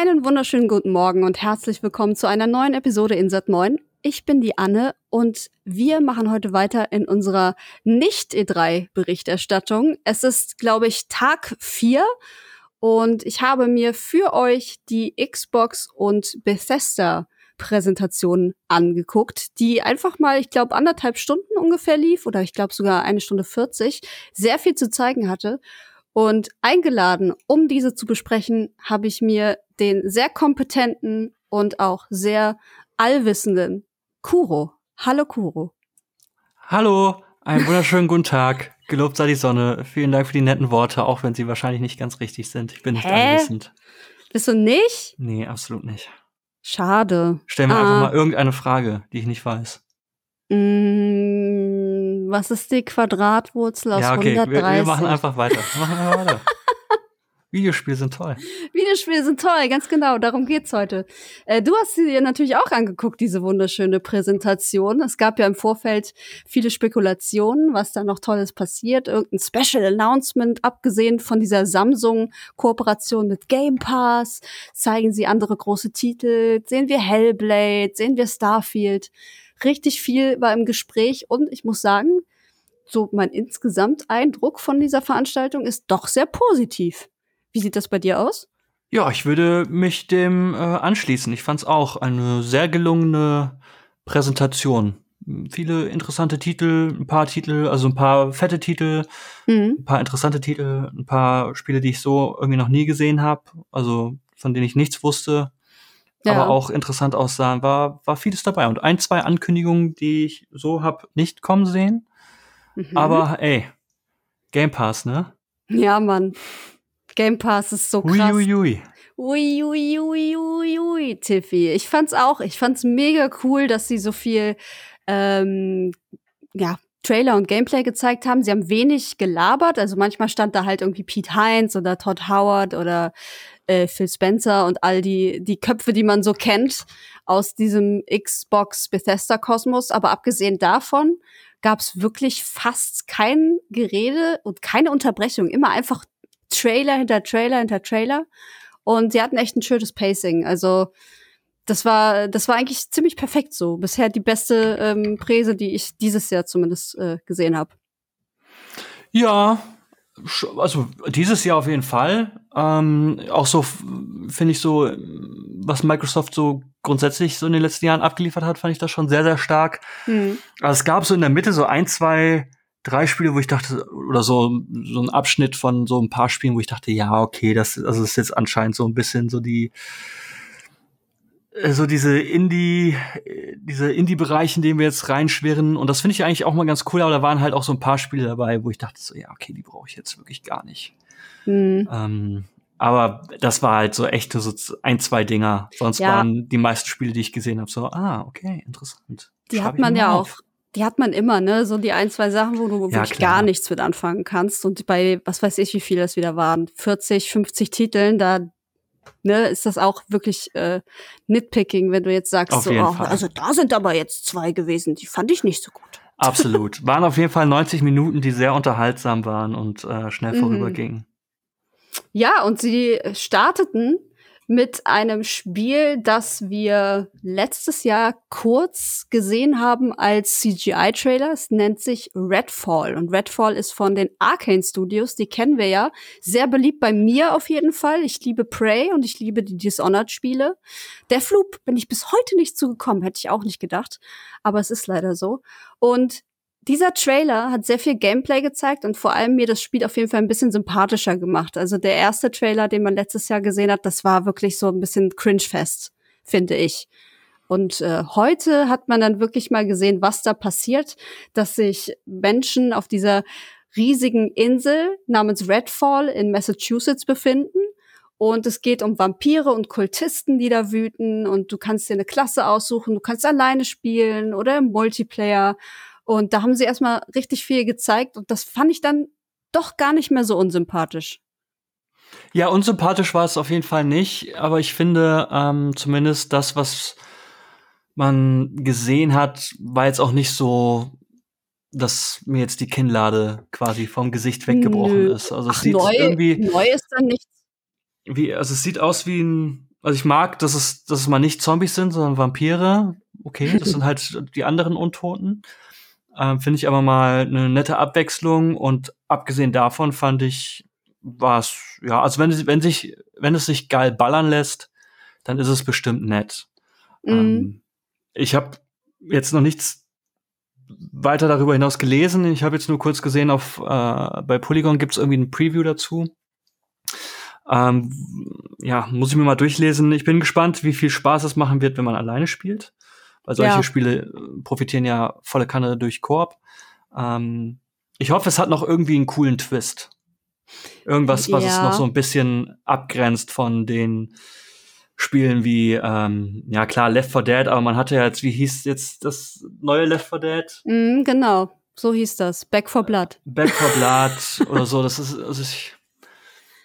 Einen wunderschönen guten Morgen und herzlich willkommen zu einer neuen Episode in Z9. Ich bin die Anne und wir machen heute weiter in unserer Nicht-E3-Berichterstattung. Es ist, glaube ich, Tag 4 und ich habe mir für euch die Xbox und Bethesda Präsentation angeguckt, die einfach mal, ich glaube, anderthalb Stunden ungefähr lief oder ich glaube sogar eine Stunde 40, sehr viel zu zeigen hatte. Und eingeladen, um diese zu besprechen, habe ich mir den sehr kompetenten und auch sehr allwissenden Kuro. Hallo Kuro. Hallo, einen wunderschönen guten Tag. Gelobt sei die Sonne. Vielen Dank für die netten Worte, auch wenn sie wahrscheinlich nicht ganz richtig sind. Ich bin nicht Hä? allwissend. Bist du nicht? Nee, absolut nicht. Schade. Stell mir ah. einfach mal irgendeine Frage, die ich nicht weiß. Mm, was ist die Quadratwurzel aus ja, okay. 130? Wir, wir machen einfach weiter. machen wir weiter. Videospiele sind toll. Videospiele sind toll, ganz genau. Darum geht's heute. Äh, du hast sie dir natürlich auch angeguckt, diese wunderschöne Präsentation. Es gab ja im Vorfeld viele Spekulationen, was da noch Tolles passiert. Irgendein Special Announcement, abgesehen von dieser Samsung-Kooperation mit Game Pass. Zeigen sie andere große Titel. Sehen wir Hellblade, sehen wir Starfield. Richtig viel war im Gespräch und ich muss sagen, so mein insgesamt Eindruck von dieser Veranstaltung ist doch sehr positiv. Wie sieht das bei dir aus? Ja, ich würde mich dem äh, anschließen. Ich fand es auch eine sehr gelungene Präsentation. Viele interessante Titel, ein paar Titel, also ein paar fette Titel, mhm. ein paar interessante Titel, ein paar Spiele, die ich so irgendwie noch nie gesehen habe, also von denen ich nichts wusste, ja. aber auch interessant aussahen. War, war vieles dabei. Und ein, zwei Ankündigungen, die ich so hab nicht kommen sehen. Mhm. Aber ey, Game Pass, ne? Ja, Mann. Game Pass ist so krass. Uiuiui. Uiuiuiui, Tiffy. Ich fand's auch, ich fand's mega cool, dass sie so viel, ähm, ja, Trailer und Gameplay gezeigt haben. Sie haben wenig gelabert. Also manchmal stand da halt irgendwie Pete Hines oder Todd Howard oder äh, Phil Spencer und all die, die Köpfe, die man so kennt aus diesem Xbox Bethesda Kosmos. Aber abgesehen davon gab's wirklich fast kein Gerede und keine Unterbrechung. Immer einfach Trailer hinter Trailer hinter Trailer. Und sie hatten echt ein schönes Pacing. Also das war, das war eigentlich ziemlich perfekt so. Bisher die beste ähm, Präse, die ich dieses Jahr zumindest äh, gesehen habe. Ja, also dieses Jahr auf jeden Fall. Ähm, auch so finde ich so, was Microsoft so grundsätzlich so in den letzten Jahren abgeliefert hat, fand ich das schon sehr, sehr stark. Mhm. Also es gab so in der Mitte so ein, zwei drei Spiele, wo ich dachte, oder so, so ein Abschnitt von so ein paar Spielen, wo ich dachte, ja, okay, das, also das ist jetzt anscheinend so ein bisschen so die, so diese Indie, diese Indie-Bereich, in den wir jetzt reinschwirren. Und das finde ich eigentlich auch mal ganz cool, aber da waren halt auch so ein paar Spiele dabei, wo ich dachte so, ja, okay, die brauche ich jetzt wirklich gar nicht. Mhm. Ähm, aber das war halt so echt so ein, zwei Dinger. Sonst ja. waren die meisten Spiele, die ich gesehen habe, so, ah, okay, interessant. Die hat man ja auch die hat man immer, ne? So die ein, zwei Sachen, wo du ja, wirklich klar. gar nichts mit anfangen kannst. Und bei, was weiß ich, wie viele das wieder waren, 40, 50 Titeln, da ne, ist das auch wirklich äh, Nitpicking, wenn du jetzt sagst, auf so, oh, also da sind aber jetzt zwei gewesen, die fand ich nicht so gut. Absolut. Waren auf jeden Fall 90 Minuten, die sehr unterhaltsam waren und äh, schnell mhm. vorübergingen. Ja, und sie starteten mit einem Spiel, das wir letztes Jahr kurz gesehen haben als CGI-Trailer. Es nennt sich Redfall. Und Redfall ist von den Arcane Studios. Die kennen wir ja. Sehr beliebt bei mir auf jeden Fall. Ich liebe Prey und ich liebe die Dishonored-Spiele. Der Flug bin ich bis heute nicht zugekommen. Hätte ich auch nicht gedacht. Aber es ist leider so. Und dieser Trailer hat sehr viel Gameplay gezeigt und vor allem mir das Spiel auf jeden Fall ein bisschen sympathischer gemacht. Also der erste Trailer, den man letztes Jahr gesehen hat, das war wirklich so ein bisschen cringe-fest, finde ich. Und äh, heute hat man dann wirklich mal gesehen, was da passiert, dass sich Menschen auf dieser riesigen Insel namens Redfall in Massachusetts befinden. Und es geht um Vampire und Kultisten, die da wüten. Und du kannst dir eine Klasse aussuchen. Du kannst alleine spielen oder im Multiplayer. Und da haben sie erstmal richtig viel gezeigt und das fand ich dann doch gar nicht mehr so unsympathisch. Ja, unsympathisch war es auf jeden Fall nicht, aber ich finde ähm, zumindest das, was man gesehen hat, war jetzt auch nicht so, dass mir jetzt die Kinnlade quasi vom Gesicht weggebrochen Nö. ist. Also es Ach, sieht neu, irgendwie neu ist dann nichts. Wie, also es sieht aus wie ein Also ich mag, dass es, dass es mal nicht Zombies sind, sondern Vampire. Okay, das sind halt die anderen Untoten. Ähm, Finde ich aber mal eine nette Abwechslung und abgesehen davon fand ich, war es, ja, also wenn, wenn sich, wenn es sich geil ballern lässt, dann ist es bestimmt nett. Mhm. Ähm, ich habe jetzt noch nichts weiter darüber hinaus gelesen. Ich habe jetzt nur kurz gesehen, auf äh, bei Polygon gibt es irgendwie ein Preview dazu. Ähm, ja, muss ich mir mal durchlesen. Ich bin gespannt, wie viel Spaß es machen wird, wenn man alleine spielt. Weil solche ja. Spiele äh, profitieren ja volle Kanne durch Koop. Ähm, ich hoffe, es hat noch irgendwie einen coolen Twist. Irgendwas, was ja. es noch so ein bisschen abgrenzt von den Spielen wie, ähm, ja klar, Left 4 Dead, aber man hatte ja jetzt, wie hieß jetzt das neue Left 4 Dead? Mm, genau, so hieß das. Back 4 Blood. Back 4 Blood oder so, das ist, also ich,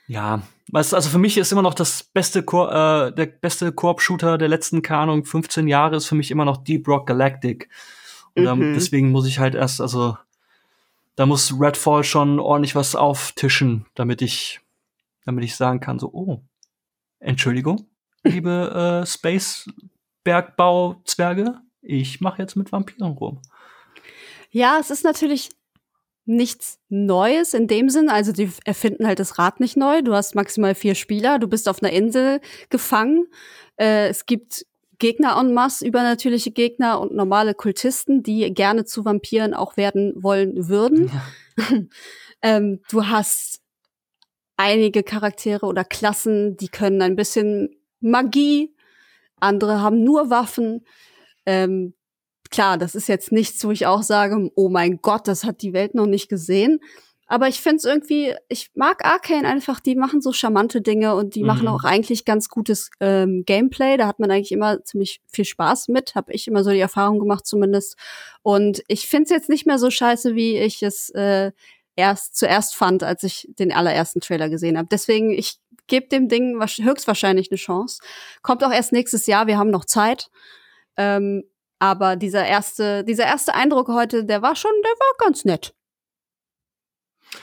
ja, also für mich ist immer noch das beste, Ko äh, der beste Koop-Shooter der letzten, keine Ahnung, 15 Jahre ist für mich immer noch Deep Rock Galactic. Und mhm. deswegen muss ich halt erst, also, da muss Redfall schon ordentlich was auftischen, damit ich, damit ich sagen kann, so, oh, Entschuldigung, liebe äh, Space-Bergbau-Zwerge, ich mache jetzt mit Vampiren rum. Ja, es ist natürlich nichts Neues in dem Sinn. Also die erfinden halt das Rad nicht neu. Du hast maximal vier Spieler, du bist auf einer Insel gefangen. Äh, es gibt Gegner en masse, übernatürliche Gegner und normale Kultisten, die gerne zu Vampiren auch werden wollen würden. Ja. ähm, du hast einige Charaktere oder Klassen, die können ein bisschen Magie, andere haben nur Waffen. Ähm, klar, das ist jetzt nichts, wo ich auch sage, oh mein Gott, das hat die Welt noch nicht gesehen. Aber ich finde es irgendwie, ich mag Arcane einfach, die machen so charmante Dinge und die mhm. machen auch eigentlich ganz gutes ähm, Gameplay. Da hat man eigentlich immer ziemlich viel Spaß mit, habe ich immer so die Erfahrung gemacht zumindest. Und ich finde es jetzt nicht mehr so scheiße, wie ich es äh, erst zuerst fand, als ich den allerersten Trailer gesehen habe. Deswegen, ich gebe dem Ding höchstwahrscheinlich eine Chance. Kommt auch erst nächstes Jahr, wir haben noch Zeit. Ähm, aber dieser erste, dieser erste Eindruck heute, der war schon, der war ganz nett.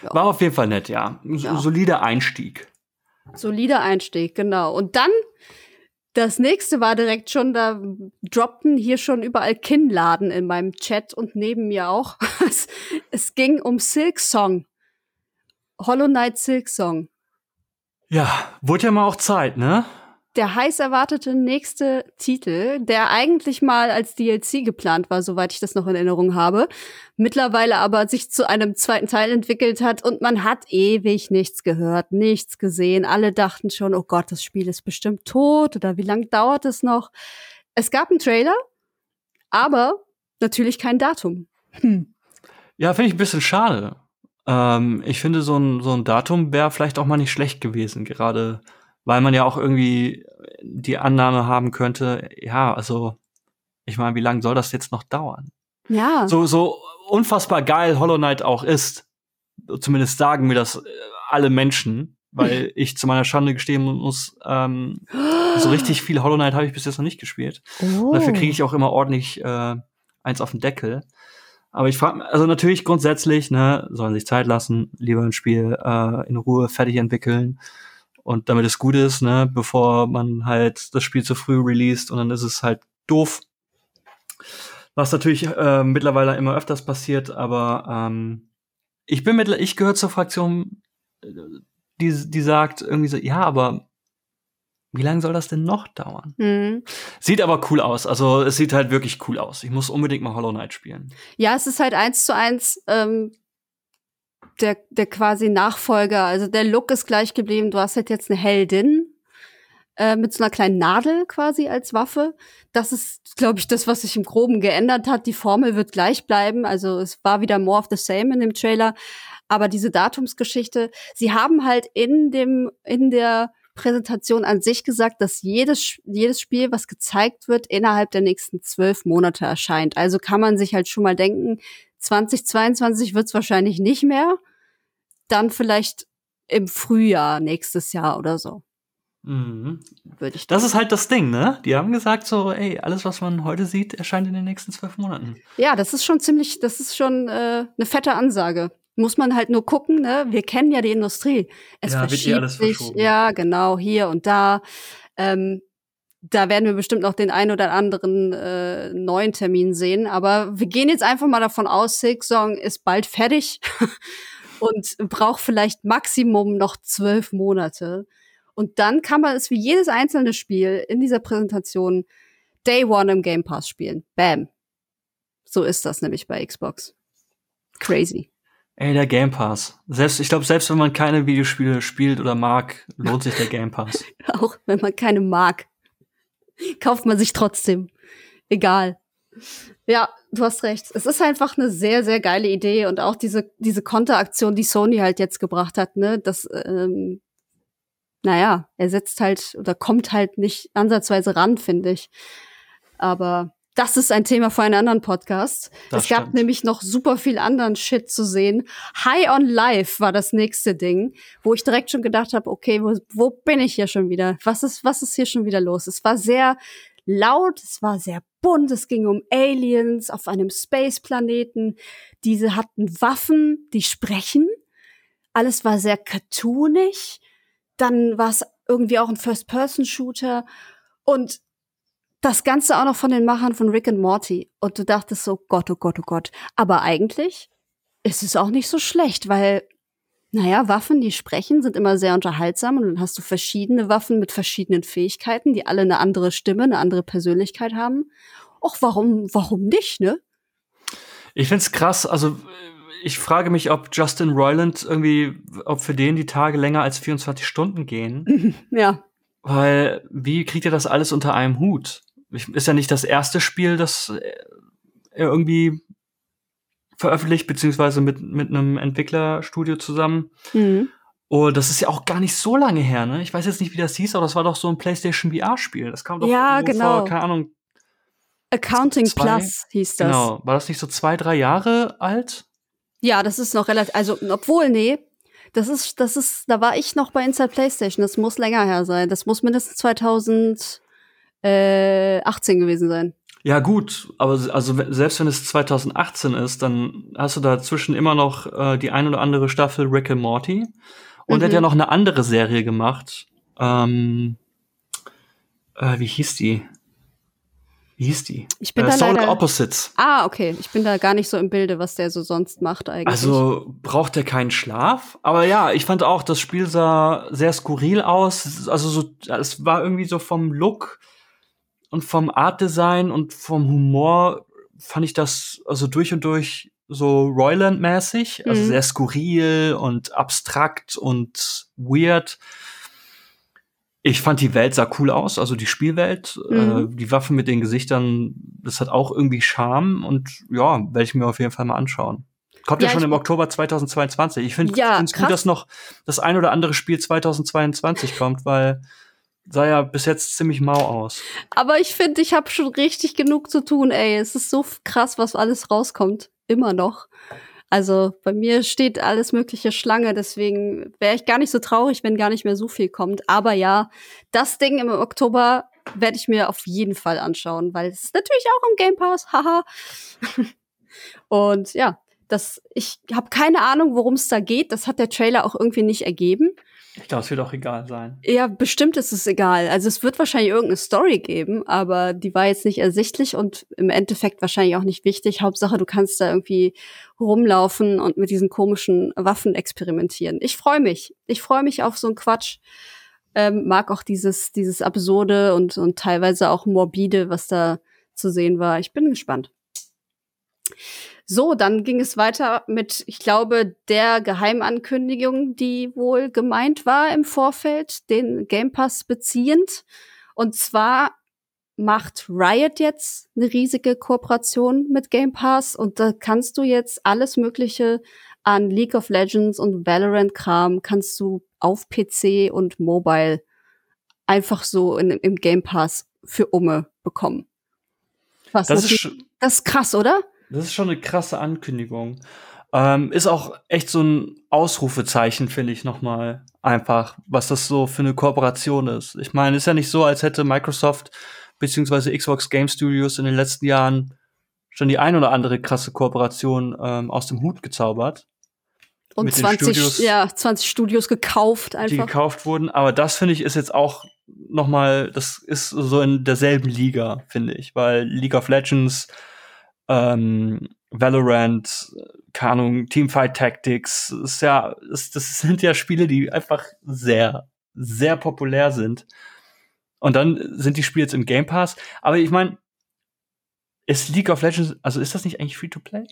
Ja. War auf jeden Fall nett, ja. ja. Solider Einstieg. Solider Einstieg, genau. Und dann das nächste war direkt schon, da droppten hier schon überall Kinnladen in meinem Chat und neben mir auch. es, es ging um Silk Song. Hollow Knight Silk Song. Ja, wurde ja mal auch Zeit, ne? Der heiß erwartete nächste Titel, der eigentlich mal als DLC geplant war, soweit ich das noch in Erinnerung habe, mittlerweile aber sich zu einem zweiten Teil entwickelt hat und man hat ewig nichts gehört, nichts gesehen. Alle dachten schon, oh Gott, das Spiel ist bestimmt tot oder wie lange dauert es noch? Es gab einen Trailer, aber natürlich kein Datum. Hm. Ja, finde ich ein bisschen schade. Ähm, ich finde, so ein, so ein Datum wäre vielleicht auch mal nicht schlecht gewesen, gerade weil man ja auch irgendwie die Annahme haben könnte, ja, also, ich meine, wie lange soll das jetzt noch dauern? Ja. So, so unfassbar geil Hollow Knight auch ist, zumindest sagen mir das äh, alle Menschen, weil ich zu meiner Schande gestehen muss, ähm, so richtig viel Hollow Knight habe ich bis jetzt noch nicht gespielt. Oh. dafür kriege ich auch immer ordentlich äh, eins auf den Deckel. Aber ich frage, also natürlich grundsätzlich, ne, sollen sich Zeit lassen, lieber ein Spiel äh, in Ruhe fertig entwickeln und damit es gut ist, ne, bevor man halt das Spiel zu früh released und dann ist es halt doof. Was natürlich äh, mittlerweile immer öfters passiert, aber ähm, ich bin mittlerweile, ich gehöre zur Fraktion, äh, die, die sagt irgendwie so, ja, aber wie lange soll das denn noch dauern? Mhm. Sieht aber cool aus. Also es sieht halt wirklich cool aus. Ich muss unbedingt mal Hollow Knight spielen. Ja, es ist halt eins zu eins ähm, der, der quasi Nachfolger. Also der Look ist gleich geblieben. Du hast halt jetzt eine Heldin äh, mit so einer kleinen Nadel quasi als Waffe. Das ist, glaube ich, das, was sich im Groben geändert hat. Die Formel wird gleich bleiben. Also es war wieder more of the same in dem Trailer. Aber diese Datumsgeschichte, sie haben halt in dem, in der Präsentation an sich gesagt, dass jedes, jedes Spiel, was gezeigt wird, innerhalb der nächsten zwölf Monate erscheint. Also kann man sich halt schon mal denken, 2022 wird es wahrscheinlich nicht mehr. Dann vielleicht im Frühjahr nächstes Jahr oder so. Mhm. Würde ich das ist halt das Ding, ne? Die haben gesagt so, ey, alles, was man heute sieht, erscheint in den nächsten zwölf Monaten. Ja, das ist schon ziemlich, das ist schon äh, eine fette Ansage muss man halt nur gucken, ne? Wir kennen ja die Industrie. Es ja, verschiebt sich, ja, genau, hier und da. Ähm, da werden wir bestimmt noch den einen oder anderen äh, neuen Termin sehen. Aber wir gehen jetzt einfach mal davon aus, Silksong ist bald fertig und braucht vielleicht Maximum noch zwölf Monate. Und dann kann man es wie jedes einzelne Spiel in dieser Präsentation Day One im Game Pass spielen. Bam. So ist das nämlich bei Xbox. Crazy. Ey, der Game Pass. Selbst, ich glaube, selbst wenn man keine Videospiele spielt oder mag, lohnt sich der Game Pass. Auch wenn man keine mag, kauft man sich trotzdem. Egal. Ja, du hast recht. Es ist einfach eine sehr, sehr geile Idee und auch diese, diese Konteraktion, die Sony halt jetzt gebracht hat, ne, das, ähm, naja, er setzt halt oder kommt halt nicht ansatzweise ran, finde ich. Aber das ist ein Thema für einen anderen Podcast. Das es gab stimmt. nämlich noch super viel anderen Shit zu sehen. High on Life war das nächste Ding, wo ich direkt schon gedacht habe, okay, wo, wo bin ich hier schon wieder? Was ist, was ist hier schon wieder los? Es war sehr laut, es war sehr bunt, es ging um Aliens auf einem Space-Planeten. Diese hatten Waffen, die sprechen. Alles war sehr cartoonig. Dann war es irgendwie auch ein First-Person-Shooter. Und das Ganze auch noch von den Machern von Rick and Morty. Und du dachtest so, Gott, oh Gott, oh Gott. Aber eigentlich ist es auch nicht so schlecht, weil, naja, Waffen, die sprechen, sind immer sehr unterhaltsam und dann hast du verschiedene Waffen mit verschiedenen Fähigkeiten, die alle eine andere Stimme, eine andere Persönlichkeit haben. Och, warum, warum nicht, ne? Ich find's krass, also ich frage mich, ob Justin Roiland irgendwie, ob für den die Tage länger als 24 Stunden gehen. ja. Weil, wie kriegt ihr das alles unter einem Hut? Ist ja nicht das erste Spiel, das er irgendwie veröffentlicht, beziehungsweise mit, mit einem Entwicklerstudio zusammen. Mhm. Und das ist ja auch gar nicht so lange her, ne? Ich weiß jetzt nicht, wie das hieß, aber das war doch so ein PlayStation VR-Spiel. Das kam doch ja, genau. vor, keine Ahnung. Accounting zwei, Plus hieß das. Genau. War das nicht so zwei, drei Jahre alt? Ja, das ist noch relativ, also, obwohl, nee, das ist, das ist, da war ich noch bei Inside PlayStation. Das muss länger her sein. Das muss mindestens 2000, äh, 18 gewesen sein. Ja, gut, aber also selbst wenn es 2018 ist, dann hast du dazwischen immer noch äh, die ein oder andere Staffel Rick and Morty. Und mhm. er hat ja mhm. noch eine andere Serie gemacht. Ähm, äh, wie hieß die? Wie hieß die? Ich bin äh, da Soul leider Opposites. Ah, okay. Ich bin da gar nicht so im Bilde, was der so sonst macht eigentlich. Also braucht er keinen Schlaf. Aber ja, ich fand auch, das Spiel sah sehr skurril aus. Also so, es war irgendwie so vom Look und vom Artdesign und vom Humor fand ich das also durch und durch so Royland-mäßig, also mhm. sehr skurril und abstrakt und weird. Ich fand die Welt sah cool aus, also die Spielwelt, äh, mhm. äh, die Waffen mit den Gesichtern, das hat auch irgendwie Charme und ja, werde ich mir auf jeden Fall mal anschauen. Kommt ja, ja schon im Oktober 2022. Ich finde ja, es gut, dass noch das ein oder andere Spiel 2022 kommt, weil sah ja bis jetzt ziemlich mau aus. Aber ich finde, ich habe schon richtig genug zu tun, ey. Es ist so krass, was alles rauskommt. Immer noch. Also bei mir steht alles mögliche Schlange, deswegen wäre ich gar nicht so traurig, wenn gar nicht mehr so viel kommt. Aber ja, das Ding im Oktober werde ich mir auf jeden Fall anschauen, weil es ist natürlich auch im Game Pass, haha. Und ja, das, ich habe keine Ahnung, worum es da geht. Das hat der Trailer auch irgendwie nicht ergeben. Ich glaube, es wird auch egal sein. Ja, bestimmt ist es egal. Also es wird wahrscheinlich irgendeine Story geben, aber die war jetzt nicht ersichtlich und im Endeffekt wahrscheinlich auch nicht wichtig. Hauptsache, du kannst da irgendwie rumlaufen und mit diesen komischen Waffen experimentieren. Ich freue mich. Ich freue mich auf so einen Quatsch. Ähm, mag auch dieses, dieses Absurde und, und teilweise auch morbide, was da zu sehen war. Ich bin gespannt. So, dann ging es weiter mit, ich glaube, der Geheimankündigung, die wohl gemeint war im Vorfeld, den Game Pass beziehend. Und zwar macht Riot jetzt eine riesige Kooperation mit Game Pass und da kannst du jetzt alles Mögliche an League of Legends und Valorant-Kram kannst du auf PC und Mobile einfach so in, im Game Pass für Umme bekommen. Was das, ist, das ist krass, oder? Das ist schon eine krasse Ankündigung. Ähm, ist auch echt so ein Ausrufezeichen, finde ich nochmal einfach, was das so für eine Kooperation ist. Ich meine, ist ja nicht so, als hätte Microsoft beziehungsweise Xbox Game Studios in den letzten Jahren schon die ein oder andere krasse Kooperation ähm, aus dem Hut gezaubert. Und 20, Studios, ja, 20 Studios gekauft einfach. Die gekauft wurden. Aber das, finde ich, ist jetzt auch noch mal, das ist so in derselben Liga, finde ich, weil League of Legends, ähm, Valorant, keine Ahnung, Teamfight Tactics, ist ja, ist, das sind ja Spiele, die einfach sehr, sehr populär sind. Und dann sind die Spiele jetzt im Game Pass. Aber ich meine, ist League of Legends, also ist das nicht eigentlich Free-to-Play?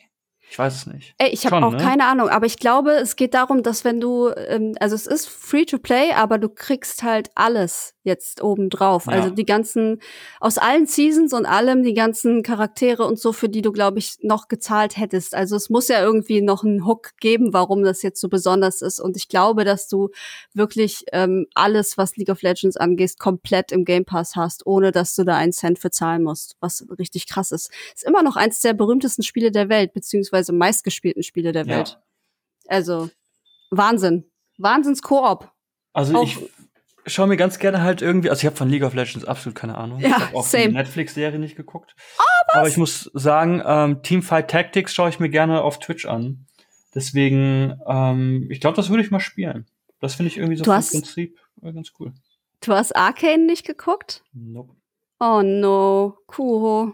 Ich weiß es nicht. Ey, ich habe auch ne? keine Ahnung, aber ich glaube, es geht darum, dass wenn du, ähm, also es ist free to play, aber du kriegst halt alles jetzt oben drauf. Ja. Also die ganzen, aus allen Seasons und allem, die ganzen Charaktere und so, für die du, glaube ich, noch gezahlt hättest. Also es muss ja irgendwie noch einen Hook geben, warum das jetzt so besonders ist. Und ich glaube, dass du wirklich ähm, alles, was League of Legends angeht, komplett im Game Pass hast, ohne dass du da einen Cent für zahlen musst, was richtig krass ist. Ist immer noch eins der berühmtesten Spiele der Welt, beziehungsweise beziehungsweise meistgespielten Spiele der Welt. Ja. Also Wahnsinn. Wahnsinns-Koop. Also auch ich schaue mir ganz gerne halt irgendwie, also ich habe von League of Legends absolut keine Ahnung. Ja, ich habe auch same. die Netflix-Serie nicht geguckt. Oh, Aber ich muss sagen, ähm, Teamfight Tactics schaue ich mir gerne auf Twitch an. Deswegen, ähm, ich glaube, das würde ich mal spielen. Das finde ich irgendwie so vom Prinzip äh, ganz cool. Du hast Arcane nicht geguckt? Nope. Oh no, Kuho.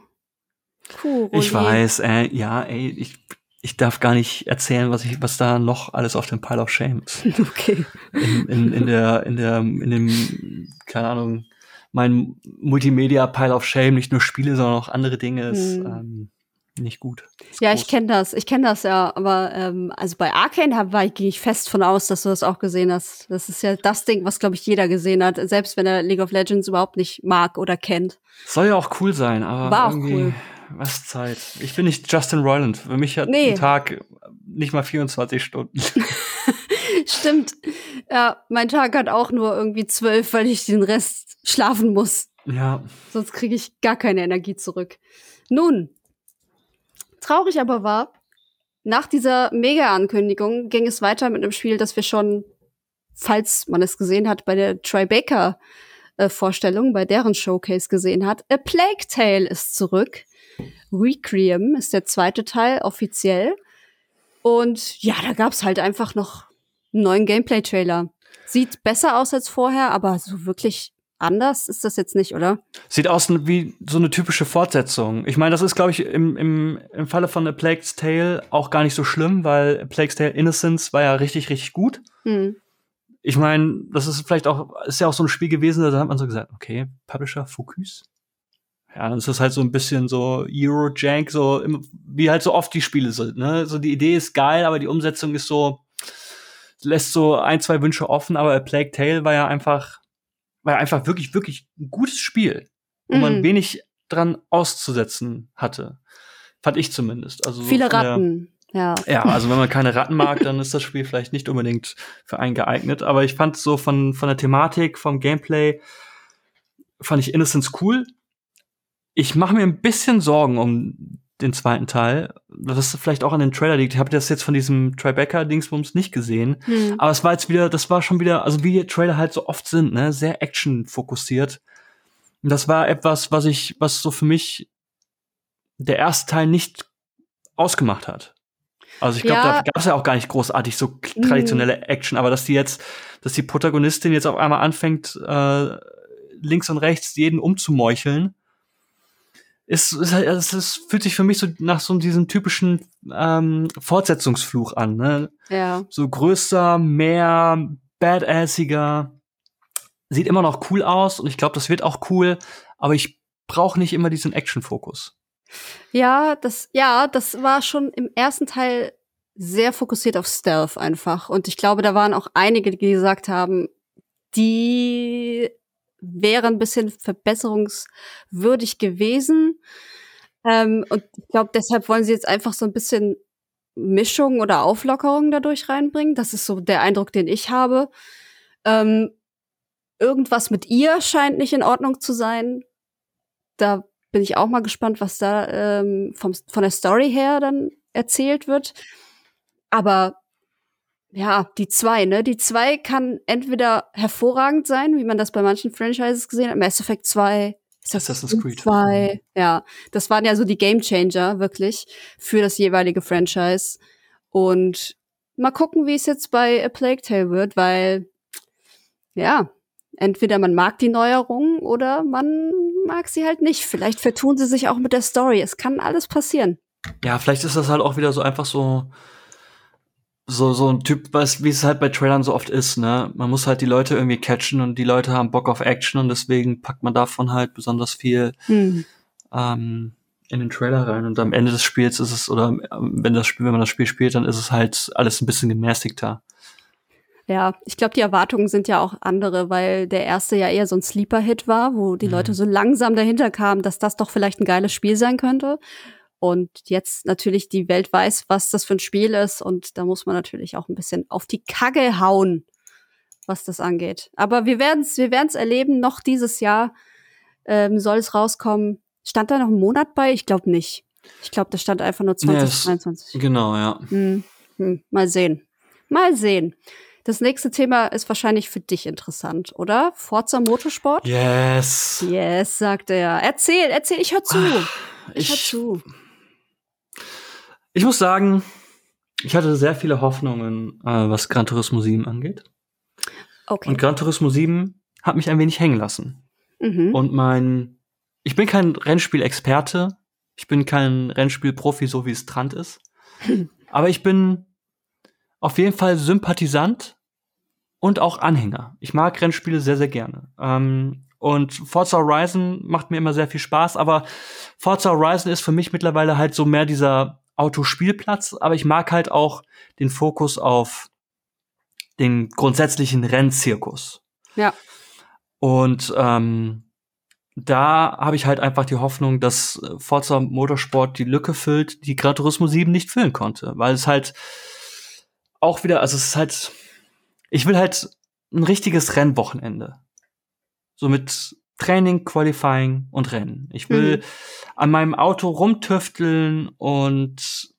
Cool, ich weiß, äh, ja, ey, ich, ich darf gar nicht erzählen, was ich, was da noch alles auf dem Pile of Shame ist. Okay. In, in, in der, in der, in dem, keine Ahnung, mein Multimedia Pile of Shame, nicht nur Spiele, sondern auch andere Dinge ist hm. ähm, nicht gut. Ist ja, groß. ich kenne das, ich kenne das ja, aber ähm, also bei Arcane hab, war ich, ging ich fest von aus, dass du das auch gesehen hast. Das ist ja das Ding, was glaube ich jeder gesehen hat, selbst wenn er League of Legends überhaupt nicht mag oder kennt. Soll ja auch cool sein, aber war auch cool was Zeit. Ich bin nicht Justin Roiland. Für mich hat nee. ein Tag nicht mal 24 Stunden. Stimmt. Ja, mein Tag hat auch nur irgendwie zwölf, weil ich den Rest schlafen muss. Ja. Sonst kriege ich gar keine Energie zurück. Nun, traurig aber war, nach dieser Mega-Ankündigung ging es weiter mit einem Spiel, das wir schon, falls man es gesehen hat, bei der Tribeca äh, bei deren Showcase gesehen hat. A Plague Tale ist zurück. Requiem ist der zweite Teil offiziell. Und ja, da gab's halt einfach noch einen neuen Gameplay-Trailer. Sieht besser aus als vorher, aber so wirklich anders ist das jetzt nicht, oder? Sieht aus wie so eine typische Fortsetzung. Ich meine, das ist, glaube ich, im, im, im Falle von A Plague's Tale auch gar nicht so schlimm, weil A Plague's Tale Innocence war ja richtig, richtig gut. Mhm. Ich meine, das ist vielleicht auch, ist ja auch so ein Spiel gewesen, da hat man so gesagt, okay, Publisher, Focus, ja, es ist halt so ein bisschen so Eurojank, so wie halt so oft die Spiele sind. Ne? So die Idee ist geil, aber die Umsetzung ist so lässt so ein zwei Wünsche offen. Aber A Plague Tale war ja einfach war ja einfach wirklich wirklich ein gutes Spiel, wo mhm. man wenig dran auszusetzen hatte, fand ich zumindest. Also so viele Ratten. Ja. ja, also wenn man keine Ratten mag, dann ist das Spiel vielleicht nicht unbedingt für einen geeignet. Aber ich fand so von, von der Thematik, vom Gameplay, fand ich Innocence cool ich mache mir ein bisschen Sorgen um den zweiten Teil, was vielleicht auch an den Trailer liegt. Ich habe das jetzt von diesem Tribeca-Dingsbums nicht gesehen, hm. aber es war jetzt wieder, das war schon wieder, also wie die Trailer halt so oft sind, ne, sehr action-fokussiert. Und das war etwas, was ich, was so für mich der erste Teil nicht ausgemacht hat. Also ich glaube, ja. da gab es ja auch gar nicht großartig so traditionelle Action, aber dass die jetzt, dass die Protagonistin jetzt auf einmal anfängt, äh, links und rechts jeden umzumeucheln ist, halt, es ist, fühlt sich für mich so nach so diesem typischen ähm, Fortsetzungsfluch an. Ne? Ja. So größer, mehr, badassiger. Sieht immer noch cool aus und ich glaube, das wird auch cool, aber ich brauche nicht immer diesen Action-Fokus. Ja, das, ja, das war schon im ersten Teil sehr fokussiert auf Stealth einfach. Und ich glaube, da waren auch einige, die gesagt haben, die wäre ein bisschen verbesserungswürdig gewesen. Ähm, und ich glaube, deshalb wollen sie jetzt einfach so ein bisschen Mischung oder Auflockerung dadurch reinbringen. Das ist so der Eindruck, den ich habe. Ähm, irgendwas mit ihr scheint nicht in Ordnung zu sein. Da bin ich auch mal gespannt, was da ähm, vom, von der Story her dann erzählt wird. Aber ja, die zwei, ne? Die zwei kann entweder hervorragend sein, wie man das bei manchen Franchises gesehen hat. Mass Effect 2, Assassin's Creed 2. Ja, das waren ja so die Game Changer, wirklich, für das jeweilige Franchise. Und mal gucken, wie es jetzt bei A Plague Tale wird, weil, ja, entweder man mag die Neuerungen oder man mag sie halt nicht. Vielleicht vertun sie sich auch mit der Story. Es kann alles passieren. Ja, vielleicht ist das halt auch wieder so einfach so so so ein Typ, was wie es halt bei Trailern so oft ist, ne? Man muss halt die Leute irgendwie catchen und die Leute haben Bock auf Action und deswegen packt man davon halt besonders viel hm. ähm, in den Trailer rein und am Ende des Spiels ist es oder ähm, wenn das Spiel, wenn man das Spiel spielt, dann ist es halt alles ein bisschen gemäßigter. Ja, ich glaube, die Erwartungen sind ja auch andere, weil der erste ja eher so ein Sleeper-Hit war, wo die mhm. Leute so langsam dahinter kamen, dass das doch vielleicht ein geiles Spiel sein könnte. Und jetzt natürlich die Welt weiß, was das für ein Spiel ist. Und da muss man natürlich auch ein bisschen auf die Kacke hauen, was das angeht. Aber wir werden es wir werden's erleben. Noch dieses Jahr ähm, soll es rauskommen. Stand da noch ein Monat bei? Ich glaube nicht. Ich glaube, da stand einfach nur 2023. Yes, genau, ja. Hm, hm, mal sehen. Mal sehen. Das nächste Thema ist wahrscheinlich für dich interessant, oder? Forza Motorsport? Yes. Yes, sagt er. Erzähl, erzähl, ich hör zu. Ich, ich hör zu. Ich muss sagen, ich hatte sehr viele Hoffnungen, äh, was Gran Turismo 7 angeht. Okay. Und Gran Turismo 7 hat mich ein wenig hängen lassen. Mhm. Und mein, ich bin kein Rennspielexperte, ich bin kein Rennspielprofi, so wie es Trant ist. Aber ich bin auf jeden Fall Sympathisant und auch Anhänger. Ich mag Rennspiele sehr, sehr gerne. Ähm, und Forza Horizon macht mir immer sehr viel Spaß, aber Forza Horizon ist für mich mittlerweile halt so mehr dieser Autospielplatz, aber ich mag halt auch den Fokus auf den grundsätzlichen Rennzirkus. Ja. Und ähm, da habe ich halt einfach die Hoffnung, dass Forza Motorsport die Lücke füllt, die Gran Turismo 7 nicht füllen konnte, weil es halt auch wieder, also es ist halt, ich will halt ein richtiges Rennwochenende. So mit Training, Qualifying und Rennen. Ich will mhm. an meinem Auto rumtüfteln und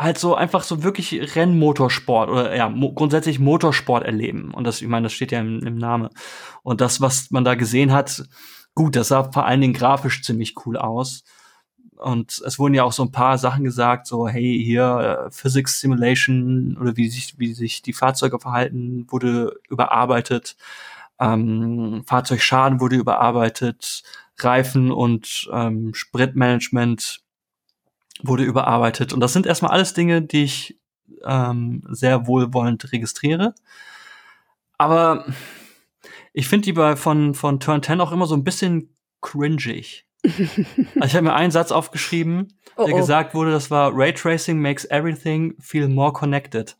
halt so einfach so wirklich Rennmotorsport oder ja, mo grundsätzlich Motorsport erleben. Und das, ich meine, das steht ja im, im Namen. Und das, was man da gesehen hat, gut, das sah vor allen Dingen grafisch ziemlich cool aus. Und es wurden ja auch so ein paar Sachen gesagt, so, hey, hier, äh, Physics Simulation oder wie sich, wie sich die Fahrzeuge verhalten, wurde überarbeitet. Ähm, Fahrzeugschaden wurde überarbeitet. Reifen und ähm, Spritmanagement wurde überarbeitet. Und das sind erstmal alles Dinge, die ich ähm, sehr wohlwollend registriere. Aber ich finde die bei von, von Turn 10 auch immer so ein bisschen cringig. also ich habe mir einen Satz aufgeschrieben, oh, der oh. gesagt wurde, das war Raytracing makes everything feel more connected.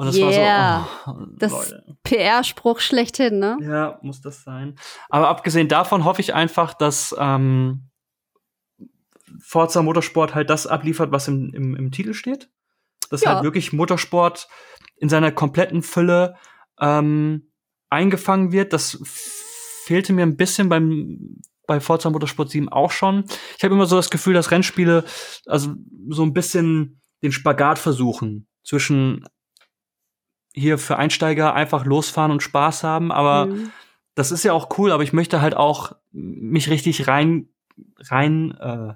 Und das yeah. war so, oh, das PR-Spruch schlechthin, ne? Ja, muss das sein. Aber abgesehen davon hoffe ich einfach, dass ähm, Forza Motorsport halt das abliefert, was im, im, im Titel steht. Dass ja. halt wirklich Motorsport in seiner kompletten Fülle ähm, eingefangen wird. Das fehlte mir ein bisschen beim bei Forza Motorsport 7 auch schon. Ich habe immer so das Gefühl, dass Rennspiele also so ein bisschen den Spagat versuchen zwischen hier für Einsteiger einfach losfahren und Spaß haben, aber mhm. das ist ja auch cool, aber ich möchte halt auch mich richtig rein rein äh,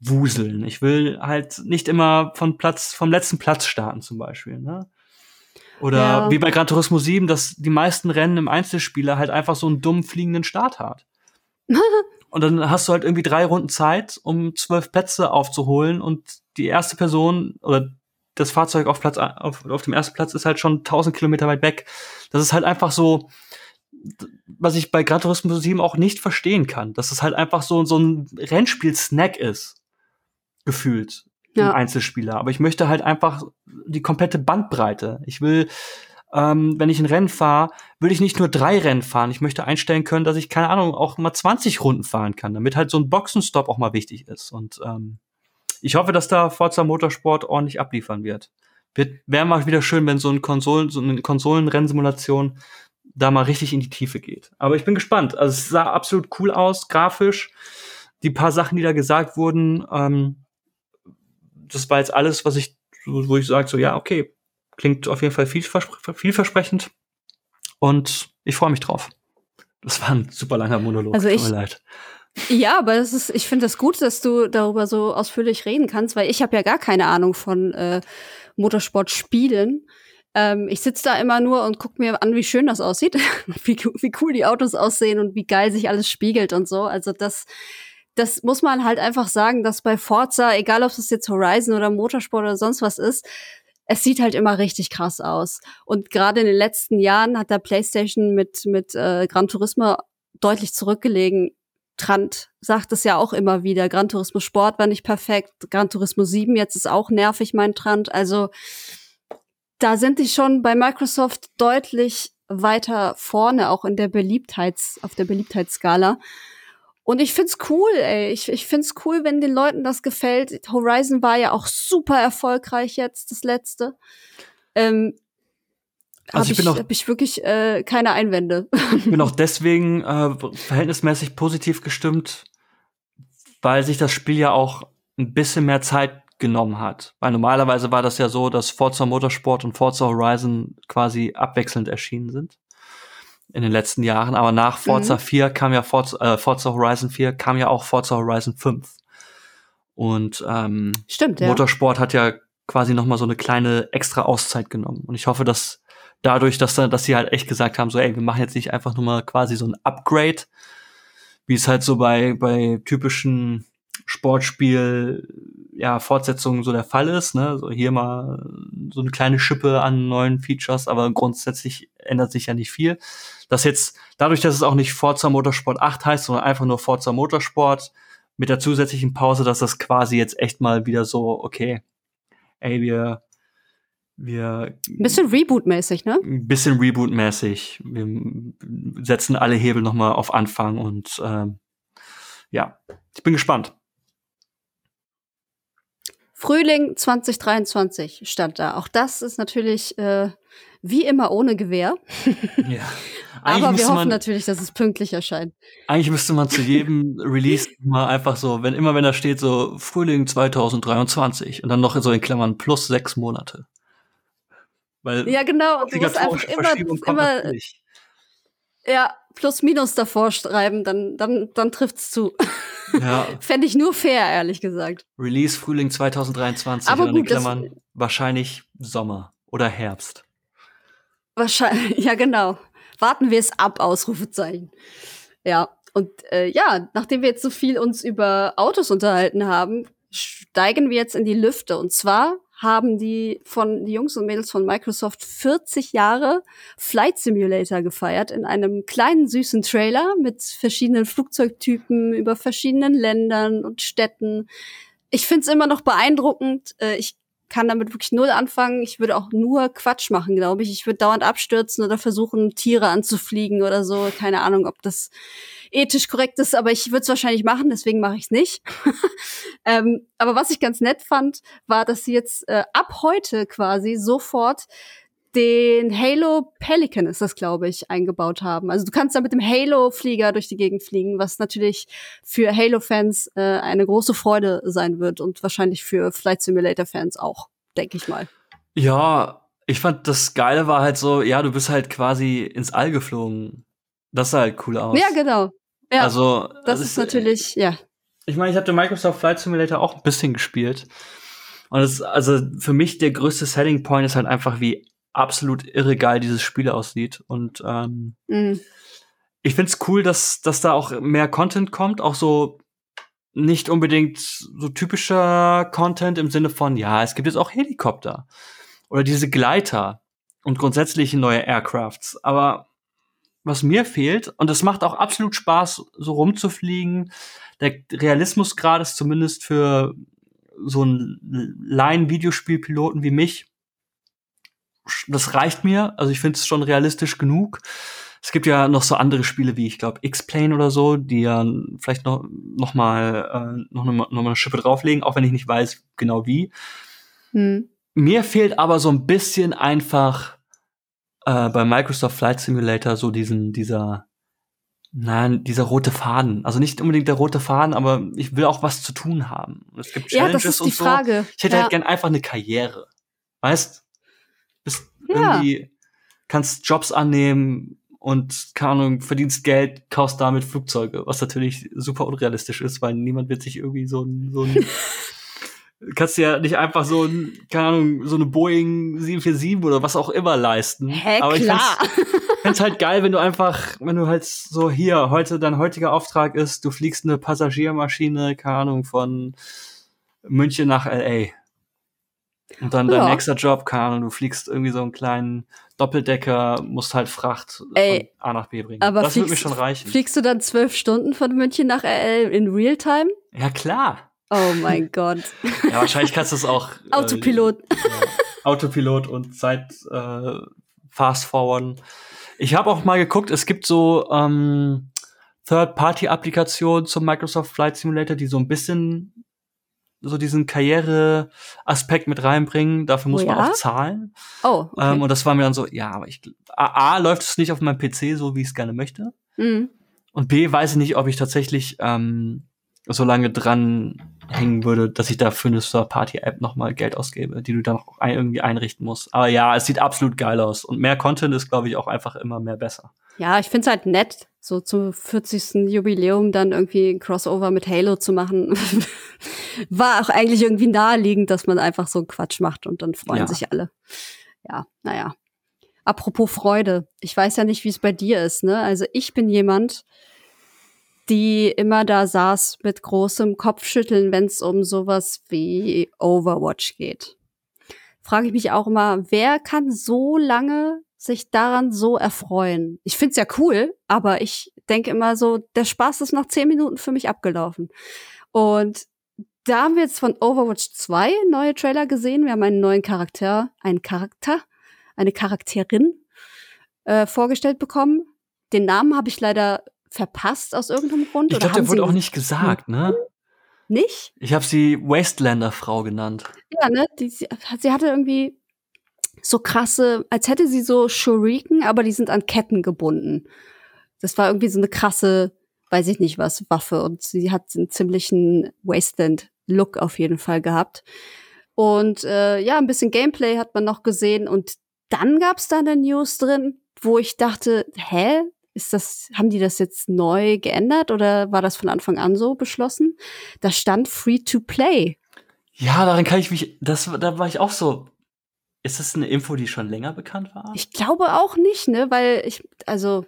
wuseln. Ich will halt nicht immer von Platz vom letzten Platz starten zum Beispiel, ne? Oder ja. wie bei Gran Turismo 7, dass die meisten Rennen im Einzelspieler halt einfach so einen dummen fliegenden Start hat. und dann hast du halt irgendwie drei Runden Zeit, um zwölf Plätze aufzuholen und die erste Person oder das Fahrzeug auf Platz auf, auf dem ersten Platz ist halt schon 1000 Kilometer weit weg. Das ist halt einfach so, was ich bei Gran Turismo 7 auch nicht verstehen kann, dass es halt einfach so so ein Rennspiel-Snack ist, gefühlt ja. im Einzelspieler. Aber ich möchte halt einfach die komplette Bandbreite. Ich will ähm, wenn ich ein Rennen fahre, will ich nicht nur drei Rennen fahren. Ich möchte einstellen können, dass ich, keine Ahnung, auch mal 20 Runden fahren kann, damit halt so ein Boxenstopp auch mal wichtig ist. Und ähm, ich hoffe, dass da Forza Motorsport ordentlich abliefern wird. Wird wäre mal wieder schön, wenn so ein Konsolen, so eine Konsolenrennsimulation da mal richtig in die Tiefe geht. Aber ich bin gespannt. Also es sah absolut cool aus, grafisch. Die paar Sachen, die da gesagt wurden, ähm, das war jetzt alles, was ich, wo ich sage, so ja, okay, Klingt auf jeden Fall vielverspre vielversprechend. Und ich freue mich drauf. Das war ein super langer Monolog. Also ich, Tut mir leid. Ja, aber es ist, ich finde es das gut, dass du darüber so ausführlich reden kannst, weil ich habe ja gar keine Ahnung von äh, Motorsportspielen. Ähm, ich sitze da immer nur und gucke mir an, wie schön das aussieht, wie, wie cool die Autos aussehen und wie geil sich alles spiegelt und so. Also das, das muss man halt einfach sagen, dass bei Forza, egal ob es jetzt Horizon oder Motorsport oder sonst was ist, es sieht halt immer richtig krass aus. Und gerade in den letzten Jahren hat der PlayStation mit, mit äh, Gran Turismo deutlich zurückgelegen. Trant sagt es ja auch immer wieder. Gran Turismo Sport war nicht perfekt. Gran Turismo 7 jetzt ist auch nervig, mein Trant. Also da sind die schon bei Microsoft deutlich weiter vorne, auch in der Beliebtheits, auf der Beliebtheitsskala. Und ich find's cool, ey. Ich, ich find's cool, wenn den Leuten das gefällt. Horizon war ja auch super erfolgreich jetzt, das letzte. Ähm, also ich, bin auch, hab ich wirklich äh, keine Einwände. Ich bin auch deswegen äh, verhältnismäßig positiv gestimmt, weil sich das Spiel ja auch ein bisschen mehr Zeit genommen hat. Weil normalerweise war das ja so, dass Forza Motorsport und Forza Horizon quasi abwechselnd erschienen sind in den letzten Jahren. Aber nach Forza mhm. 4 kam ja Forza, äh, Forza Horizon 4 kam ja auch Forza Horizon 5. Und ähm, Stimmt, ja. Motorsport hat ja quasi noch mal so eine kleine extra Auszeit genommen. Und ich hoffe, dass dadurch, dass, dass sie halt echt gesagt haben, so, ey, wir machen jetzt nicht einfach nur mal quasi so ein Upgrade, wie es halt so bei, bei typischen Sportspiel, ja, Fortsetzungen so der Fall ist, ne, so hier mal so eine kleine Schippe an neuen Features, aber grundsätzlich ändert sich ja nicht viel. Das jetzt, dadurch, dass es auch nicht Forza Motorsport 8 heißt, sondern einfach nur Forza Motorsport mit der zusätzlichen Pause, dass das quasi jetzt echt mal wieder so, okay, ey, wir wir ein bisschen Reboot-mäßig, ne? Ein bisschen Reboot-mäßig. Wir setzen alle Hebel noch mal auf Anfang und ähm, ja, ich bin gespannt. Frühling 2023 stand da. Auch das ist natürlich äh, wie immer ohne Gewehr. ja. Aber wir hoffen man, natürlich, dass es pünktlich erscheint. Eigentlich müsste man zu jedem Release mal einfach so, wenn immer wenn da steht so Frühling 2023 und dann noch so in Klammern plus sechs Monate. Weil ja, genau. Und du musst einfach immer, immer ja, plus minus davor schreiben, dann, dann, dann trifft's zu. Ja. Fände ich nur fair, ehrlich gesagt. Release Frühling 2023 Aber gut, Klammern wahrscheinlich Sommer oder Herbst. Wahrscheinlich, ja, genau. Warten wir es ab, Ausrufezeichen. Ja, und äh, ja, nachdem wir jetzt so viel uns über Autos unterhalten haben, steigen wir jetzt in die Lüfte. Und zwar haben die von die Jungs und Mädels von Microsoft 40 Jahre Flight Simulator gefeiert in einem kleinen süßen Trailer mit verschiedenen Flugzeugtypen über verschiedenen Ländern und Städten. Ich find's immer noch beeindruckend. Äh, ich kann damit wirklich null anfangen. Ich würde auch nur Quatsch machen, glaube ich. Ich würde dauernd abstürzen oder versuchen, Tiere anzufliegen oder so. Keine Ahnung, ob das ethisch korrekt ist, aber ich würde es wahrscheinlich machen, deswegen mache ich es nicht. ähm, aber was ich ganz nett fand, war, dass sie jetzt äh, ab heute quasi sofort den Halo Pelican ist das, glaube ich, eingebaut haben. Also du kannst da mit dem Halo-Flieger durch die Gegend fliegen, was natürlich für Halo-Fans äh, eine große Freude sein wird und wahrscheinlich für Flight Simulator-Fans auch, denke ich mal. Ja, ich fand das Geile war halt so, ja, du bist halt quasi ins All geflogen. Das sah halt cool aus. Ja, genau. Ja, also das, das ist, ist natürlich, ja. Ich meine, ich habe den Microsoft Flight Simulator auch ein bisschen gespielt. Und es, also für mich der größte Selling Point ist halt einfach, wie absolut irregeil dieses Spiel aussieht. Und ähm, mhm. ich find's cool, dass, dass da auch mehr Content kommt, auch so nicht unbedingt so typischer Content im Sinne von, ja, es gibt jetzt auch Helikopter oder diese Gleiter und grundsätzlich neue Aircrafts. Aber was mir fehlt, und es macht auch absolut Spaß, so rumzufliegen, der Realismusgrad ist zumindest für so einen Laien-Videospielpiloten wie mich das reicht mir. Also ich finde es schon realistisch genug. Es gibt ja noch so andere Spiele wie, ich glaube, X-Plane oder so, die ja vielleicht noch, noch mal, äh, noch, noch mal eine Schippe drauflegen, auch wenn ich nicht weiß genau wie. Hm. Mir fehlt aber so ein bisschen einfach äh, bei Microsoft Flight Simulator so diesen, dieser, nein, dieser rote Faden. Also nicht unbedingt der rote Faden, aber ich will auch was zu tun haben. Es gibt Challenges ja, das ist die und so. Frage. Ich hätte ja. halt gern einfach eine Karriere. Weißt? Ja. irgendwie, kannst Jobs annehmen und, keine Ahnung, verdienst Geld, kaufst damit Flugzeuge, was natürlich super unrealistisch ist, weil niemand wird sich irgendwie so ein, so ein kannst du ja nicht einfach so ein, keine Ahnung, so eine Boeing 747 oder was auch immer leisten. Hä, Aber klar. ich find's halt geil, wenn du einfach, wenn du halt so hier, heute, dein heutiger Auftrag ist, du fliegst eine Passagiermaschine, keine Ahnung, von München nach L.A. Und dann dein Ja. nächster Job, keine Ahnung, du fliegst irgendwie so einen kleinen Doppeldecker, musst halt Fracht Ey, von A nach B bringen. aber das würde mir schon reichen. Fliegst du dann zwölf Stunden von München nach RL in Realtime? Ja, klar. Oh mein Gott. Ja, wahrscheinlich kannst du es auch. äh, Autopilot. Ja, Autopilot und Zeit äh, fast forwarden. Ich habe auch mal geguckt, es gibt so ähm, Third-Party-Applikationen zum Microsoft Flight Simulator, die so ein bisschen so diesen Karriere-Aspekt mit reinbringen. Dafür muss Oh man ja? auch zahlen. Oh, okay. Ähm, und das war mir dann so, ja, aber ich A, A läuft es nicht auf meinem PC so, wie ich es gerne möchte. Mhm. Und B weiß ich nicht, ob ich tatsächlich ähm, so lange dran hängen würde, dass ich da für eine Third-Party-App nochmal Geld ausgebe, die du dann auch ein, irgendwie einrichten musst. Aber ja, es sieht absolut geil aus. Und mehr Content ist, glaube ich, auch einfach immer mehr besser. Ja, ich find's halt nett, so zum 40. Jubiläum dann irgendwie ein Crossover mit Halo zu machen. War auch eigentlich irgendwie naheliegend, dass man einfach so einen Quatsch macht und dann freuen Ja. sich alle. Ja, naja. Apropos Freude. Ich weiß ja nicht, wie es bei dir ist, ne? Also ich bin jemand, die immer da saß mit großem Kopfschütteln, wenn es um sowas wie Overwatch geht. Frage ich mich auch immer, wer kann so lange sich daran so erfreuen? Ich find's ja cool, aber ich denke immer so, der Spaß ist nach zehn Minuten für mich abgelaufen. Und da haben wir jetzt von Overwatch 2 neue Trailer gesehen. Wir haben einen neuen Charakter, einen Charakter, eine Charakterin äh, vorgestellt bekommen. Den Namen habe ich leider verpasst aus irgendeinem Grund. Ich glaube, der wurde auch nicht gesagt, ne? Nicht? Ich habe sie Wastelander-Frau genannt. Ja, ne? Die, sie, sie hatte irgendwie so krasse, als hätte sie so Shuriken, aber die sind an Ketten gebunden. Das war irgendwie so eine krasse, weiß ich nicht was, Waffe. Und sie hat einen ziemlichen Wasteland-Look auf jeden Fall gehabt. Und äh, ja, ein bisschen Gameplay hat man noch gesehen. Und dann gab's da eine News drin, wo ich dachte, hä? Ist das, haben die das jetzt neu geändert oder war das von Anfang an so beschlossen? Da stand Free to Play. Ja, daran kann ich mich, das, da war ich auch so. Ist das eine Info, die schon länger bekannt war? Ich glaube auch nicht, ne, weil ich, also,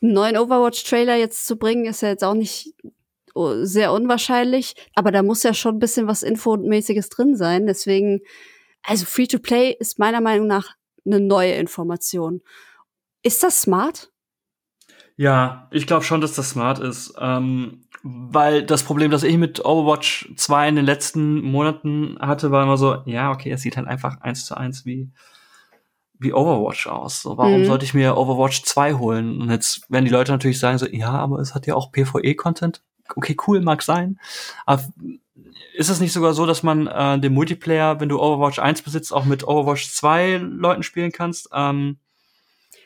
einen neuen Overwatch-Trailer jetzt zu bringen, ist ja jetzt auch nicht oh, sehr unwahrscheinlich, aber da muss ja schon ein bisschen was Infomäßiges drin sein. Deswegen, also Free-to-Play ist meiner Meinung nach eine neue Information. Ist das smart? Ja, ich glaube schon, dass das smart ist. Ähm, weil das Problem, das ich mit Overwatch 2 in den letzten Monaten hatte, war immer so, ja, okay, es sieht halt einfach eins zu eins wie, wie Overwatch aus. So, warum Mhm. sollte ich mir Overwatch 2 holen? Und jetzt werden die Leute natürlich sagen so, ja, aber es hat ja auch PvE-Content. Okay, cool, mag sein. Aber ist es nicht sogar so, dass man äh, den Multiplayer, wenn du Overwatch 1 besitzt, auch mit Overwatch 2 Leuten spielen kannst? Ähm,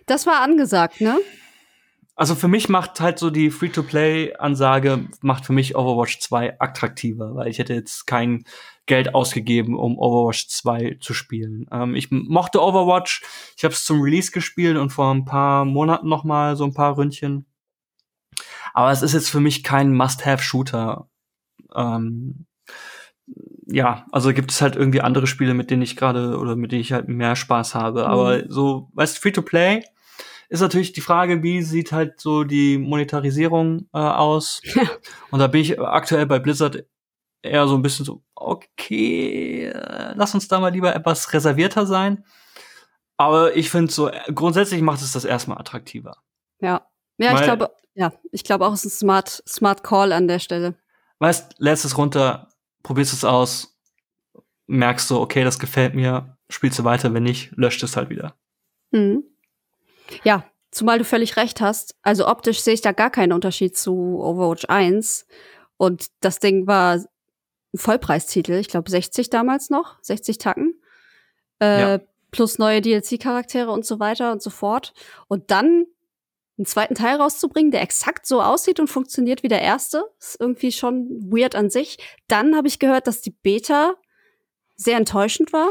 Das war angesagt, ne? Also für mich macht halt so die Free-to-Play-Ansage, macht für mich Overwatch 2 attraktiver, weil ich hätte jetzt kein Geld ausgegeben, um Overwatch 2 zu spielen. Ähm, ich mochte Overwatch, ich habe es zum Release gespielt und vor ein paar Monaten noch mal so ein paar Ründchen. Aber es ist jetzt für mich kein Must-Have-Shooter. Ähm, ja, also gibt es halt irgendwie andere Spiele, mit denen ich gerade oder mit denen ich halt mehr Spaß habe. Aber so, weißt du, Free-to-Play ist natürlich die Frage, wie sieht halt so die Monetarisierung äh, aus? Und da bin ich aktuell bei Blizzard eher so ein bisschen so, okay, äh, lass uns da mal lieber etwas reservierter sein. Aber ich finde so, äh, grundsätzlich macht es das erstmal attraktiver. Ja. Ja, ich Weil- glaube, ja, ich glaube auch, es ist ein smart, smart Call an der Stelle. Weißt, lädst es runter, probierst es aus, merkst so, okay, das gefällt mir, spielst du weiter, wenn nicht, löscht es halt wieder. Mhm. Ja, zumal du völlig recht hast. Also optisch sehe ich da gar keinen Unterschied zu Overwatch 1. Und das Ding war ein Vollpreistitel, ich glaube 60 damals noch, 60 Tacken. Äh, Ja. Plus neue DLC-Charaktere und so weiter und so fort. Und dann einen zweiten Teil rauszubringen, der exakt so aussieht und funktioniert wie der erste, ist irgendwie schon weird an sich. Dann habe ich gehört, dass die Beta sehr enttäuschend war.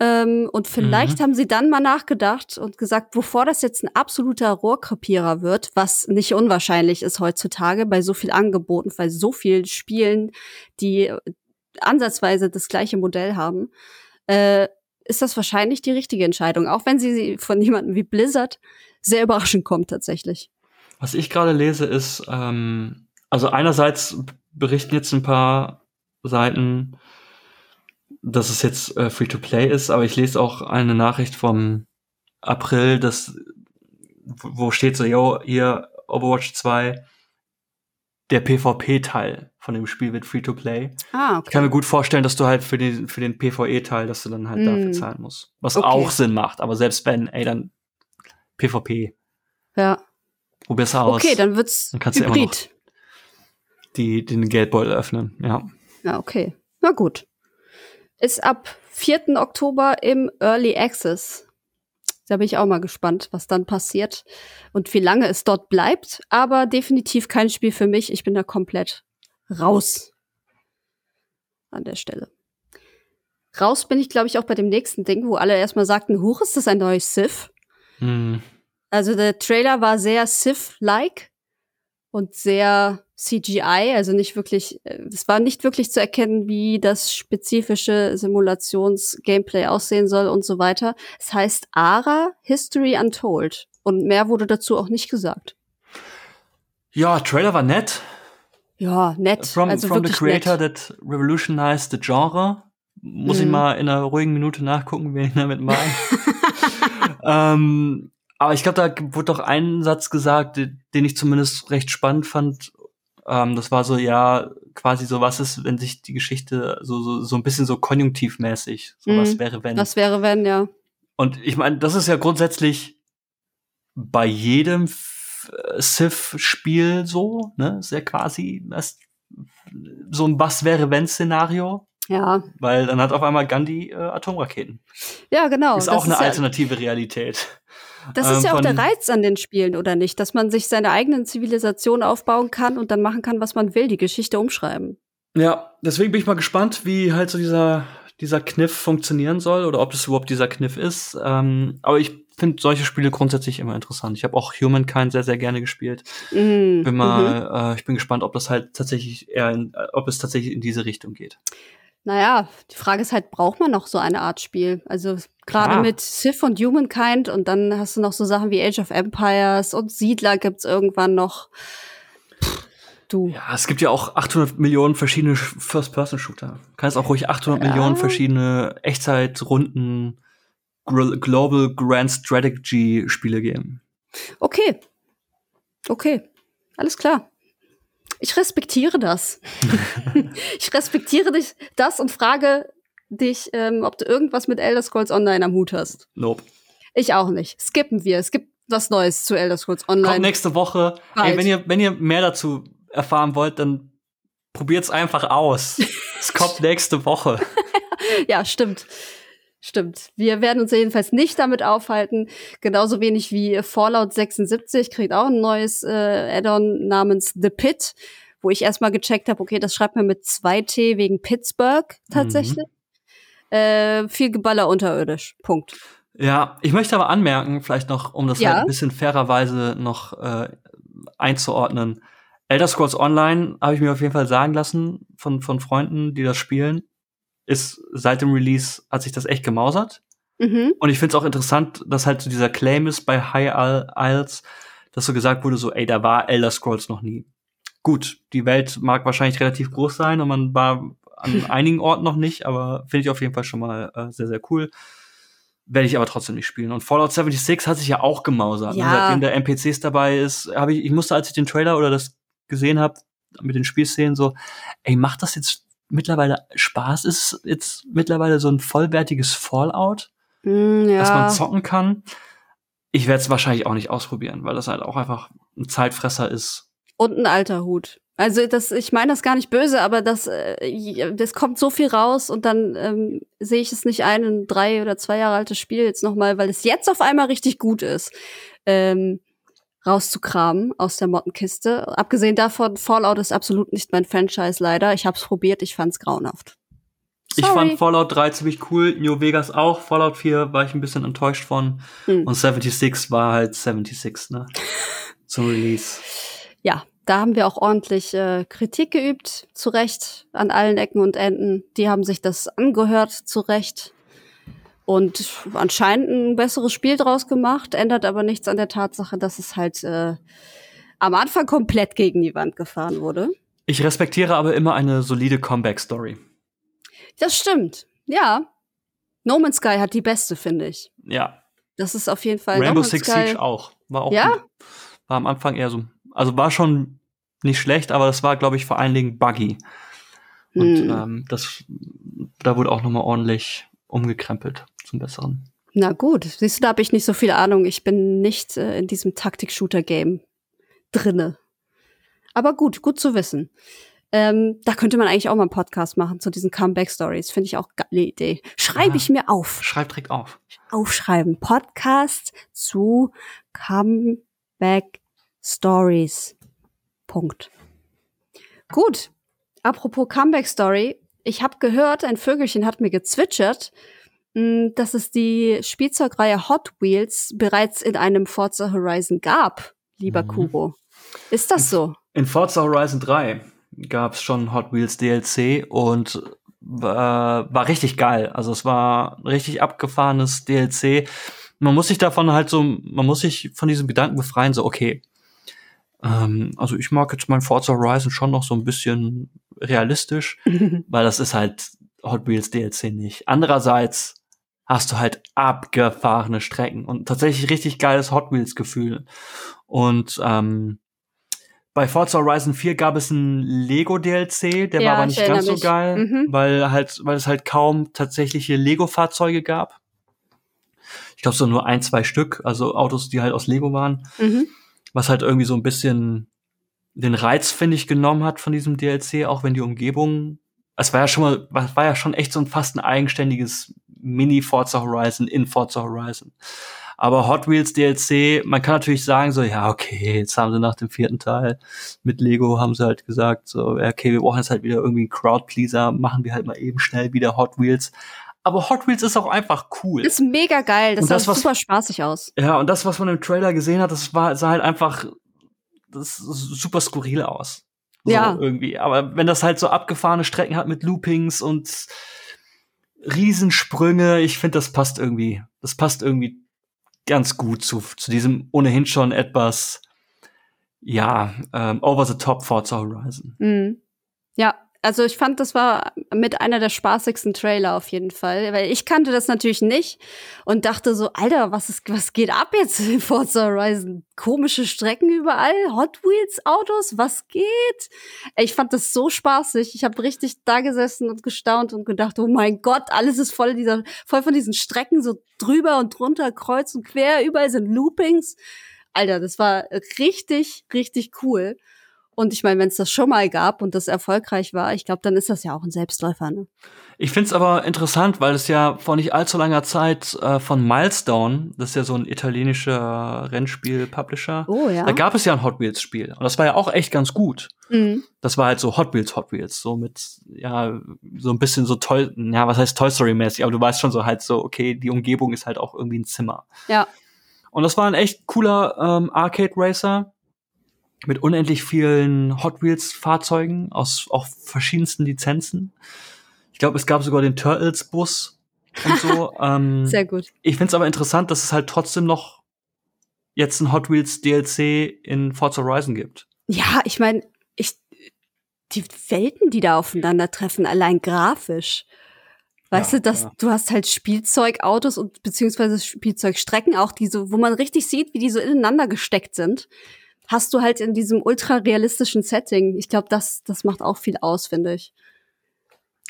Ähm, und vielleicht Mhm. haben sie dann mal nachgedacht und gesagt, bevor das jetzt ein absoluter Rohrkrepierer wird, was nicht unwahrscheinlich ist heutzutage bei so viel Angeboten, bei so vielen Spielen, die ansatzweise das gleiche Modell haben, äh, ist das wahrscheinlich die richtige Entscheidung, auch wenn sie von jemandem wie Blizzard sehr überraschend kommt tatsächlich. Was ich gerade lese ist, ähm, also einerseits berichten jetzt ein paar Seiten, dass es jetzt äh, Free-to-Play ist, aber ich lese auch eine Nachricht vom April, dass, wo steht so, yo, hier Overwatch 2, der PvP-Teil von dem Spiel wird Free-to-Play. Ah, okay. Ich kann mir gut vorstellen, dass du halt für den, für den PvE-Teil, dass du dann halt mm. dafür zahlen musst. Was okay. auch Sinn macht, aber selbst wenn, ey, dann PvP. Ja. Probier's aus. Okay, dann wird's dann kannst Hybrid. Du immer noch die, den Geldbeutel öffnen, ja. Ja, okay. Na gut. Ist ab 4. Oktober im Early Access. Da bin ich auch mal gespannt, was dann passiert und wie lange es dort bleibt. Aber definitiv kein Spiel für mich. Ich bin da komplett raus an der Stelle. Raus bin ich, glaube ich, auch bei dem nächsten Ding, wo alle erstmal sagten, huch, ist das ein neues Sith? Hm. Also der Trailer war sehr Sith-like und sehr CGI, also nicht wirklich, äh, es war nicht wirklich zu erkennen, wie das spezifische Simulations-Gameplay aussehen soll und so weiter. Es heißt ARA History Untold und mehr wurde dazu auch nicht gesagt. Ja, Trailer war nett. Ja, nett. From, also from the creator nett. that revolutionized the genre. Muss mm. ich mhm. mal in einer ruhigen Minute nachgucken, wen ich damit meine. ähm, aber ich glaube, da wurde doch ein Satz gesagt, den ich zumindest recht spannend fand ähm, das war so, ja, quasi so, was ist, wenn sich die Geschichte so, so, so ein bisschen so konjunktivmäßig, so mhm. was wäre, wenn. Was wäre, wenn, ja. Und ich meine, das ist ja grundsätzlich bei jedem Civ-Spiel so, ne? Sehr quasi das, so ein Was wäre, wenn Szenario. Ja. Weil dann hat auf einmal Gandhi äh, Atomraketen. Ja, genau. Ist auch eine alternative ja Realität. Das ist ähm, ja auch der Reiz an den Spielen, oder nicht? Dass man sich seine eigenen Zivilisation aufbauen kann und dann machen kann, was man will, die Geschichte umschreiben. Ja, deswegen bin ich mal gespannt, wie halt so dieser, dieser Kniff funktionieren soll oder ob das überhaupt dieser Kniff ist. Ähm, aber ich finde solche Spiele grundsätzlich immer interessant. Ich habe auch Humankind sehr, sehr gerne gespielt. Mm, bin mal, mhm. äh, ich bin gespannt, ob das halt tatsächlich eher, in, ob es tatsächlich in diese Richtung geht. Naja, die Frage ist halt, braucht man noch so eine Art Spiel? Also gerade ja. mit Civ und Humankind und dann hast du noch so Sachen wie Age of Empires und Siedler gibt's irgendwann noch. du. Ja, es gibt ja auch 800 Millionen verschiedene First-Person-Shooter. Kannst auch ruhig 800 ja. Millionen verschiedene Echtzeitrunden Global Grand Strategy Spiele geben. Okay. Okay. Alles klar ich respektiere das. ich respektiere dich das und frage dich, ähm, ob du irgendwas mit Elder Scrolls Online am Hut hast. Nope. Ich auch nicht. Skippen wir. Es gibt was Neues zu Elder Scrolls Online. Kommt nächste Woche. Ey, wenn ihr, wenn ihr mehr dazu erfahren wollt, dann probiert's einfach aus. es kommt nächste Woche. ja, stimmt. Stimmt. Wir werden uns jedenfalls nicht damit aufhalten. Genauso wenig wie Fallout 76 kriegt auch ein neues äh, Add-on namens The Pit, wo ich erstmal gecheckt habe, okay, das schreibt man mit 2T wegen Pittsburgh tatsächlich. Mhm. Äh, viel Geballer unterirdisch. Punkt. Ja, ich möchte aber anmerken, vielleicht noch, um das ja? halt ein bisschen fairerweise noch äh, einzuordnen. Elder Scrolls Online habe ich mir auf jeden Fall sagen lassen von, von Freunden, die das spielen ist seit dem Release hat sich das echt gemausert. Mhm. Und ich finde es auch interessant, dass halt so dieser Claim ist bei High Isles, dass so gesagt wurde, so, ey, da war Elder Scrolls noch nie. Gut, die Welt mag wahrscheinlich relativ groß sein und man war an einigen Orten noch nicht, aber finde ich auf jeden Fall schon mal äh, sehr, sehr cool. Werde ich aber trotzdem nicht spielen. Und Fallout 76 hat sich ja auch gemausert. Ne? Ja. Seitdem der NPCs dabei ist, habe ich, ich musste, als ich den Trailer oder das gesehen habe, mit den Spielszenen so, ey, macht das jetzt mittlerweile Spaß ist, jetzt mittlerweile so ein vollwertiges Fallout, mm, ja. dass man zocken kann. Ich werde es wahrscheinlich auch nicht ausprobieren, weil das halt auch einfach ein Zeitfresser ist. Und ein alter Hut. Also das, ich meine das gar nicht böse, aber das, äh, das kommt so viel raus und dann ähm, sehe ich es nicht ein, ein drei oder zwei Jahre altes Spiel jetzt nochmal, weil es jetzt auf einmal richtig gut ist. Ähm, rauszukramen aus der Mottenkiste. Abgesehen davon, Fallout ist absolut nicht mein Franchise leider. Ich habe es probiert, ich fand's grauenhaft. Sorry. Ich fand Fallout 3 ziemlich cool, New Vegas auch, Fallout 4 war ich ein bisschen enttäuscht von hm. und 76 war halt 76, ne? Zum Release. Ja, Da haben wir auch ordentlich äh, Kritik geübt, zu Recht, an allen Ecken und Enden. Die haben sich das angehört, zu Recht. Und anscheinend ein besseres Spiel draus gemacht, ändert aber nichts an der Tatsache, dass es halt äh, am Anfang komplett gegen die Wand gefahren wurde. Ich respektiere aber immer eine solide Comeback-Story. Das stimmt, ja. No Man's Sky hat die beste, finde ich. Ja. Das ist auf jeden Fall. Rainbow no Six Sky. Siege auch. War auch ja? Gut. War am Anfang eher so. Also war schon nicht schlecht, aber das war, glaube ich, vor allen Dingen buggy. Und hm. ähm, das, da wurde auch noch mal ordentlich umgekrempelt zum Besseren. Na gut, siehst du, da habe ich nicht so viel Ahnung. Ich bin nicht äh, in diesem Taktik-Shooter-Game drinne. Aber gut, gut zu wissen. Ähm, da könnte man eigentlich auch mal einen Podcast machen zu diesen Comeback-Stories. Finde ich auch geile Idee. Schreibe ja. ich mir auf. Schreib direkt auf. Aufschreiben. Podcast zu Comeback-Stories. Punkt. Gut. Apropos Comeback-Story. Ich habe gehört, ein Vögelchen hat mir gezwitschert, dass es die Spielzeugreihe Hot Wheels bereits in einem Forza Horizon gab, lieber mhm. Kuro. Ist das so? In Forza Horizon 3 gab es schon Hot Wheels DLC und äh, war richtig geil. Also es war ein richtig abgefahrenes DLC. Man muss sich davon halt so, man muss sich von diesem Gedanken befreien, so, okay, ähm, also ich mag jetzt mein Forza Horizon schon noch so ein bisschen realistisch, weil das ist halt Hot Wheels DLC nicht. Andererseits hast du halt abgefahrene Strecken und tatsächlich richtig geiles Hot Wheels Gefühl. Und ähm, bei Forza Horizon 4 gab es ein Lego DLC, der ja, war aber nicht ganz so geil, mhm. weil halt, weil es halt kaum tatsächliche Lego-Fahrzeuge gab. Ich glaube, so nur ein, zwei Stück, also Autos, die halt aus Lego waren. Mhm. Was halt irgendwie so ein bisschen den Reiz, finde ich, genommen hat von diesem DLC, auch wenn die Umgebung, es war ja schon mal, war ja schon echt so ein fast ein eigenständiges Mini Forza Horizon in Forza Horizon. Aber Hot Wheels DLC, man kann natürlich sagen, so, ja, okay, jetzt haben sie nach dem vierten Teil mit Lego haben sie halt gesagt, so, okay, wir brauchen jetzt halt wieder irgendwie einen Crowdpleaser, machen wir halt mal eben schnell wieder Hot Wheels. Aber Hot Wheels ist auch einfach cool. Ist mega geil, das, das sah was, super spaßig aus. Ja, und das, was man im Trailer gesehen hat, das war, sah halt einfach, das super skurril aus. So ja. Irgendwie. Aber wenn das halt so abgefahrene Strecken hat mit Loopings und Riesensprünge, ich finde, das passt irgendwie. Das passt irgendwie ganz gut zu, zu diesem ohnehin schon etwas, ja, ähm, over the top Forza Horizon. Mhm. Ja, also ich fand, das war mit einer der spaßigsten Trailer auf jeden Fall, weil ich kannte das natürlich nicht und dachte so, Alter, was ist, was geht ab jetzt in Forza Horizon? Komische Strecken überall, Hot Wheels Autos, was geht? Ich fand das so spaßig. Ich habe richtig da gesessen und gestaunt und gedacht, oh mein Gott, alles ist voll dieser, voll von diesen Strecken so drüber und drunter, kreuz und quer, überall sind Loopings. Alter, das war richtig, richtig cool. Und ich meine, wenn es das schon mal gab und das erfolgreich war, ich glaube, dann ist das ja auch ein Selbstläufer. Ne? Ich find's aber interessant, weil es ja vor nicht allzu langer Zeit äh, von Milestone, das ist ja so ein italienischer Rennspiel-Publisher, oh, ja. da gab es ja ein Hot Wheels-Spiel. Und das war ja auch echt ganz gut. Mhm. Das war halt so Hot Wheels, Hot Wheels, so mit, ja, so ein bisschen so toll, ja, was heißt Toy Story-mäßig, aber du weißt schon so halt so, okay, die Umgebung ist halt auch irgendwie ein Zimmer. Ja. Und das war ein echt cooler ähm, Arcade-Racer mit unendlich vielen Hot Wheels Fahrzeugen aus auch verschiedensten Lizenzen. Ich glaube, es gab sogar den Turtles Bus und so. ähm, Sehr gut. Ich finde es aber interessant, dass es halt trotzdem noch jetzt ein Hot Wheels DLC in Forza Horizon gibt. Ja, ich meine, ich die Welten, die da aufeinandertreffen, allein grafisch. Weißt ja, du, dass ja. du hast halt Spielzeugautos und beziehungsweise Spielzeugstrecken auch, die so, wo man richtig sieht, wie die so ineinander gesteckt sind hast du halt in diesem ultra realistischen Setting. Ich glaube, das, das macht auch viel aus, finde ich.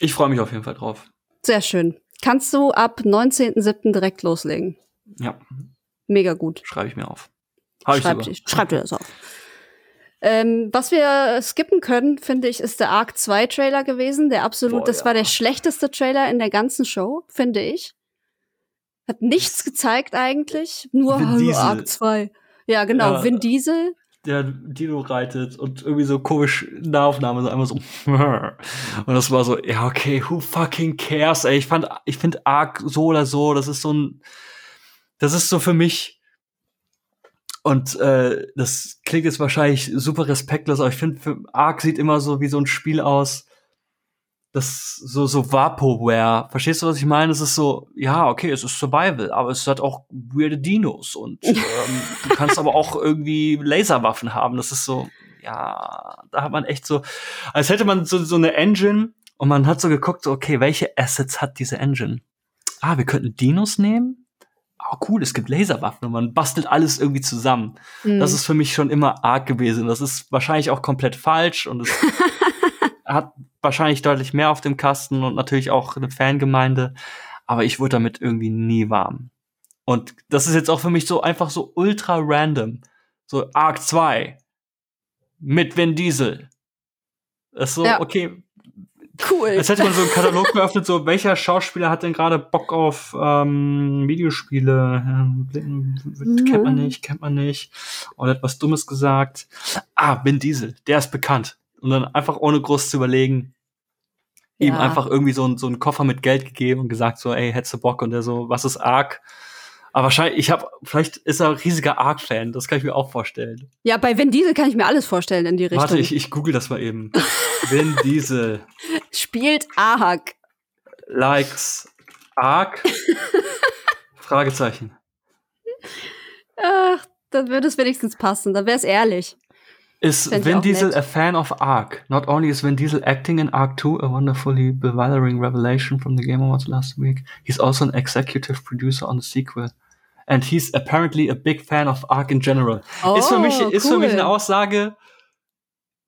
Ich freue mich auf jeden Fall drauf. Sehr schön. Kannst du ab 19.07. direkt loslegen? Ja. Mega gut. Schreibe ich mir auf. Hab schreib, ich schreib dir das auf. Ähm, was wir skippen können, finde ich, ist der Arc 2 Trailer gewesen. Der absolut, Boah, das ja. war der schlechteste Trailer in der ganzen Show, finde ich. Hat nichts gezeigt eigentlich, nur Hallo Arc 2. Ja, genau, ja. Vin Diesel der Dino reitet und irgendwie so komisch Nahaufnahme, so einmal so. und das war so, ja, okay, who fucking cares, ey. Ich fand, ich finde Ark so oder so, das ist so ein, das ist so für mich Und äh, das klingt jetzt wahrscheinlich super respektlos, aber ich finde, Ark sieht immer so wie so ein Spiel aus, das so so Vaporware. Verstehst du, was ich meine? Es ist so, ja, okay, es ist Survival, aber es hat auch weirde Dinos und ähm, du kannst aber auch irgendwie Laserwaffen haben. Das ist so, ja, da hat man echt so, als hätte man so so eine Engine und man hat so geguckt, so, okay, welche Assets hat diese Engine? Ah, wir könnten Dinos nehmen. Oh, cool, es gibt Laserwaffen und man bastelt alles irgendwie zusammen. Mhm. Das ist für mich schon immer arg gewesen. Das ist wahrscheinlich auch komplett falsch und es hat wahrscheinlich deutlich mehr auf dem Kasten und natürlich auch eine Fangemeinde, aber ich wurde damit irgendwie nie warm. Und das ist jetzt auch für mich so einfach so ultra random. So Arc 2 mit Vin Diesel. Das ist so, ja. okay. Cool. Jetzt hätte man so einen Katalog geöffnet, so welcher Schauspieler hat denn gerade Bock auf ähm, Videospiele? Mhm. Kennt man nicht, kennt man nicht. Oder etwas Dummes gesagt. Ah, Vin Diesel, der ist bekannt und dann einfach ohne groß zu überlegen, ja. ihm einfach irgendwie so, ein, so einen Koffer mit Geld gegeben und gesagt so, ey, hättest du Bock? Und der so, was ist Ark? Aber wahrscheinlich, ich habe, vielleicht ist er ein riesiger Ark-Fan, das kann ich mir auch vorstellen. Ja, bei Vin Diesel kann ich mir alles vorstellen in die Richtung. Warte, ich, ich google das mal eben. Vin Diesel. Spielt Ark. Likes Ark? Fragezeichen. Ach, dann würde es wenigstens passen, dann wäre es ehrlich. Is Vin Diesel nett. a fan of Ark? Not only is Vin Diesel acting in Ark 2, a wonderfully bewildering revelation from the Game Awards last week, he's also an executive producer on the sequel. And he's apparently a big fan of Ark in general. Oh, ist, für mich, ist für mich eine Aussage,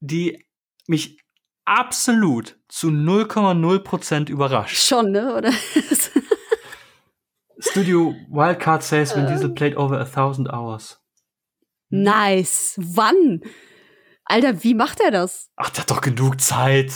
die mich absolut zu 0,0% überrascht. Schon, ne? Oder? Studio Wildcard says Vin Diesel played over a thousand hours. Nice. Wann? Alter, wie macht er das? Ach, der hat doch genug Zeit.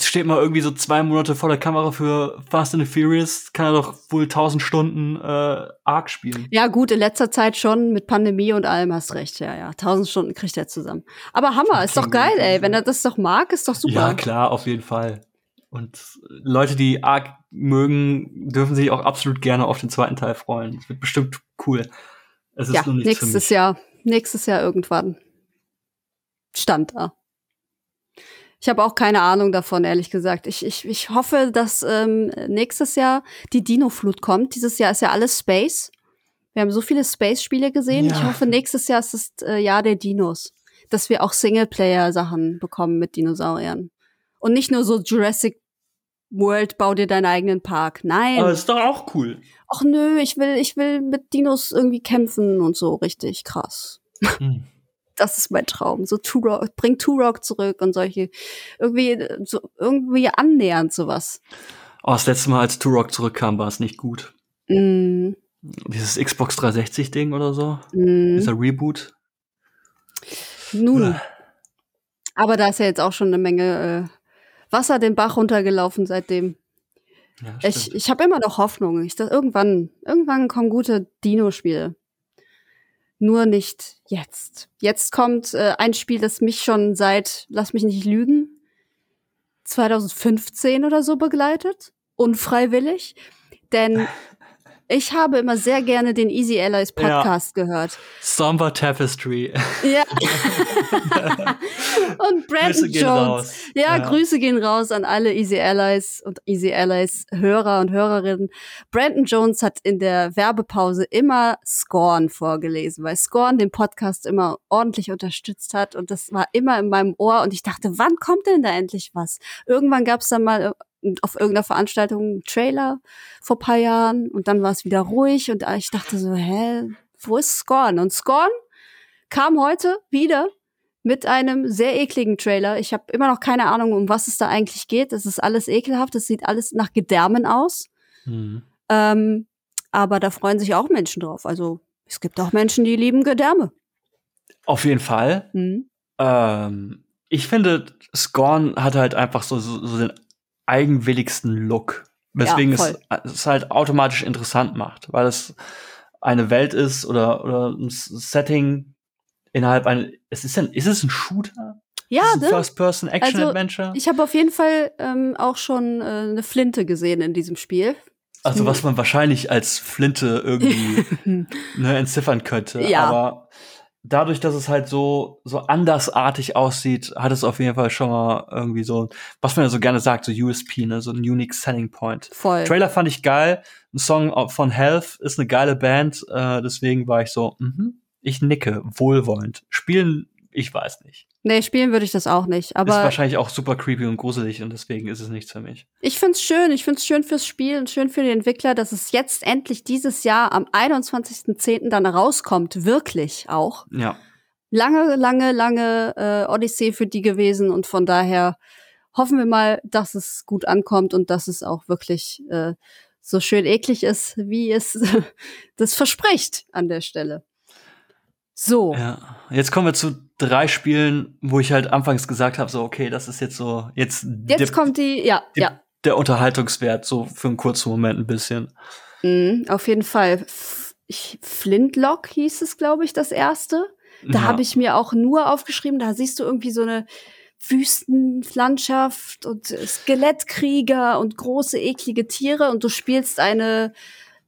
Steht mal irgendwie so zwei Monate vor der Kamera für Fast and the Furious, kann er doch wohl tausend Stunden äh, Arc spielen. Ja, gut, in letzter Zeit schon mit Pandemie und allem hast recht. Ja, ja, tausend Stunden kriegt er zusammen. Aber Hammer, ist doch geil, ey. Wenn er das doch mag, ist doch super. Ja, klar, auf jeden Fall. Und Leute, die Arc mögen, dürfen sich auch absolut gerne auf den zweiten Teil freuen. Das wird bestimmt cool. Es ist ja, nur nächstes Jahr. Nächstes Jahr irgendwann stand da. Ich habe auch keine Ahnung davon, ehrlich gesagt. Ich, ich, ich hoffe, dass ähm, nächstes Jahr die Dino-Flut kommt. Dieses Jahr ist ja alles Space. Wir haben so viele Space-Spiele gesehen. Ja. Ich hoffe, nächstes Jahr ist das äh, Jahr der Dinos. Dass wir auch Singleplayer-Sachen bekommen mit Dinosauriern. Und nicht nur so Jurassic World, bau dir deinen eigenen Park. Nein. Aber ist doch auch cool. Ach nö, ich will, ich will mit Dinos irgendwie kämpfen und so. Richtig krass. Hm das ist mein Traum. So Turok, bring Turok zurück und solche, irgendwie, so, irgendwie annähernd sowas. Oh, das letzte Mal, als Turok zurückkam, war es nicht gut. Mm. Dieses Xbox 360-Ding oder so. Mm. Dieser Reboot. Nun. Ja. Aber da ist ja jetzt auch schon eine Menge äh, Wasser den Bach runtergelaufen seitdem. Ja, ich ich habe immer noch Hoffnung. Ich, dass irgendwann, irgendwann kommen gute Dino-Spiele. Nur nicht jetzt. Jetzt kommt äh, ein Spiel, das mich schon seit, lass mich nicht lügen, 2015 oder so begleitet. Unfreiwillig. Denn Ich habe immer sehr gerne den Easy Allies Podcast ja. gehört. Somber Tapestry. Ja. und Brandon Jones. Ja, ja, Grüße gehen raus an alle Easy Allies und Easy Allies Hörer und Hörerinnen. Brandon Jones hat in der Werbepause immer Scorn vorgelesen, weil Scorn den Podcast immer ordentlich unterstützt hat und das war immer in meinem Ohr und ich dachte, wann kommt denn da endlich was? Irgendwann gab es dann mal auf irgendeiner Veranstaltung einen Trailer vor paar Jahren und dann war es wieder ruhig und ich dachte so, hä, wo ist Scorn? Und Scorn kam heute wieder mit einem sehr ekligen Trailer. Ich habe immer noch keine Ahnung, um was es da eigentlich geht. Es ist alles ekelhaft, es sieht alles nach Gedärmen aus. Mhm. Ähm, aber da freuen sich auch Menschen drauf. Also es gibt auch Menschen, die lieben Gedärme. Auf jeden Fall. Mhm. Ähm, ich finde, Scorn hat halt einfach so, so, so den eigenwilligsten Look. Weswegen ja, es, es halt automatisch interessant macht, weil es eine Welt ist oder, oder ein Setting innerhalb einer. Es ist ein, ist es ein Shooter? Ja, ne? First-Person-Action-Adventure? Also, ich habe auf jeden Fall ähm, auch schon äh, eine Flinte gesehen in diesem Spiel. Also was man wahrscheinlich als Flinte irgendwie ne, entziffern könnte. Ja. Aber dadurch, dass es halt so, so andersartig aussieht, hat es auf jeden Fall schon mal irgendwie so, was man ja so gerne sagt, so USP, ne, so ein Unique Selling Point. Voll. Trailer fand ich geil. Ein Song von Health ist eine geile Band, äh, deswegen war ich so, mhm, ich nicke, wohlwollend. Spielen, ich weiß nicht. Nee, spielen würde ich das auch nicht. ist Aber wahrscheinlich auch super creepy und gruselig und deswegen ist es nichts für mich. ich find's schön. Ich find's schön fürs Spiel und schön für die Entwickler, dass es jetzt endlich dieses Jahr am 21.10. dann rauskommt. Wirklich auch. Ja. Lange, lange, lange äh, Odyssee für die gewesen und von daher hoffen wir mal, dass es gut ankommt und dass es auch wirklich äh, so schön eklig ist, wie es das verspricht an der Stelle. So. Ja. Jetzt kommen wir zu drei Spielen, wo ich halt anfangs gesagt habe, so, okay, das ist jetzt so, jetzt, Jetzt dippt kommt die, ja, dippt ja. der Unterhaltungswert so für einen kurzen Moment ein bisschen. Mhm, auf jeden Fall. Ich, Flintlock hieß es, glaube ich, das erste. Da Ja. habe ich mir auch nur aufgeschrieben, da siehst du irgendwie so eine Wüstenlandschaft und Skelettkrieger und große, eklige Tiere und du spielst eine,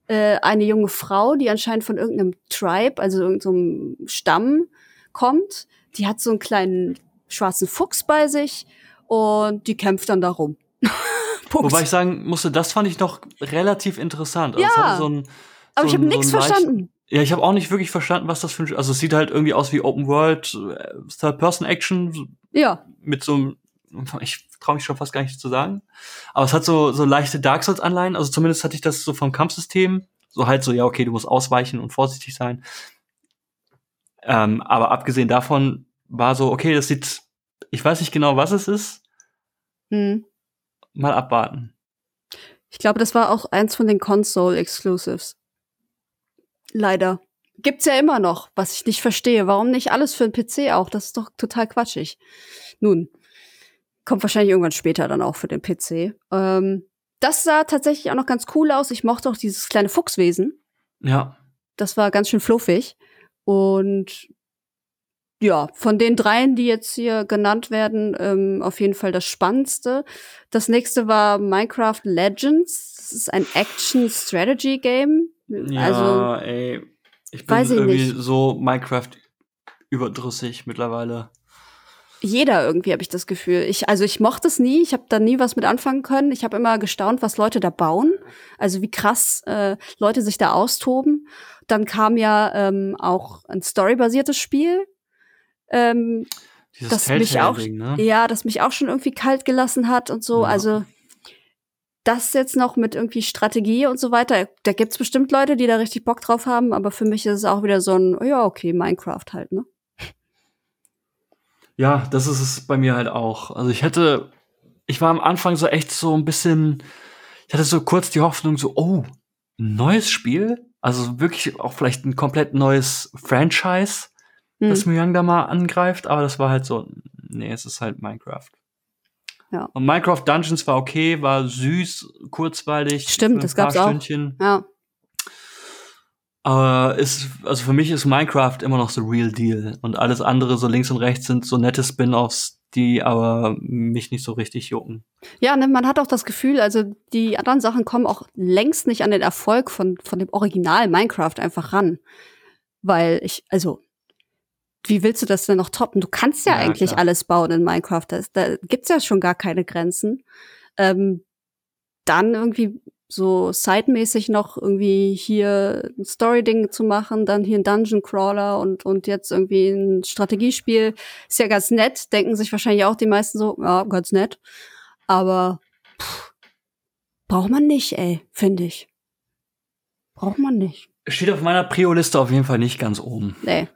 äh, eine junge Frau, die anscheinend von irgendeinem Tribe, also irgendeinem Stamm kommt. Die hat so einen kleinen schwarzen Fuchs bei sich und die kämpft dann darum. Wobei ich sagen musste, das fand ich noch relativ interessant. Also Ja, so ein, Aber so ich habe so nichts leicht- verstanden. Ja, ich habe auch nicht wirklich verstanden, was das für ein. Also es sieht halt irgendwie aus wie Open World, äh, Third-Person-Action Ja, mit so einem. Ich traue mich schon fast gar nicht zu sagen. Aber es hat so, so leichte Dark Souls-Anleihen. Also zumindest hatte ich das so vom Kampfsystem. So halt so, ja, okay, du musst ausweichen und vorsichtig sein. Ähm, aber abgesehen davon war so, okay, das sieht. Ich weiß nicht genau, was es ist. hm. Mal abwarten. Ich glaube, das war auch eins von den Console-Exclusives. Leider. Gibt's ja immer noch, was ich nicht verstehe. Warum nicht alles für den PC auch? Das ist doch total quatschig. Nun, kommt wahrscheinlich irgendwann später dann auch für den PC. Ähm, das sah tatsächlich auch noch ganz cool aus. Ich mochte auch dieses kleine Fuchswesen. Ja. Das war ganz schön fluffig. Und ja, von den dreien, die jetzt hier genannt werden, ähm, auf jeden Fall das Spannendste. Das nächste war Minecraft Legends. Das ist ein Action-Strategy-Game. Ja, Also, ey. Ich bin irgendwie nicht. so Minecraft überdrüssig mittlerweile. Jeder irgendwie, habe ich das Gefühl. Ich, also ich mochte es nie, ich habe da nie was mit anfangen können. Ich habe immer gestaunt, was Leute da bauen. Also wie krass äh, Leute sich da austoben. Dann kam ja ähm, auch ein storybasiertes Spiel. Ähm, Dieses das mich auch, ne? ja, das mich auch schon irgendwie kalt gelassen hat und so. Ja. Also das jetzt noch mit irgendwie Strategie und so weiter. Da gibt's bestimmt Leute, die da richtig Bock drauf haben, aber für mich ist es auch wieder so ein, ja, okay, Minecraft halt, ne? Ja, das ist es bei mir halt auch. Also ich hätte, ich war am Anfang so echt so ein bisschen, ich hatte so kurz die Hoffnung so, oh, ein neues Spiel? Also wirklich auch vielleicht ein komplett neues Franchise, Hm. das Mojang da mal angreift, aber das war halt so, nee, es ist halt Minecraft. Ja. Und Minecraft Dungeons war okay, war süß, kurzweilig. Stimmt, das gab's auch. Stündchen. Ja, Aber ist, also für mich ist Minecraft immer noch so real deal. Und alles andere so links und rechts sind so nette Spin-offs, die aber mich nicht so richtig jucken. Ja, ne, man hat auch das Gefühl, also die anderen Sachen kommen auch längst nicht an den Erfolg von, von dem Original Minecraft einfach ran. Weil ich, also, wie willst du das denn noch toppen? Du kannst ja, Ja, eigentlich klar. alles bauen in Minecraft. Da, da gibt's ja schon gar keine Grenzen. Ähm, dann irgendwie so sidemäßig noch irgendwie hier ein Story-Ding zu machen, dann hier ein Dungeon Crawler und, und jetzt irgendwie ein Strategiespiel. Ist ja ganz nett, denken sich wahrscheinlich auch die meisten so, ja, ganz nett. Aber pff, braucht man nicht, ey, finde ich. Braucht man nicht. Steht auf meiner Prio-Liste auf jeden Fall nicht ganz oben. Nee.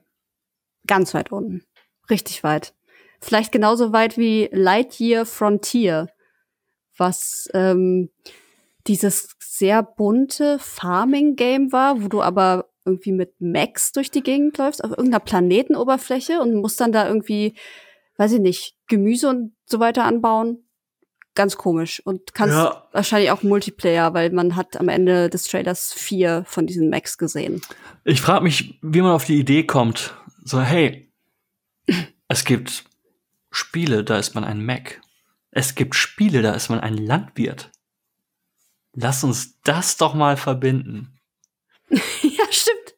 Ganz weit unten. Richtig weit. Vielleicht genauso weit wie Lightyear Frontier, was ähm, dieses sehr bunte Farming-Game war, wo du aber irgendwie mit Max durch die Gegend läufst, auf irgendeiner Planetenoberfläche und musst dann da irgendwie, weiß ich nicht, Gemüse und so weiter anbauen. Ganz komisch. Und kannst Ja. wahrscheinlich auch Multiplayer, weil man hat am Ende des Trailers vier von diesen Max gesehen. Ich frage mich, wie man auf die Idee kommt. So, hey, es gibt Spiele, da ist man ein Mac. Es gibt Spiele, da ist man ein Landwirt. Lass uns das doch mal verbinden. ja, stimmt.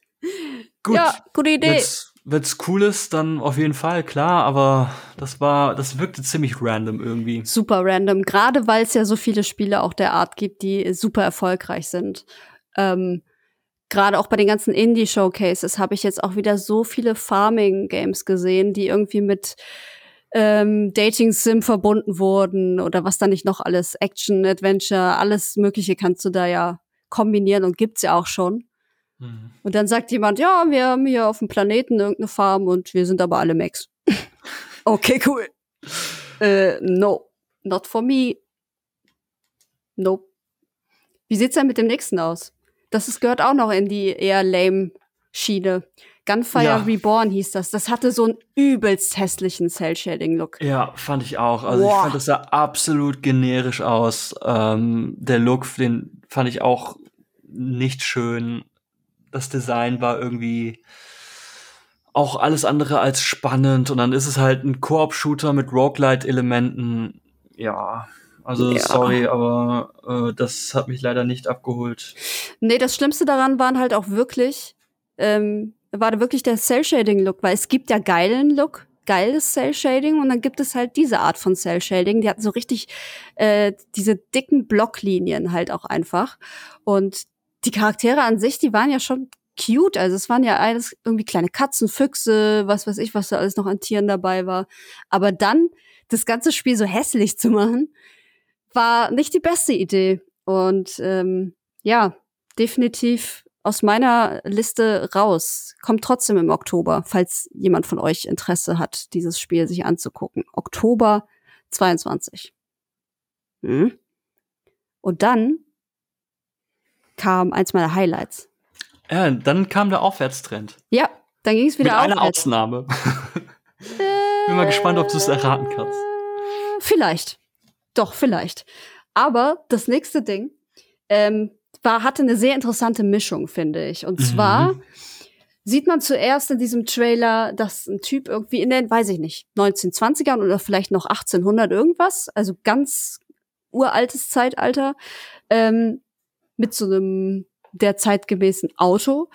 Gut. Ja, gute Idee. Wenn's, wenn's cool ist, dann auf jeden Fall, klar, aber das war, das wirkte ziemlich random irgendwie. Super random, gerade weil es ja so viele Spiele auch der Art gibt, die super erfolgreich sind. Ähm, gerade auch bei den ganzen Indie-Showcases habe ich jetzt auch wieder so viele Farming-Games gesehen, die irgendwie mit ähm, Dating-Sim verbunden wurden oder was da nicht noch alles, Action, Adventure, alles Mögliche kannst du da ja kombinieren und gibt's ja auch schon. Mhm. Und dann sagt jemand, ja, wir haben hier auf dem Planeten irgendeine Farm und wir sind aber alle Max. okay, cool. Äh, no, not for me. Nope. Wie sieht's denn mit dem nächsten aus? Das ist, gehört auch noch in die eher lame Schiene. Gunfire Ja. Reborn hieß das. Das hatte so einen übelst hässlichen Cell-Shading-Look. Ja, fand ich auch. Also ich Boah. fand das sah absolut generisch aus. Ähm, der Look, den fand ich auch nicht schön. Das Design war irgendwie auch alles andere als spannend. Und dann ist es halt ein Koop-Shooter mit Roguelite-Elementen. Ja, also Ja. sorry, aber äh, das hat mich leider nicht abgeholt. Nee, das Schlimmste daran waren halt auch wirklich, ähm, war wirklich der Cell-Shading-Look, weil es gibt ja geilen Look, geiles Cell-Shading und dann gibt es halt diese Art von Cell-Shading. Die hatten so richtig äh, diese dicken Blocklinien halt auch einfach. Und die Charaktere an sich, die waren ja schon cute. Also es waren ja alles irgendwie kleine Katzen, Füchse, was weiß ich, was da alles noch an Tieren dabei war. Aber dann das ganze Spiel so hässlich zu machen, war nicht die beste Idee. Und ähm, ja, definitiv aus meiner Liste raus. Kommt trotzdem im Oktober, falls jemand von euch Interesse hat, dieses Spiel sich anzugucken. Oktober 22. Hm. Und dann kam eins meiner Highlights. Ja, dann kam der Aufwärtstrend. Ja, dann ging es wieder Mit aufwärts. Ausnahme. Bin mal gespannt, ob du es erraten kannst. Äh, Vielleicht. Doch, vielleicht. Aber das nächste Ding ähm, war, hatte eine sehr interessante Mischung, finde ich. Und Mhm. zwar sieht man zuerst in diesem Trailer, dass ein Typ irgendwie in den, weiß ich nicht, 1920ern oder vielleicht noch 1800 irgendwas, also ganz uraltes Zeitalter, ähm, mit so einem der zeitgemäßen Auto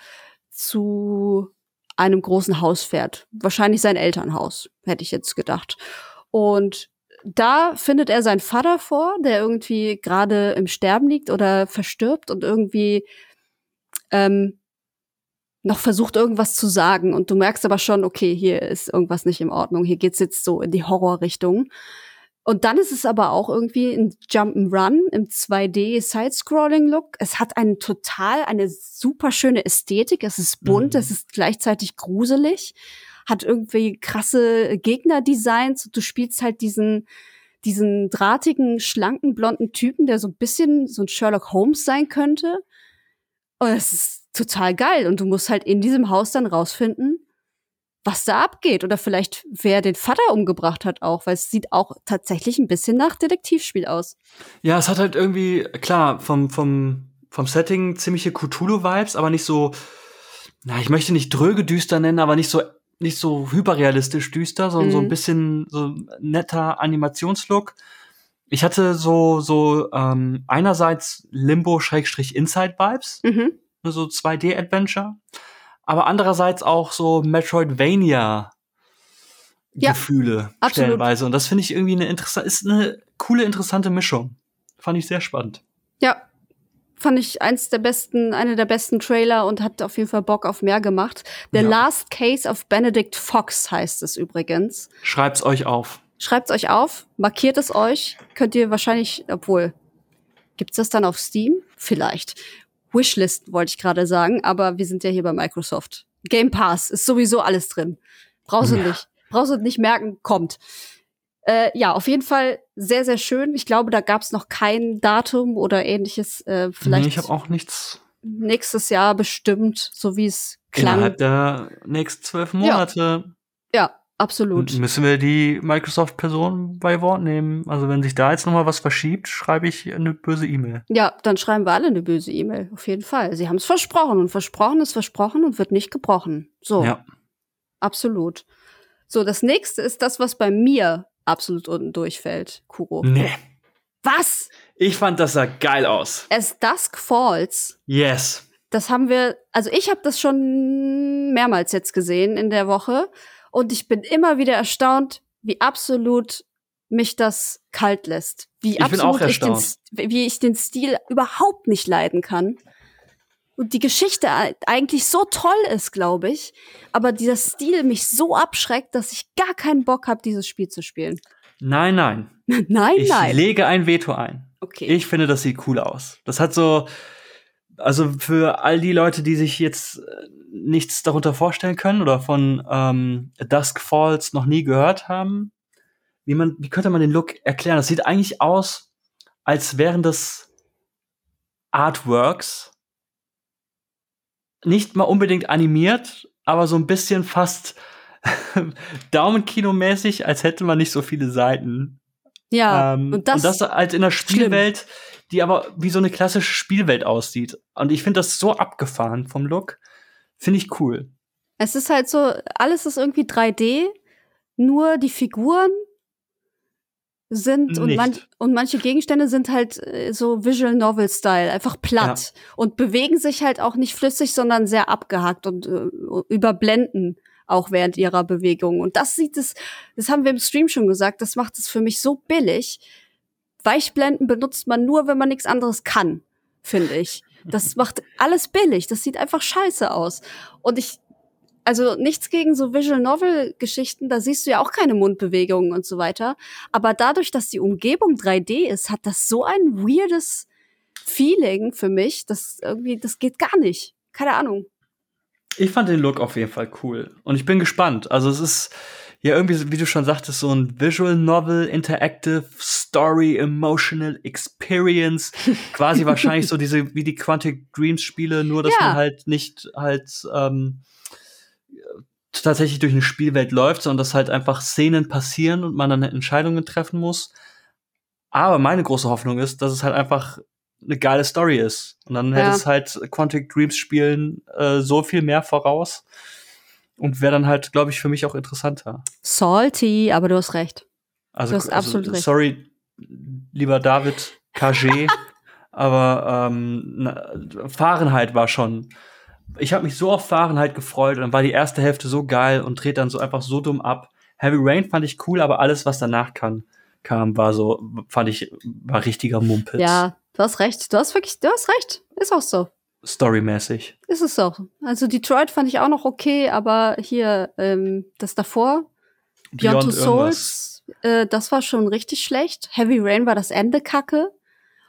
zu einem großen Haus fährt. Wahrscheinlich sein Elternhaus, hätte ich jetzt gedacht. Und da findet er seinen Vater vor, der irgendwie gerade im Sterben liegt oder verstirbt und irgendwie ähm, noch versucht, irgendwas zu sagen. Und du merkst aber schon, okay, hier ist irgendwas nicht in Ordnung. Hier geht's jetzt so in die Horrorrichtung. Und dann ist es aber auch irgendwie ein Jump'n'Run im 2D Side-Scrolling-Look. Es hat einen total, eine super schöne Ästhetik. Es ist bunt, Mhm. es ist gleichzeitig gruselig, hat irgendwie krasse Gegnerdesigns. Du spielst halt diesen, diesen drahtigen, schlanken, blonden Typen, der so ein bisschen so ein Sherlock Holmes sein könnte. Und es ist total geil. Und du musst halt in diesem Haus dann rausfinden, was da abgeht. Oder vielleicht, wer den Vater umgebracht hat auch, weil es sieht auch tatsächlich ein bisschen nach Detektivspiel aus. Ja, es hat halt irgendwie, klar, vom, vom, vom Setting ziemliche Cthulhu-Vibes, aber nicht so, na, ich möchte nicht dröge düster nennen, aber nicht so, nicht so hyperrealistisch düster, sondern so ein Mhm. bisschen so netter Animationslook. Ich hatte so, so, ähm, einerseits Limbo-Inside-Vibes, Mhm. so 2D-Adventure, aber andererseits auch so Metroidvania. Ja, Gefühle absolut. stellenweise. Und das finde ich irgendwie eine interessante, ist eine coole, interessante Mischung. Fand ich sehr spannend. Ja, fand ich eins der besten, eine der besten Trailer und hat auf jeden Fall Bock auf mehr gemacht. The Ja. Last Case of Benedict Fox heißt es übrigens. Schreibt's euch auf. Schreibt's euch auf, markiert es euch, könnt ihr wahrscheinlich, obwohl, gibt's das dann auf Steam? Vielleicht. Wishlist wollte ich gerade sagen, aber wir sind ja hier bei Microsoft. Game Pass ist sowieso alles drin. Brauchst du Ja. nicht. Brauchst du nicht merken, kommt. Äh, ja, auf jeden Fall sehr, sehr schön. Ich glaube, da gab's noch kein Datum oder ähnliches. Äh, vielleicht Nee, ich habe auch nichts nächstes Jahr bestimmt, so wie es klang. innerhalb der nächsten zwölf Monate. Ja, absolut. M- Müssen wir die Microsoft-Person bei Wort nehmen? Also wenn sich da jetzt noch mal was verschiebt, schreibe ich eine böse E-Mail. Ja, dann schreiben wir alle eine böse E-Mail, auf jeden Fall. Sie haben es versprochen und versprochen ist versprochen und wird nicht gebrochen. So, Ja. absolut. So, das nächste ist das, was bei mir absolut unten durchfällt, Kuro. Nee. Was? Ich fand, das sah geil aus. As Dusk Falls. Yes. Das haben wir, also ich habe das schon mehrmals jetzt gesehen in der Woche und ich bin immer wieder erstaunt, wie absolut mich das kalt lässt. Wie Ich absolut ich den, wie ich den Stil überhaupt nicht leiden kann. Und die Geschichte eigentlich so toll ist, glaube ich, aber dieser Stil mich so abschreckt, dass ich gar keinen Bock habe, dieses Spiel zu spielen. Nein, nein. nein, Ich nein. lege ein Veto ein. Okay. Ich finde, das sieht cool aus. Das hat so, also für all die Leute, die sich jetzt äh, nichts darunter vorstellen können oder von ähm, Dusk Falls noch nie gehört haben, wie man, wie könnte man den Look erklären? Das sieht eigentlich aus, als wären das Artworks, nicht mal unbedingt animiert, aber so ein bisschen fast Daumenkino-mäßig, als hätte man nicht so viele Seiten. ja, Ähm, und das, halt in der Spielwelt, die aber wie so eine klassische Spielwelt aussieht. Und ich finde das so abgefahren vom Look. Finde ich cool. es ist halt so, alles ist irgendwie 3D, nur die Figuren sind und, man, und manche Gegenstände sind halt äh, so Visual Novel Style, einfach platt und bewegen sich halt auch nicht flüssig, sondern sehr abgehackt und äh, überblenden auch während ihrer Bewegung. Und das sieht es, das haben wir im Stream schon gesagt, das macht es für mich so billig. Weichblenden benutzt man nur, wenn man nichts anderes kann, finde ich. Das macht alles billig. Das sieht einfach scheiße aus. Und ich, also nichts gegen so Visual Novel Geschichten, da siehst du ja auch keine Mundbewegungen und so weiter. Aber dadurch, dass die Umgebung 3D ist, hat das so ein weirdes Feeling für mich, das irgendwie, das geht gar nicht. Keine Ahnung. Ich fand den Look auf jeden Fall cool. Und ich bin gespannt. Also es ist ja irgendwie, wie du schon sagtest, so ein Visual Novel, Interactive Story, Emotional Experience. Quasi wahrscheinlich so diese, wie die Quantic Dreams Spiele, nur dass Ja. man halt nicht halt ähm, tatsächlich durch eine Spielwelt läuft, sondern dass halt einfach Szenen passieren und man dann Entscheidungen treffen muss. Aber meine große Hoffnung ist, dass es halt einfach eine geile Story ist. Und dann hätte Ja. es halt Quantic Dreams Spielen äh, so viel mehr voraus. Und wäre dann halt, glaube ich, für mich auch interessanter. Salty, aber du hast recht. Also, Du hast absolut also recht. sorry, lieber David KG, aber ähm, na, Fahrenheit war schon. Ich habe mich so auf Fahrenheit gefreut und dann war die erste Hälfte so geil und dreht dann so einfach so dumm ab. Heavy Rain fand ich cool, aber alles, was danach kam, kam war so, fand ich, war richtiger Mumpitz. Ja, du hast recht. Du hast wirklich, du hast recht. Ist auch so. Storymäßig. Ist es so. Also Detroit fand ich auch noch okay, aber hier ähm, das davor, Beyond, Two irgendwas. Souls, äh, das war schon richtig schlecht. Heavy Rain war das Ende kacke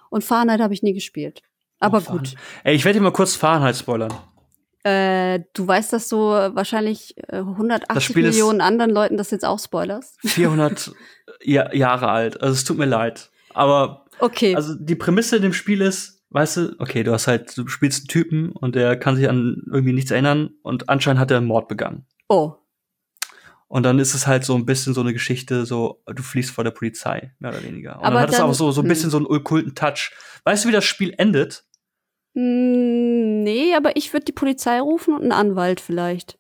und Fahrenheit habe ich nie gespielt. Aber Oh, gut. Ey, ich werde dir mal kurz Fahrenheit spoilern. Äh, du weißt, dass du wahrscheinlich äh, 180 Spiel ist- Millionen anderen Leuten das jetzt auch spoilerst. 400 ja Jahre alt. Also es tut mir leid. Aber Okay. Also die Prämisse in dem Spiel ist, weißt du, okay, du hast halt, du spielst einen Typen und der kann sich an irgendwie nichts erinnern und anscheinend hat er einen Mord begangen. oh. Und dann ist es halt so ein bisschen so eine Geschichte, so du fliehst vor der Polizei, mehr oder weniger. Und Aber dann hat es auch so, so ein hm. bisschen so einen okkulten Touch. Weißt du, wie das Spiel endet? Mm, nee, aber ich würde die Polizei rufen und einen Anwalt vielleicht.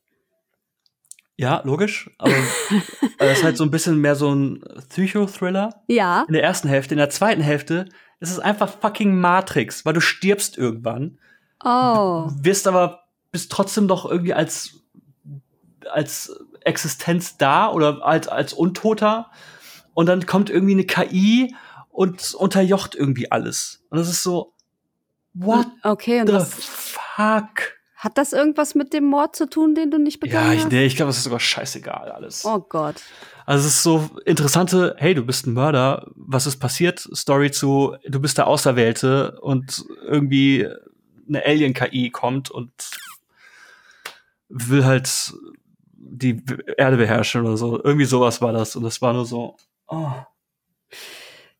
Ja, logisch. Aber es ist halt so ein bisschen mehr so ein Psychothriller Ja. in der ersten Hälfte. In der zweiten Hälfte ist es einfach fucking Matrix, weil du stirbst irgendwann. Oh. wirst aber bist trotzdem doch irgendwie als als Existenz da oder als als Untoter und dann kommt irgendwie eine KI und unterjocht irgendwie alles und das ist so what Okay, und the fuck hat das irgendwas mit dem Mord zu tun, den du nicht ja begangen ich, hast? nee, ich glaube das ist sogar scheißegal alles Oh Gott. also es ist so interessante hey du bist ein Mörder was ist passiert Story zu du bist der Auserwählte und irgendwie eine Alien KI kommt und will halt die Erde beherrschen oder so. Irgendwie sowas war das. Und das war nur so, oh.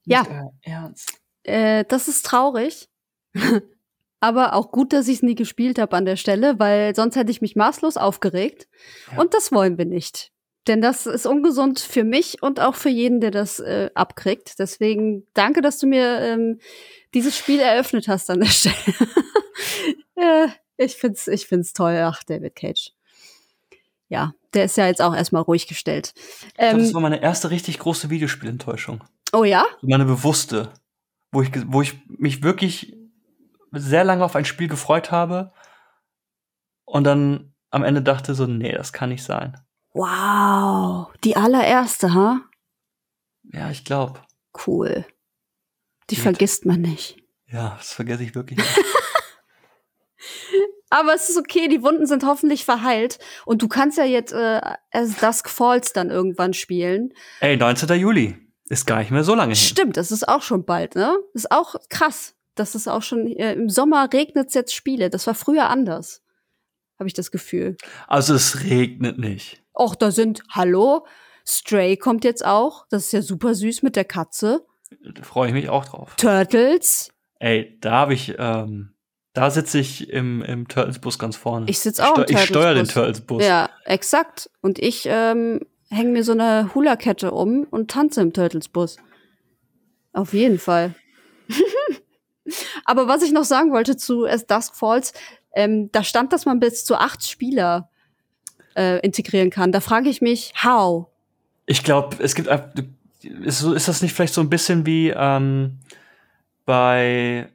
Ja. Ernst. Äh, das ist traurig. Aber auch gut, dass ich es nie gespielt habe an der Stelle, weil sonst hätte ich mich maßlos aufgeregt. Ja. Und das wollen wir nicht. Denn das ist ungesund für mich und auch für jeden, der das äh, abkriegt. Deswegen danke, dass du mir ähm, dieses Spiel eröffnet hast an der Stelle. äh, ich find's, ich find's toll. Ach, David Cage. Ja, der ist ja jetzt auch erstmal ruhig gestellt. Ich glaub, Ähm, das war meine erste richtig große Videospielenttäuschung. oh ja? Meine bewusste. wo ich, wo ich mich wirklich sehr lange auf ein Spiel gefreut habe und dann am Ende dachte so, nee, das kann nicht sein. Wow, die allererste, ha? Ja, ich glaube. Cool. Die Gut. vergisst man nicht. Ja, das vergesse ich wirklich. nicht. Aber es ist okay, die Wunden sind hoffentlich verheilt. Und du kannst ja jetzt äh, As Dusk Falls dann irgendwann spielen. Ey, 19. Juli. Ist gar nicht mehr so lange hin. Stimmt, das ist auch schon bald, ne? Ist auch krass. Das ist auch schon, äh, im Sommer regnet's jetzt Spiele. Das war früher anders. Habe ich das Gefühl. Also es regnet nicht. Och, da sind, hallo, Stray kommt jetzt auch. Das ist ja super süß mit der Katze. Da freue ich mich auch drauf. Turtles. Ey, da habe ich, ähm, da sitze ich im, im Turtles-Bus ganz vorne. Ich sitz auch im steu- Ich steuere den Turtles-Bus. Turtles-Bus. Ja, exakt. Und ich ähm, hänge mir so eine Hula-Kette um und tanze im Turtles-Bus. Auf jeden Fall. Aber was ich noch sagen wollte zu As Dusk Falls, ähm, da stand, dass man bis zu acht Spieler äh, integrieren kann. Da frage ich mich, how? Ich glaube, es gibt ist, ist das nicht vielleicht so ein bisschen wie ähm, bei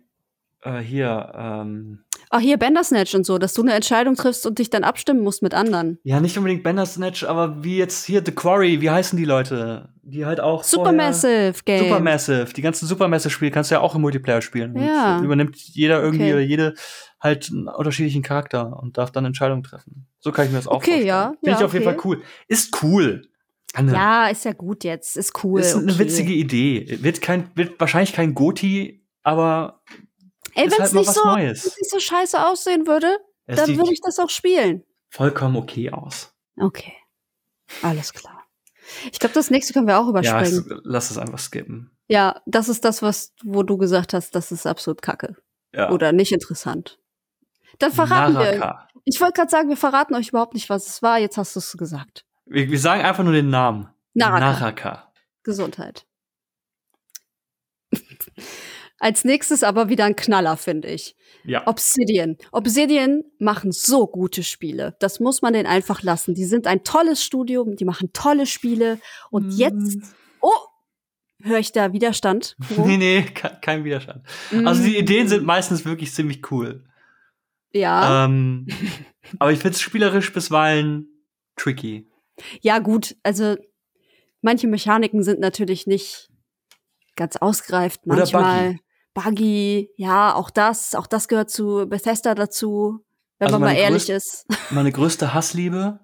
äh, hier, ähm, Ach, hier Bandersnatch und so, dass du eine Entscheidung triffst und dich dann abstimmen musst mit anderen. ja, nicht unbedingt Bandersnatch, aber wie jetzt hier The Quarry, wie heißen die Leute? Die halt auch Supermassive Game. Supermassive, die ganzen Supermassive-Spiele kannst du ja auch im Multiplayer spielen. Und Ja. übernimmt jeder irgendwie Okay. oder jede halt einen unterschiedlichen Charakter und darf dann Entscheidungen treffen. So kann ich mir das auch Okay, vorstellen. ja, Finde ja, ich auf jeden okay. Fall cool. Ist cool. Anne, Ja, ist ja gut jetzt. Ist cool. ist eine okay. witzige Idee. Wird kein, wird wahrscheinlich kein Goti, aber Ey, wenn es halt nicht, so, nicht so scheiße aussehen würde, es dann würde ich das auch spielen. vollkommen okay aus. Okay. Alles klar. Ich glaube, das nächste können wir auch Ja, überspringen. es, lass es einfach skippen. Ja, das ist das, was, wo du gesagt hast, das ist absolut kacke. Ja. Oder nicht interessant. Dann verraten wir. Naraka. Ich wollte gerade sagen, wir verraten euch überhaupt nicht, was es war. Jetzt hast du es gesagt. Wir, wir sagen einfach nur den Namen. Naraka. Naraka. Gesundheit. Als nächstes aber wieder ein Knaller, finde ich. Ja. Obsidian. Obsidian machen so gute Spiele. Das muss man denen einfach lassen. Die sind ein tolles Studio, die machen tolle Spiele. Und Mm. jetzt, oh, höre ich da Widerstand? Wo? Nee, nee, ke- kein Widerstand. Also die Ideen sind meistens wirklich ziemlich cool. Ja, Ähm, aber ich finde es spielerisch bisweilen tricky. ja gut. Also manche Mechaniken sind natürlich nicht ganz ausgereift. Oder Manchmal buggy. Ja, auch das, auch das gehört zu Bethesda dazu. Wenn Also man mal ehrlich ist. Meine größte Hassliebe,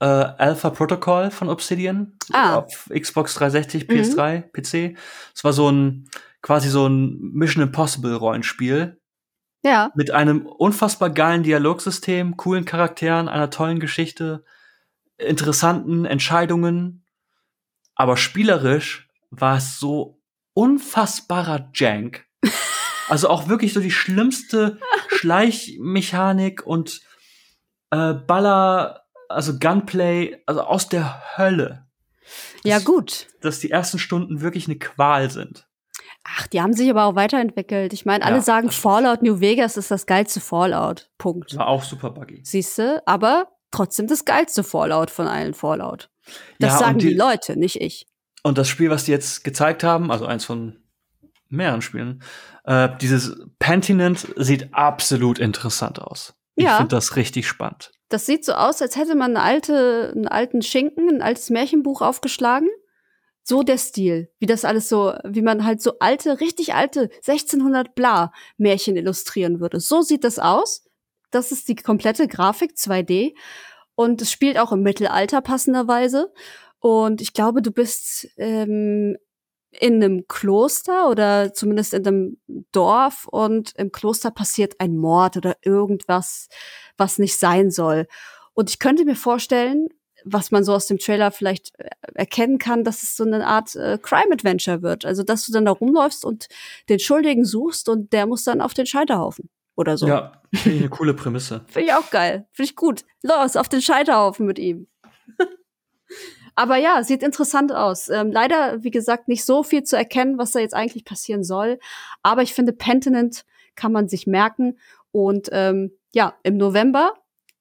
äh, Alpha Protocol von Obsidian. Ah. Auf Xbox 360, PS3, PC. Es war so ein, quasi so ein Mission Impossible Rollenspiel. Ja, Mit einem unfassbar geilen Dialogsystem, coolen Charakteren, einer tollen Geschichte, interessanten Entscheidungen. Aber spielerisch war es so unfassbarer Jank. Also auch wirklich so die schlimmste Schleichmechanik und äh, Baller, also Gunplay, also aus der Hölle. ja Das- gut. Dass die ersten Stunden wirklich eine Qual sind. Ach, die haben sich aber auch weiterentwickelt. Ich meine, alle Ja, sagen, stimmt. Fallout New Vegas ist das geilste Fallout. Punkt. War auch super buggy. Siehste, aber trotzdem das geilste Fallout von allen Fallout. Das Ja, sagen die, die- Leute, nicht ich. Und das Spiel, was die jetzt gezeigt haben, also eins von mehreren Spielen, äh, dieses Pentinent sieht absolut interessant aus. Ich Ja. finde das richtig spannend. Das sieht so aus, als hätte man eine alte, einen alten Schinken, ein altes Märchenbuch aufgeschlagen. So der Stil, wie das alles so, wie man halt so alte, richtig alte 1600 bla Märchen illustrieren würde. So sieht das aus. Das ist die komplette Grafik 2D und es spielt auch im Mittelalter passenderweise. Und ich glaube, du bist ähm, in einem Kloster oder zumindest in einem Dorf und im Kloster passiert ein Mord oder irgendwas, was nicht sein soll. Und ich könnte mir vorstellen, was man so aus dem Trailer vielleicht äh, erkennen kann, dass es so eine Art äh, Crime-Adventure wird. Also, dass du dann da rumläufst und den Schuldigen suchst und der muss dann auf den Scheiterhaufen oder so. Ja, finde ich eine coole Prämisse. Finde ich auch geil. Finde ich gut. Los, auf den Scheiterhaufen mit ihm. Aber ja, sieht interessant aus. Ähm, leider, wie gesagt, nicht so viel zu erkennen, was da jetzt eigentlich passieren soll. Aber ich finde, Pentinent kann man sich merken. Und ähm, ja, im November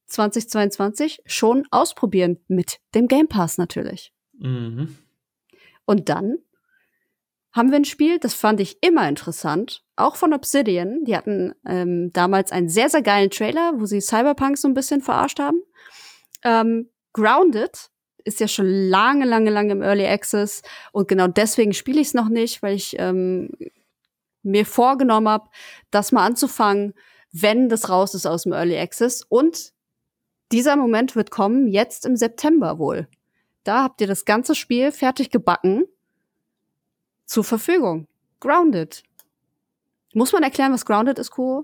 2022 schon ausprobieren mit dem Game Pass natürlich. Mhm. Und dann haben wir ein Spiel, das fand ich immer interessant, auch von Obsidian. Die hatten ähm, damals einen sehr, sehr geilen Trailer, wo sie Cyberpunk so ein bisschen verarscht haben. Ähm, Grounded ist ja schon lange, lange, lange im Early Access und genau deswegen spiele ich es noch nicht, weil ich ähm, mir vorgenommen habe, das mal anzufangen, wenn das raus ist aus dem Early Access. Und dieser Moment wird kommen, jetzt im September wohl. Da habt ihr das ganze Spiel fertig gebacken zur Verfügung. Grounded. Muss man erklären, was Grounded ist, Kuro?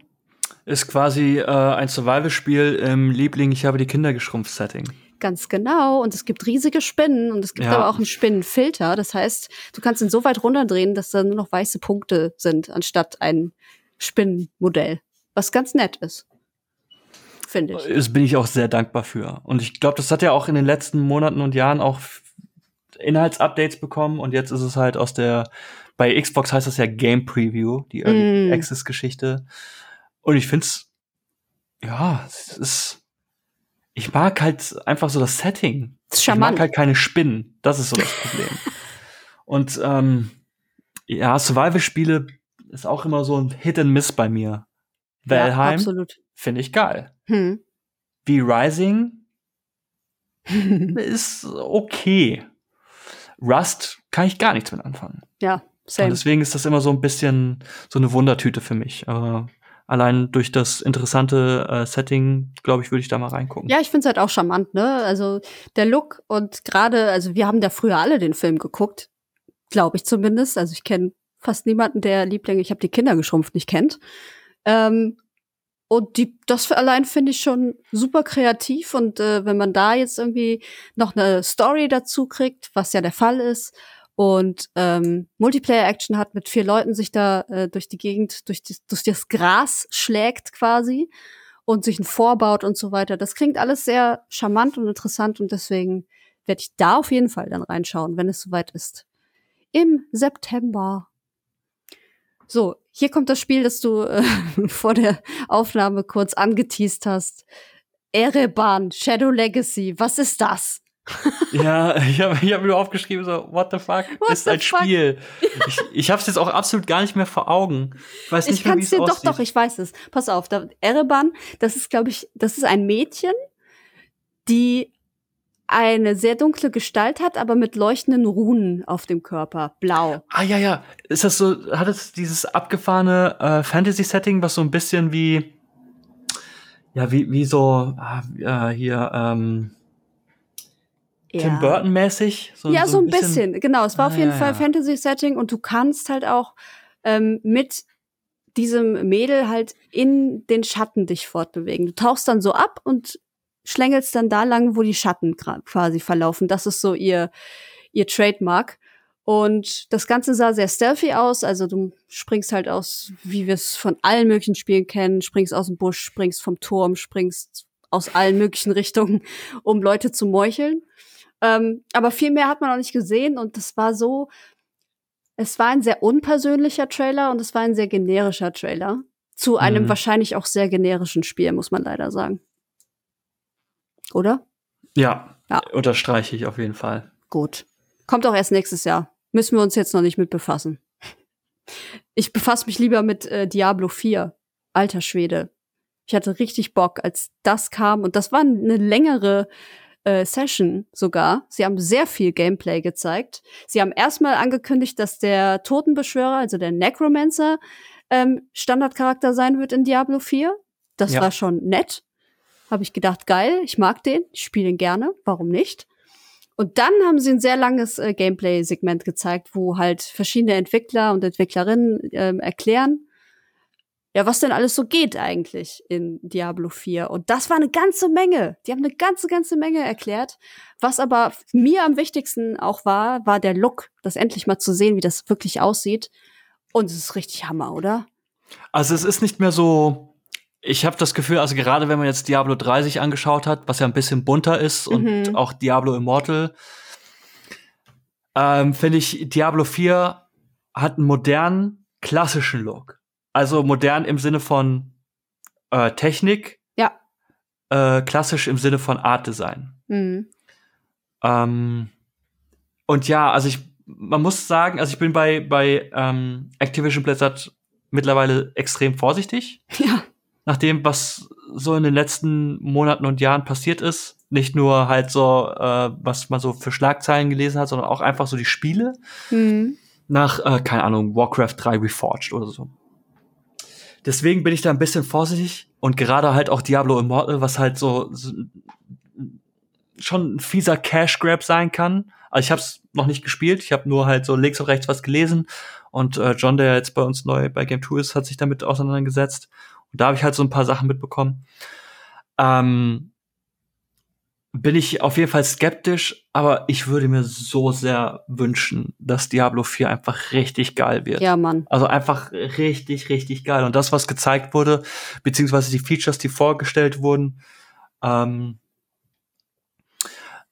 Ist quasi äh, ein Survival-Spiel im Liebling, ich habe die Kinder geschrumpft Setting. Ganz genau. Und es gibt riesige Spinnen und es gibt ja. aber auch einen Spinnenfilter. Das heißt, du kannst ihn so weit runterdrehen, dass da nur noch weiße Punkte sind, anstatt ein Spinnenmodell. Was ganz nett ist. Finde ich. Das bin ich auch sehr dankbar für. Und ich glaube, das hat ja auch in den letzten Monaten und Jahren auch Inhaltsupdates bekommen und jetzt ist es halt aus der, bei Xbox heißt das ja Game Preview, die Early mm. Access Geschichte. Und ich find's, ja, es ist, ich mag halt einfach so das Setting. Das ich mag halt keine Spinnen. Das ist so das Problem. Und ähm, ja, Survival-Spiele ist auch immer so ein Hit and Miss bei mir. Valheim ja, finde ich geil. Hm. Wie Rising ist okay. Rust kann ich gar nichts mit anfangen. Ja, same. Und deswegen ist das immer so ein bisschen so eine Wundertüte für mich. Aber allein durch das interessante äh, Setting, glaube ich, würde ich da mal reingucken. Ja, ich finde es halt auch charmant, ne? Also der Look und gerade, also wir haben da früher alle den Film geguckt, glaube ich zumindest. Also ich kenne fast niemanden, der Lieblinge, ich habe die Kinder geschrumpft, nicht kennt. Ähm, und die, das allein finde ich schon super kreativ. Und äh, wenn man da jetzt irgendwie noch eine Story dazu kriegt, was ja der Fall ist, und ähm, Multiplayer-Action hat, mit vier Leuten sich da äh, durch die Gegend, durch, die, durch das Gras schlägt quasi und sich ein vorbaut und so weiter. Das klingt alles sehr charmant und interessant und deswegen werde ich da auf jeden Fall dann reinschauen, wenn es soweit ist. Im September. So, hier kommt das Spiel, das du äh, vor der Aufnahme kurz angeteased hast. Ereban, Shadow Legacy, was ist das? Ja, ich habe ich hab mir aufgeschrieben, so, what the fuck, what ist ein fuck? Spiel. ich ich habe es jetzt auch absolut gar nicht mehr vor Augen. Ich weiß nicht ich mehr, wie es dir, aussieht. Doch, doch, ich weiß es. Pass auf, da, Ereban, das ist, glaube ich, das ist ein Mädchen, die eine sehr dunkle Gestalt hat, aber mit leuchtenden Runen auf dem Körper, blau. Ah ja, ja. Ist das so, hat es dieses abgefahrene äh, Fantasy-Setting, was so ein bisschen wie, ja, wie, wie so, ah, äh, hier, ähm, Tim Burton-mäßig? So, ja, so ein bisschen. bisschen. Genau, es war ah, auf jeden ja, Fall ja. Fantasy-Setting und du kannst halt auch ähm, mit diesem Mädel halt in den Schatten dich fortbewegen. Du tauchst dann so ab und schlängelst dann da lang, wo die Schatten quasi verlaufen. Das ist so ihr, ihr Trademark. Und das Ganze sah sehr stealthy aus. Also du springst halt aus, wie wir es von allen möglichen Spielen kennen, springst aus dem Busch, springst vom Turm, springst aus allen möglichen Richtungen, um Leute zu meucheln. Ähm, aber viel mehr hat man noch nicht gesehen und das war so, es war ein sehr unpersönlicher Trailer und es war ein sehr generischer Trailer. Zu einem mhm. wahrscheinlich auch sehr generischen Spiel, muss man leider sagen. Oder? Ja, ja, unterstreiche ich auf jeden Fall. Gut. Kommt auch erst nächstes Jahr. Müssen wir uns jetzt noch nicht mit befassen. Ich befasse mich lieber mit äh, Diablo 4. Alter Schwede. Ich hatte richtig Bock, als das kam. Und das war eine längere äh, Session sogar. Sie haben sehr viel Gameplay gezeigt. Sie haben erstmal angekündigt, dass der Totenbeschwörer, also der Necromancer, ähm, Standardcharakter sein wird in Diablo 4. Das ja. war schon nett. Habe ich gedacht, geil, ich mag den, ich spiele ihn gerne, warum nicht? Und dann haben sie ein sehr langes äh, Gameplay-Segment gezeigt, wo halt verschiedene Entwickler und Entwicklerinnen äh, erklären, ja, was denn alles so geht eigentlich in Diablo 4. Und das war eine ganze Menge. Die haben eine ganze, ganze Menge erklärt. Was aber mir am wichtigsten auch war, war der Look, das endlich mal zu sehen, wie das wirklich aussieht. Und es ist richtig Hammer, oder? Also es ist nicht mehr so. Ich habe das Gefühl, also gerade wenn man jetzt Diablo 3 sich angeschaut hat, was ja ein bisschen bunter ist mhm. und auch Diablo Immortal, ähm, finde ich, Diablo 4 hat einen modernen, klassischen Look. Also modern im Sinne von äh, Technik. Ja. Äh, klassisch im Sinne von Art Design. Mhm. Ähm, und ja, also ich man muss sagen, also ich bin bei, bei ähm, Activision Blizzard mittlerweile extrem vorsichtig. Ja. Nach dem, was so in den letzten Monaten und Jahren passiert ist. Nicht nur halt so, äh, was man so für Schlagzeilen gelesen hat, sondern auch einfach so die Spiele. Mhm. Nach, äh, keine Ahnung, Warcraft 3 Reforged oder so. Deswegen bin ich da ein bisschen vorsichtig und gerade halt auch Diablo Immortal, was halt so, so schon ein fieser Cash Grab sein kann. Also ich habe es noch nicht gespielt, ich habe nur halt so links und rechts was gelesen und äh, John, der jetzt bei uns neu bei Game 2 ist, hat sich damit auseinandergesetzt und da habe ich halt so ein paar Sachen mitbekommen. Ähm, bin ich auf jeden Fall skeptisch, aber ich würde mir so sehr wünschen, dass Diablo 4 einfach richtig geil wird. Ja, Mann. Also einfach richtig, richtig geil. Und das, was gezeigt wurde, beziehungsweise die Features, die vorgestellt wurden, ähm,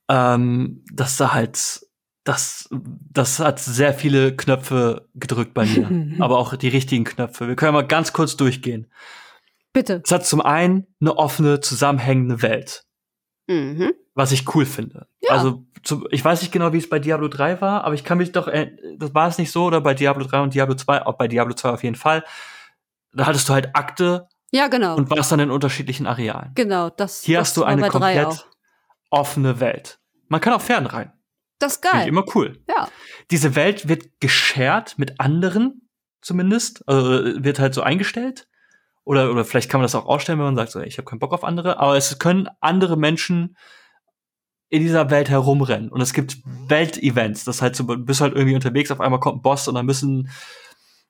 ähm, das da halt, das, das hat sehr viele Knöpfe gedrückt bei mir. aber auch die richtigen Knöpfe. Wir können mal ganz kurz durchgehen. Bitte. Es hat zum einen eine offene, zusammenhängende Welt. Mhm. Was ich cool finde. Ja. Also, zu, ich weiß nicht genau, wie es bei Diablo 3 war, aber ich kann mich doch, äh, das war es nicht so, oder bei Diablo 3 und Diablo 2, auch bei Diablo 2 auf jeden Fall. Da hattest du halt Akte Ja, genau. und warst dann in unterschiedlichen Arealen. genau, das Hier das hast du eine komplett offene Welt. Man kann auch fern rein. Das ist Finde ich geil. immer cool. Ja. Diese Welt wird geshared mit anderen, zumindest. Also äh, wird halt so eingestellt. Oder, oder vielleicht kann man das auch ausstellen, wenn man sagt, so, ich habe keinen Bock auf andere. Aber es können andere Menschen in dieser Welt herumrennen. Und es gibt Weltevents. Das heißt, du bist halt irgendwie unterwegs, auf einmal kommt ein Boss und dann müssen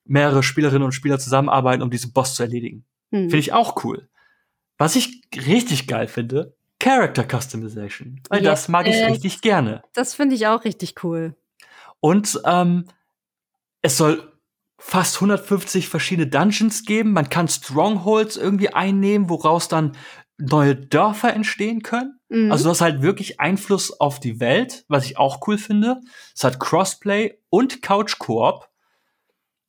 mehrere Spielerinnen und Spieler zusammenarbeiten, um diesen Boss zu erledigen. Hm. Finde ich auch cool. Was ich richtig geil finde, Character Customization. Weil das mag ich Yes. richtig gerne. Das finde ich auch richtig cool. Und ähm, es soll fast 150 verschiedene Dungeons geben. Man kann Strongholds irgendwie einnehmen, woraus dann neue Dörfer entstehen können. Mhm. Also du hast halt wirklich Einfluss auf die Welt, was ich auch cool finde. Es hat Crossplay und Couch Koop.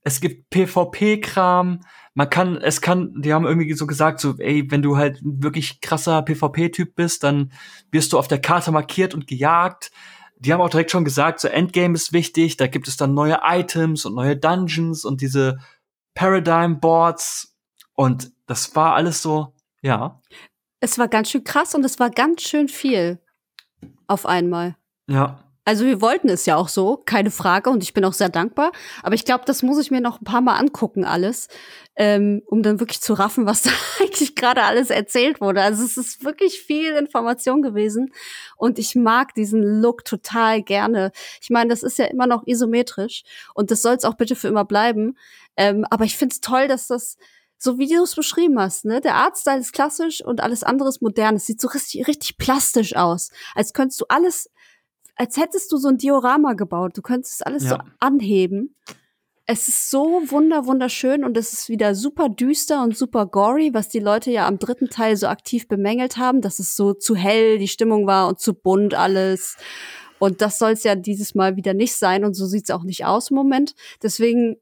Es gibt PvP-Kram. Man kann, es kann, die haben irgendwie so gesagt, so, ey, wenn du halt wirklich krasser PvP-Typ bist, dann wirst du auf der Karte markiert und gejagt. Die haben auch direkt schon gesagt, so Endgame ist wichtig, da gibt es dann neue Items und neue Dungeons und diese Paradigm Boards. Und das war alles so, ja, es war ganz schön krass und es war ganz schön viel auf einmal. ja. Also wir wollten es ja auch so, keine Frage, und ich bin auch sehr dankbar. Aber ich glaube, das muss ich mir noch ein paar Mal angucken, alles, ähm, um dann wirklich zu raffen, was da eigentlich gerade alles erzählt wurde. Also es ist wirklich viel Information gewesen und ich mag diesen Look total gerne. Ich meine, das ist ja immer noch isometrisch und das soll es auch bitte für immer bleiben. Ähm, aber ich finde es toll, dass das so wie du es beschrieben hast, ne? Der Artstyle ist klassisch und alles andere ist modern. Es sieht so richtig, richtig plastisch aus. Als könntest du alles, als hättest du so ein Diorama gebaut. Du könntest es alles so Ja. anheben. Es ist so wunder, wunderschön und es ist wieder super düster und super gory, was die Leute ja am dritten Teil so aktiv bemängelt haben, dass es so zu hell die Stimmung war und zu bunt alles. Und das soll es ja dieses Mal wieder nicht sein und so sieht es auch nicht aus im Moment. Deswegen,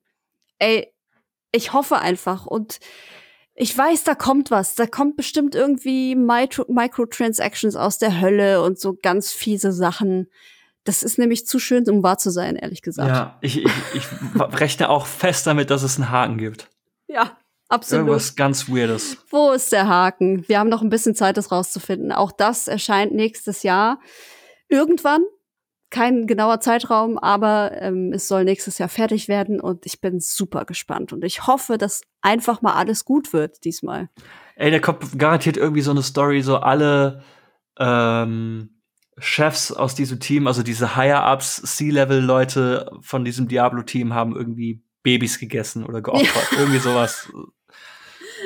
ey, ich hoffe einfach und ich weiß, da kommt was. Da kommt bestimmt irgendwie Micro Microtransactions aus der Hölle und so ganz fiese Sachen. Das ist nämlich zu schön, um wahr zu sein, ehrlich gesagt. Ja, ich, ich, ich rechne auch fest damit, dass es einen Haken gibt. Ja, absolut. Irgendwas ganz Weirdes. Wo ist der Haken? Wir haben noch ein bisschen Zeit, das rauszufinden. Auch das erscheint nächstes Jahr. Irgendwann. Kein genauer Zeitraum, aber ähm, es soll nächstes Jahr fertig werden und ich bin super gespannt. Und ich hoffe, dass einfach mal alles gut wird diesmal. Ey, da kommt garantiert irgendwie so eine Story, so alle ähm, Chefs aus diesem Team, also diese Higher-Ups, C-Level-Leute von diesem Diablo-Team haben irgendwie Babys gegessen oder geopfert. Irgendwie sowas. Und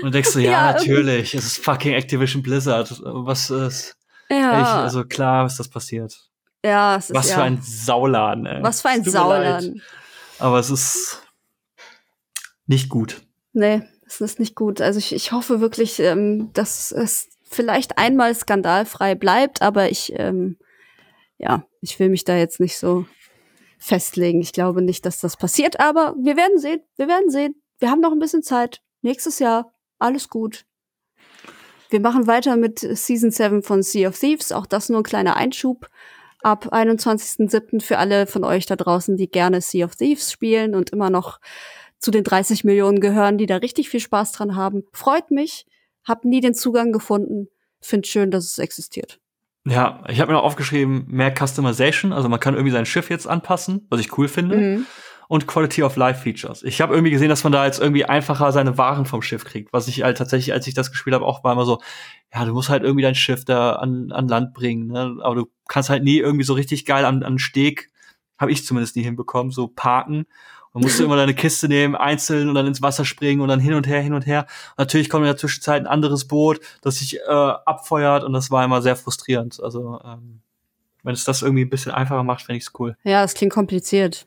du denkst so, ja, Ja, irgendwie- natürlich, es ist fucking Activision Blizzard. Was ist. Ja, Ich, also klar ist das passiert. Ja es ist Was ja, für ein Sauladen, ey. was für ein Sauladen. Aber es ist nicht gut. Nee, es ist nicht gut. Also ich, ich hoffe wirklich, ähm, dass es vielleicht einmal skandalfrei bleibt, aber ich, ähm, ja, ich will mich da jetzt nicht so festlegen. Ich glaube nicht, dass das passiert, aber wir werden sehen. Wir werden sehen. Wir haben noch ein bisschen Zeit. Nächstes Jahr, alles gut. Wir machen weiter mit Season 7 von Sea of Thieves. Auch das nur ein kleiner Einschub. Ab 21.07. für alle von euch da draußen, die gerne Sea of Thieves spielen und immer noch zu den 30 Millionen gehören, die da richtig viel Spaß dran haben. Freut mich, hab nie den Zugang gefunden, find schön, dass es existiert. Ja, ich habe mir noch aufgeschrieben, mehr Customization, also man kann irgendwie sein Schiff jetzt anpassen, was ich cool finde. Mhm. Und Quality of Life Features. Ich habe irgendwie gesehen, dass man da jetzt irgendwie einfacher seine Waren vom Schiff kriegt. Was ich halt tatsächlich, als ich das gespielt habe, auch war immer so, ja, du musst halt irgendwie dein Schiff da an, an Land bringen, ne? aber du kannst halt nie irgendwie so richtig geil an, an Steg, habe ich zumindest nie hinbekommen, so parken. Man musste immer deine Kiste nehmen, einzeln und dann ins Wasser springen und dann hin und her, hin und her. Und natürlich kommt in der Zwischenzeit ein anderes Boot, das sich äh, abfeuert und das war immer sehr frustrierend. Also ähm, wenn es das irgendwie ein bisschen einfacher macht, finde ich es cool. Ja, es klingt kompliziert.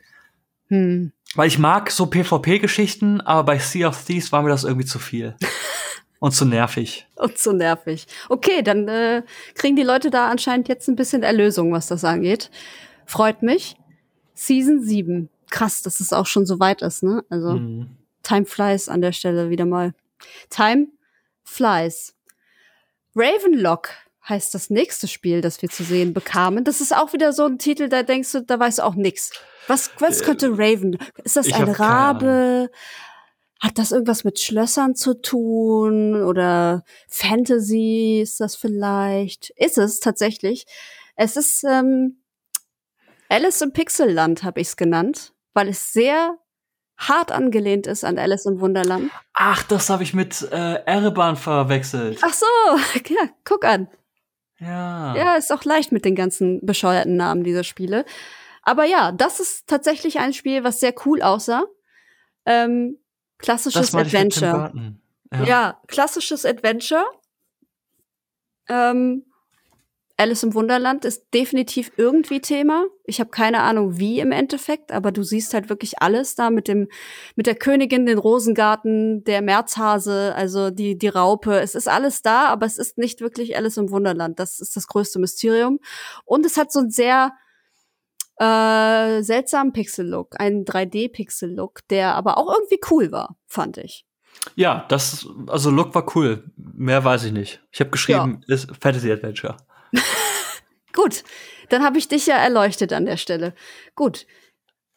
Hm. Weil ich mag so PvP-Geschichten, aber bei Sea of Thieves war mir das irgendwie zu viel. Und zu nervig. Und zu nervig. Okay, dann äh, kriegen die Leute da anscheinend jetzt ein bisschen Erlösung, was das angeht. Freut mich. Season 7 krass, dass es auch schon so weit ist, ne? Also mhm. Time flies an der Stelle wieder mal. Time flies. Ravenlock heißt das nächste Spiel, das wir zu sehen bekamen. Das ist auch wieder so ein Titel, da denkst du, da weißt du auch nix. Was, was äh, könnte Raven? Ist das ein Rabe? Hat das irgendwas mit Schlössern zu tun? Oder Fantasy ist das vielleicht? Ist es tatsächlich. Es ist ähm, Alice im Pixelland, habe ich es genannt weil es sehr hart angelehnt ist an Alice im Wunderland. Ach, das habe ich mit äh, Erebahn verwechselt. Ach so, ja, guck an. Ja. Ja, ist auch leicht mit den ganzen bescheuerten Namen dieser Spiele. Aber ja, das ist tatsächlich ein Spiel, was sehr cool aussah. Ähm, klassisches Adventure. Ja. ja. klassisches Adventure. Ähm, Alice im Wunderland ist definitiv irgendwie Thema. Ich habe keine Ahnung wie im Endeffekt, aber du siehst halt wirklich alles da mit dem mit der Königin, den Rosengarten, der Märzhase, also die die Raupe. Es ist alles da, aber es ist nicht wirklich Alice im Wunderland. Das ist das größte Mysterium und es hat so einen sehr äh, seltsamen Pixel-Look, einen 3D-Pixel-Look, der aber auch irgendwie cool war, fand ich. Ja, das also Look war cool. Mehr weiß ich nicht. Ich habe geschrieben, ja. ist Fantasy Adventure. Gut, dann habe ich dich ja erleuchtet an der Stelle. Gut,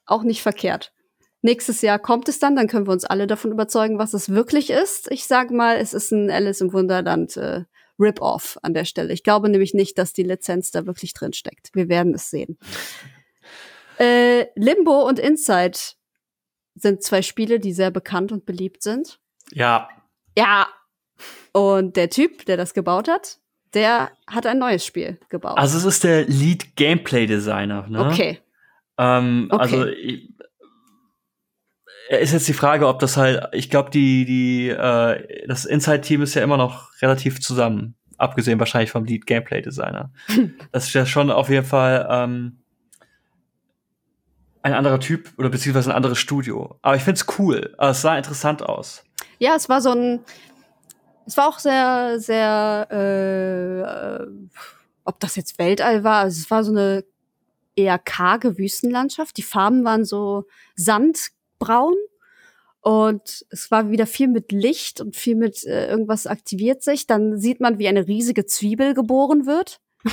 auch nicht verkehrt. Nächstes Jahr kommt es dann, dann können wir uns alle davon überzeugen, was es wirklich ist. Ich sag mal, es ist ein Alice im Wunderland äh, Rip-Off an der Stelle. Ich glaube nämlich nicht, dass die Lizenz da wirklich drin steckt. Wir werden es sehen. Äh, Limbo und Inside sind zwei Spiele, die sehr bekannt und beliebt sind. Ja. Ja. Und der Typ, der das gebaut hat, der hat ein neues Spiel gebaut. Also es ist der Lead Gameplay Designer. Ne? Okay. Ähm, okay. Also ich, ist jetzt die Frage, ob das halt, ich glaube, die die äh, das Inside Team ist ja immer noch relativ zusammen, abgesehen wahrscheinlich vom Lead Gameplay Designer. das ist ja schon auf jeden Fall ähm, ein anderer Typ oder beziehungsweise ein anderes Studio. Aber ich find's cool. Also es sah interessant aus. Ja, es war so ein es war auch sehr, sehr, äh, ob das jetzt Weltall war, also es war so eine eher karge Wüstenlandschaft. Die Farben waren so sandbraun und es war wieder viel mit Licht und viel mit äh, irgendwas aktiviert sich. Dann sieht man, wie eine riesige Zwiebel geboren wird.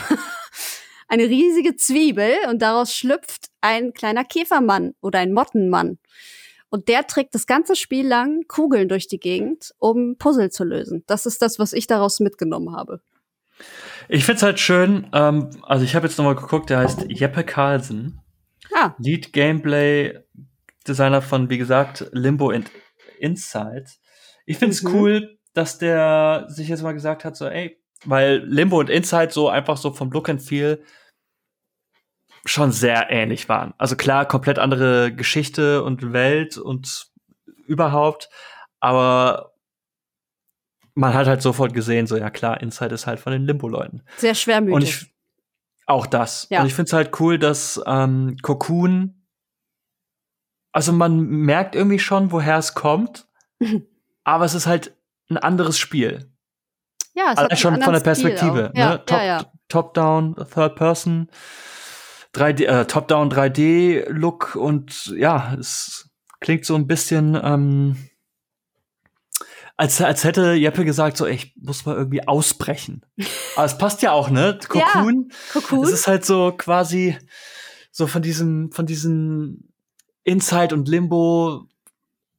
eine riesige Zwiebel und daraus schlüpft ein kleiner Käfermann oder ein Mottenmann. Und der trägt das ganze Spiel lang Kugeln durch die Gegend, um Puzzle zu lösen. Das ist das, was ich daraus mitgenommen habe. Ich find's halt schön, ähm, also ich habe jetzt nochmal geguckt, der heißt Jeppe Carlsen. Ah. Lead Gameplay Designer von, wie gesagt, Limbo and Inside. Ich find's mhm. cool, dass der sich jetzt mal gesagt hat, so, ey, weil Limbo und Inside so einfach so vom Look and Feel schon sehr ähnlich waren. Also klar, komplett andere Geschichte und Welt und überhaupt, aber man hat halt sofort gesehen, so ja klar, Inside ist halt von den Limbo-Leuten. Sehr schwermütig. Und ich, auch das. Ja. Und ich finde es halt cool, dass ähm, Cocoon, also man merkt irgendwie schon, woher es kommt, aber es ist halt ein anderes Spiel. Ja, es Allein schon von der Perspektive. Ja, ne? Top, ja, ja. Top down, Third Person. 3D, äh, Top-Down 3D-Look und ja, es klingt so ein bisschen, ähm, als, als hätte Jeppe gesagt, so, ey, ich muss mal irgendwie ausbrechen. Aber es passt ja auch, ne? Cocoon. Ja, Cocoon. Es ist halt so quasi so von diesem, von diesem Inside und Limbo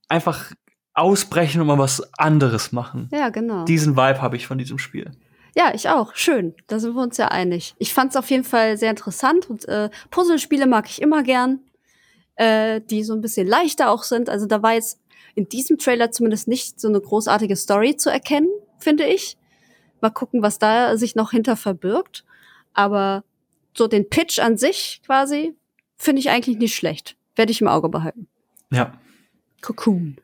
einfach ausbrechen und mal was anderes machen. Ja, genau. Diesen Vibe habe ich von diesem Spiel. Ja, ich auch. Schön. Da sind wir uns ja einig. Ich fand es auf jeden Fall sehr interessant und äh, Puzzlespiele mag ich immer gern, äh, die so ein bisschen leichter auch sind. Also da war jetzt in diesem Trailer zumindest nicht so eine großartige Story zu erkennen, finde ich. Mal gucken, was da sich noch hinter verbirgt. Aber so den Pitch an sich quasi finde ich eigentlich nicht schlecht. Werde ich im Auge behalten. Ja. Cocoon.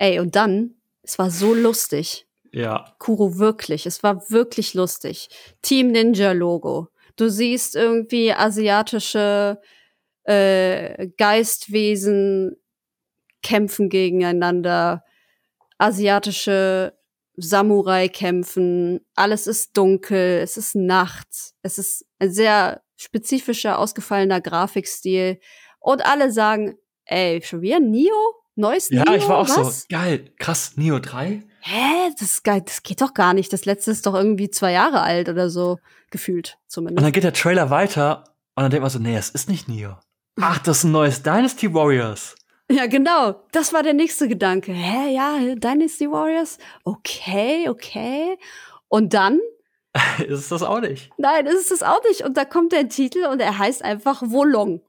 Ey, und dann, es war so lustig. Ja. Kuro, wirklich. Es war wirklich lustig. Team Ninja Logo. Du siehst irgendwie asiatische äh, Geistwesen kämpfen gegeneinander. Asiatische Samurai kämpfen. Alles ist dunkel. Es ist Nacht. Es ist ein sehr spezifischer, ausgefallener Grafikstil. Und alle sagen, ey, schon wieder Nio? Neues Ja, Nio? ich war auch Was? so, geil, krass, Neo 3? Hä? Das. Das geht doch gar nicht. Das letzte ist doch irgendwie zwei Jahre alt oder so. Gefühlt Und zumindest. dann geht der Trailer weiter und dann denkt man so, nee, es ist nicht Neo. Ach, das ist ein neues Dynasty Warriors. Ja, genau. Das war der nächste Gedanke. Hä, ja, Dynasty Warriors? Okay, okay. Und dann? ist das auch nicht. Nein, ist es das auch nicht. Und da kommt der Titel und er heißt einfach Wolong.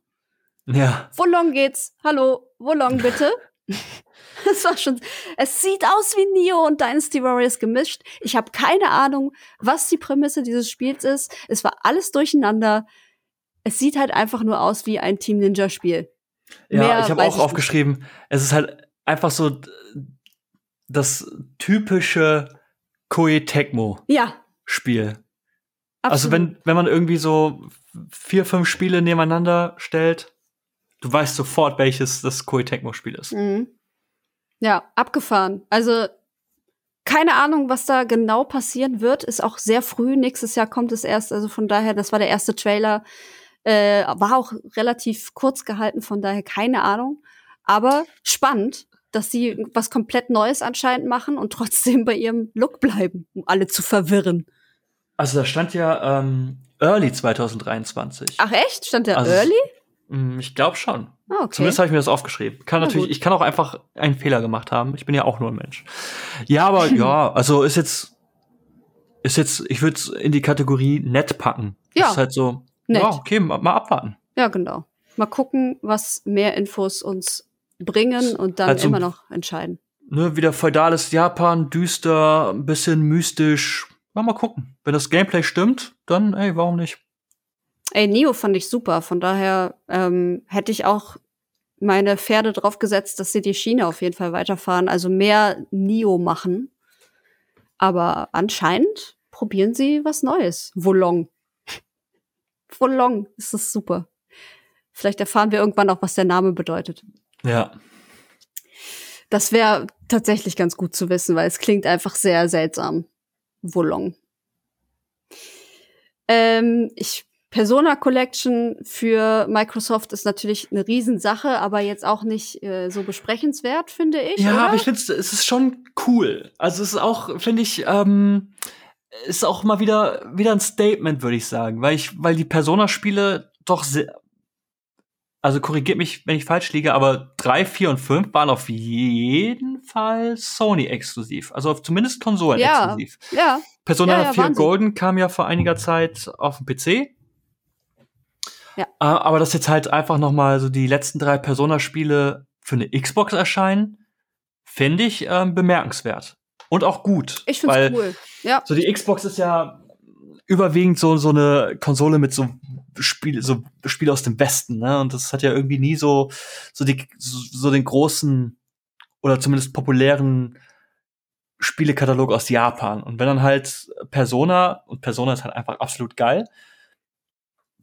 Ja. Wolong geht's. Hallo, Wolong bitte. Es war schon. Es sieht aus wie Neo und Dynasty Warriors gemischt. Ich habe keine Ahnung, was die Prämisse dieses Spiels ist. Es war alles durcheinander. Es sieht halt einfach nur aus wie ein Team Ninja Spiel. Ja, Mehr ich habe auch ich aufgeschrieben, es ist halt einfach so das typische Koei Tecmo Ja, Spiel. absolut. Also wenn wenn man irgendwie so vier, fünf Spiele nebeneinander stellt, du weißt sofort, welches das Koei Tecmo Spiel ist. Mhm. Ja, abgefahren. Also keine Ahnung, was da genau passieren wird. Ist auch sehr früh. Nächstes Jahr kommt es erst. Also von daher, das war der erste Trailer. Äh, war auch relativ kurz gehalten, von daher keine Ahnung. Aber spannend, dass sie was komplett Neues anscheinend machen und trotzdem bei ihrem Look bleiben, um alle zu verwirren. Also da stand ja ähm, Early 2023. Ach echt? Stand der Also- Early? Mm, Ich glaube schon. Ah, okay. Zumindest habe ich mir das aufgeschrieben. Kann Na natürlich, gut. ich kann auch einfach einen Fehler gemacht haben. Ich bin ja auch nur ein Mensch. Ja, aber ja, also ist jetzt, ist jetzt, ich würde es in die Kategorie nett packen. Ja. Ist halt so, Nett. ja, okay, mal, mal abwarten. Ja, genau. Mal gucken, was mehr Infos uns bringen und dann Also- immer noch entscheiden. Ne, wieder feudales Japan, düster, ein bisschen mystisch. Ja, mal gucken. Wenn das Gameplay stimmt, dann, ey, warum nicht? Ey, Neo fand ich super. Von daher ähm, hätte ich auch meine Pferde drauf gesetzt, dass sie die Schiene auf jeden Fall weiterfahren. Also mehr Neo machen. Aber anscheinend probieren sie was Neues. Wolong. Wolong, ist das super. Vielleicht erfahren wir irgendwann auch, was der Name bedeutet. Ja. Das wäre tatsächlich ganz gut zu wissen, weil es klingt einfach sehr seltsam. Wolong. Ähm, ich Persona Collection für Microsoft ist natürlich eine Riesensache, aber jetzt auch nicht äh, so besprechenswert, finde ich. Ja, oder? aber ich finde, es ist schon cool. Also es ist auch, finde ich, ähm, ist auch mal wieder wieder ein Statement, würde ich sagen, weil ich, weil die Persona-Spiele doch sehr, also korrigiert mich, wenn ich falsch liege, aber drei, vier und fünf waren auf jeden Fall Sony exklusiv, also auf zumindest Konsolen Ja. exklusiv. ja, Persona Ja, ja, 4 waren sie. Golden kam ja vor einiger Zeit auf dem PC. Ja. Äh, Aber dass jetzt halt einfach noch mal so die letzten drei Persona-Spiele für eine Xbox erscheinen, finde ich ähm, bemerkenswert. Und auch gut. ich finde es cool. Ja, So die Xbox ist ja überwiegend so, so eine Konsole mit so Spiel, so Spiele aus dem Westen, ne? Und das hat ja irgendwie nie so, so die, so, so den großen oder zumindest populären Spielekatalog aus Japan. Und wenn dann halt Persona, und Persona ist halt einfach absolut geil,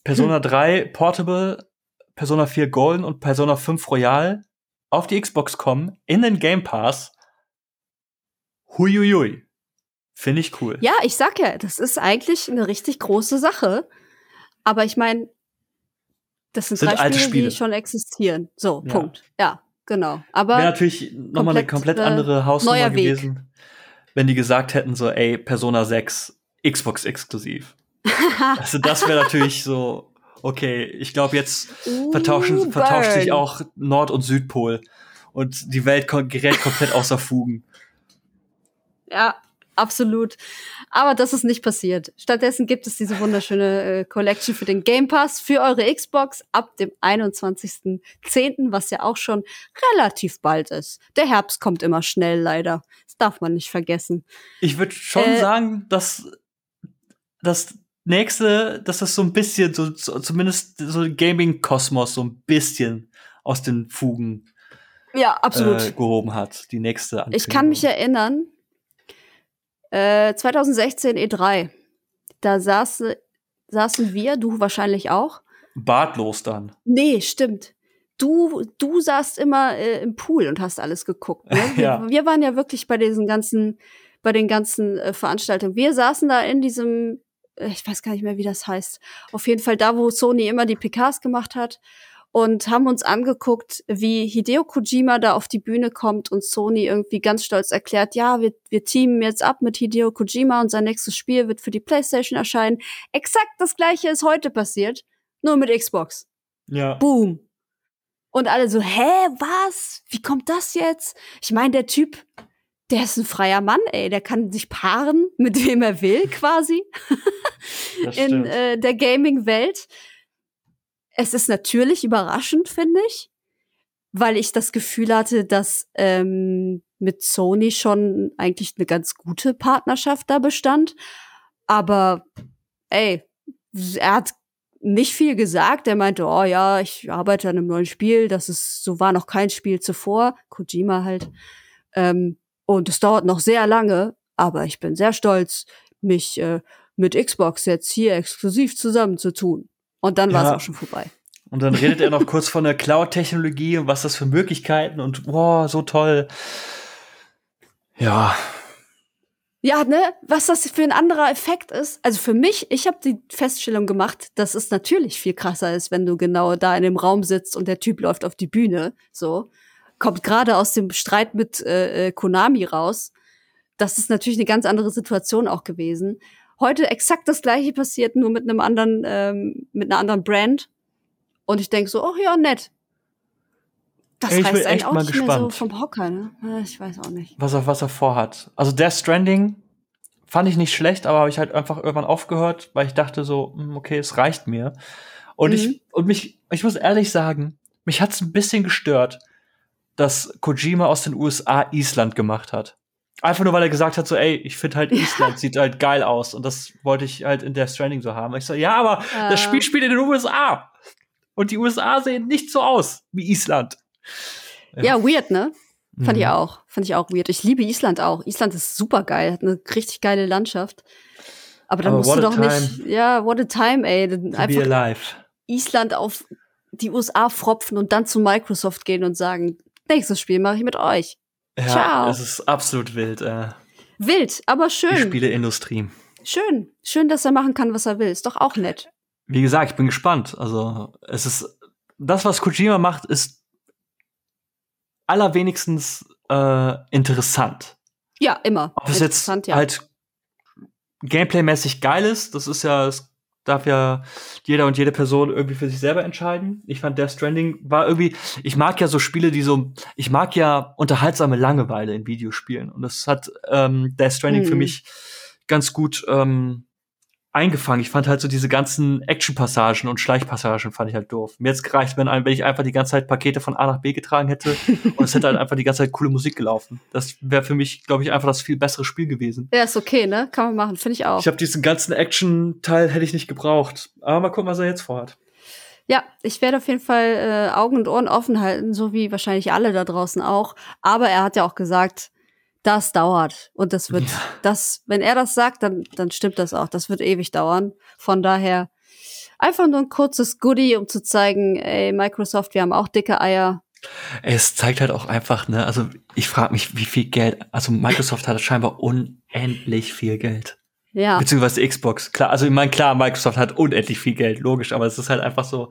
Persona 3 Portable, Persona 4 Golden und Persona 5 Royal auf die Xbox kommen, in den Game Pass, huiuiui. Finde ich cool. ja, ich sag ja, das ist eigentlich eine richtig große Sache. Aber ich meine, das sind, Sind drei alte Spiele, Spiele. die schon existieren. So, Ja. Punkt. Ja, genau. Aber Wäre natürlich nochmal eine komplett, äh, andere Hausnummer gewesen, wenn die gesagt hätten, so, ey, Persona 6 Xbox exklusiv. also das wäre natürlich so, okay, ich glaube jetzt vertauschen, vertauscht sich auch Nord- und Südpol und die Welt gerät komplett außer Fugen. Ja, absolut. Aber das ist nicht passiert. Stattdessen gibt es diese wunderschöne äh, Collection für den Game Pass für eure Xbox ab dem 21.10., was ja auch schon relativ bald ist. Der Herbst kommt immer schnell, leider. Das darf man nicht vergessen. Ich würde schon äh, sagen, dass das nächste, dass das so ein bisschen, so, so zumindest so Gaming-Kosmos so ein bisschen aus den Fugen ja, absolut. Äh, gehoben hat. Die nächste Ich kann mich erinnern, äh, 2016 E3. Da saß, saßen wir, du wahrscheinlich auch. Bartlos dann. Nee, stimmt. Du, du saßt immer äh, im Pool und hast alles geguckt. Ne? Wir, ja. wir waren ja wirklich bei diesen ganzen, bei den ganzen äh, Veranstaltungen. Wir saßen da in diesem, ich weiß gar nicht mehr, wie das heißt. Auf jeden Fall da, wo Sony immer die PKs gemacht hat und haben uns angeguckt, wie Hideo Kojima da auf die Bühne kommt und Sony irgendwie ganz stolz erklärt, ja, wir, wir teamen jetzt ab mit Hideo Kojima und sein nächstes Spiel wird für die PlayStation erscheinen. Exakt das gleiche ist heute passiert, nur mit Xbox. Ja. Boom. Und alle so, hä, was? Wie kommt das jetzt? Ich meine, der Typ, der ist ein freier Mann, ey, der kann sich paaren, mit wem er will, quasi. In äh, der Gaming-Welt es ist natürlich überraschend, finde ich, weil ich das Gefühl hatte, dass ähm, mit Sony schon eigentlich eine ganz gute Partnerschaft da bestand. Aber ey, er hat nicht viel gesagt. Er meinte, oh ja, ich arbeite an einem neuen Spiel. Das ist, so war noch kein Spiel zuvor. Kojima halt. Ähm, und es dauert noch sehr lange, aber ich bin sehr stolz, mich äh, mit Xbox jetzt hier exklusiv zusammenzutun. Und dann war es auch schon vorbei. Und dann redet er noch kurz von der Cloud-Technologie und was das für Möglichkeiten und wow, so toll. Ja. Ja, ne, was das für ein anderer Effekt ist. Also für mich, ich habe die Feststellung gemacht, dass es natürlich viel krasser ist, wenn du genau da in dem Raum sitzt und der Typ läuft auf die Bühne. So kommt gerade aus dem Streit mit äh, äh Konami raus. Das ist natürlich eine ganz andere Situation auch gewesen heute exakt das gleiche passiert, nur mit einem anderen, ähm, mit einer anderen Brand. Und ich denke so, oh ja, nett. Das ich reißt echt auch nicht gespannt. so vom Hocker, ne? Ich weiß auch nicht. Was er, was er vorhat. Also Death Stranding fand ich nicht schlecht, aber habe ich halt einfach irgendwann aufgehört, weil ich dachte so, hm, okay, es reicht mir. Und mhm. ich, und mich, ich muss ehrlich sagen, mich hat's ein bisschen gestört, dass Kojima aus den USA Island gemacht hat. Einfach nur, weil er gesagt hat, so, ey, ich finde halt Island ja. sieht halt geil aus. Und das wollte ich halt in Death Stranding so haben. Ich so, ja, aber äh. das Spiel spielt in den USA. Und die USA sehen nicht so aus wie Island. Ja, ja weird, ne? Fand mhm. ich auch. Fand ich auch weird. Ich liebe Island auch. Island ist super geil, hat eine richtig geile Landschaft. Aber dann musst du doch nicht, ja, what a time, ey. Einfach Island auf die USA fropfen und dann zu Microsoft gehen und sagen, nächstes Spiel mache ich mit euch. Ja, Ciao. es ist absolut wild. Äh, wild, aber schön. Die Spieleindustrie. Schön. Schön, dass er machen kann, was er will. Ist doch auch nett. Wie gesagt, ich bin gespannt. Also, es ist, das, was Kojima macht, ist allerwenigstens äh, interessant. Ja, immer. Ob es jetzt ja. halt gameplaymäßig geil ist, das ist ja, das darf ja jeder und jede Person irgendwie für sich selber entscheiden. Ich fand Death Stranding war irgendwie, ich mag ja so Spiele, die so, ich mag ja unterhaltsame Langeweile in Videospielen. Und das hat ähm, Death Stranding hm. für mich ganz gut ähm, eingefangen. Ich fand halt so diese ganzen Action-Passagen und Schleichpassagen fand ich halt doof. Mir jetzt gereicht, wenn, wenn ich einfach die ganze Zeit Pakete von A nach B getragen hätte und es hätte halt einfach die ganze Zeit coole Musik gelaufen. Das wäre für mich, glaube ich, einfach das viel bessere Spiel gewesen. Ja, ist okay, ne? Kann man machen, finde ich auch. Ich habe diesen ganzen Action-Teil hätte ich nicht gebraucht. Aber mal gucken, was er jetzt vorhat. Ja, ich werde auf jeden Fall äh, Augen und Ohren offen halten, so wie wahrscheinlich alle da draußen auch. Aber er hat ja auch gesagt, das dauert. Und das wird, ja. das, wenn er das sagt, dann, dann stimmt das auch. Das wird ewig dauern. Von daher einfach nur ein kurzes Goodie, um zu zeigen, ey, Microsoft, wir haben auch dicke Eier. Es zeigt halt auch einfach, ne, also ich frage mich, wie viel Geld, also Microsoft hat scheinbar unendlich viel Geld. Ja. Beziehungsweise Xbox. Klar, also ich meine, klar, Microsoft hat unendlich viel Geld, logisch, aber es ist halt einfach so,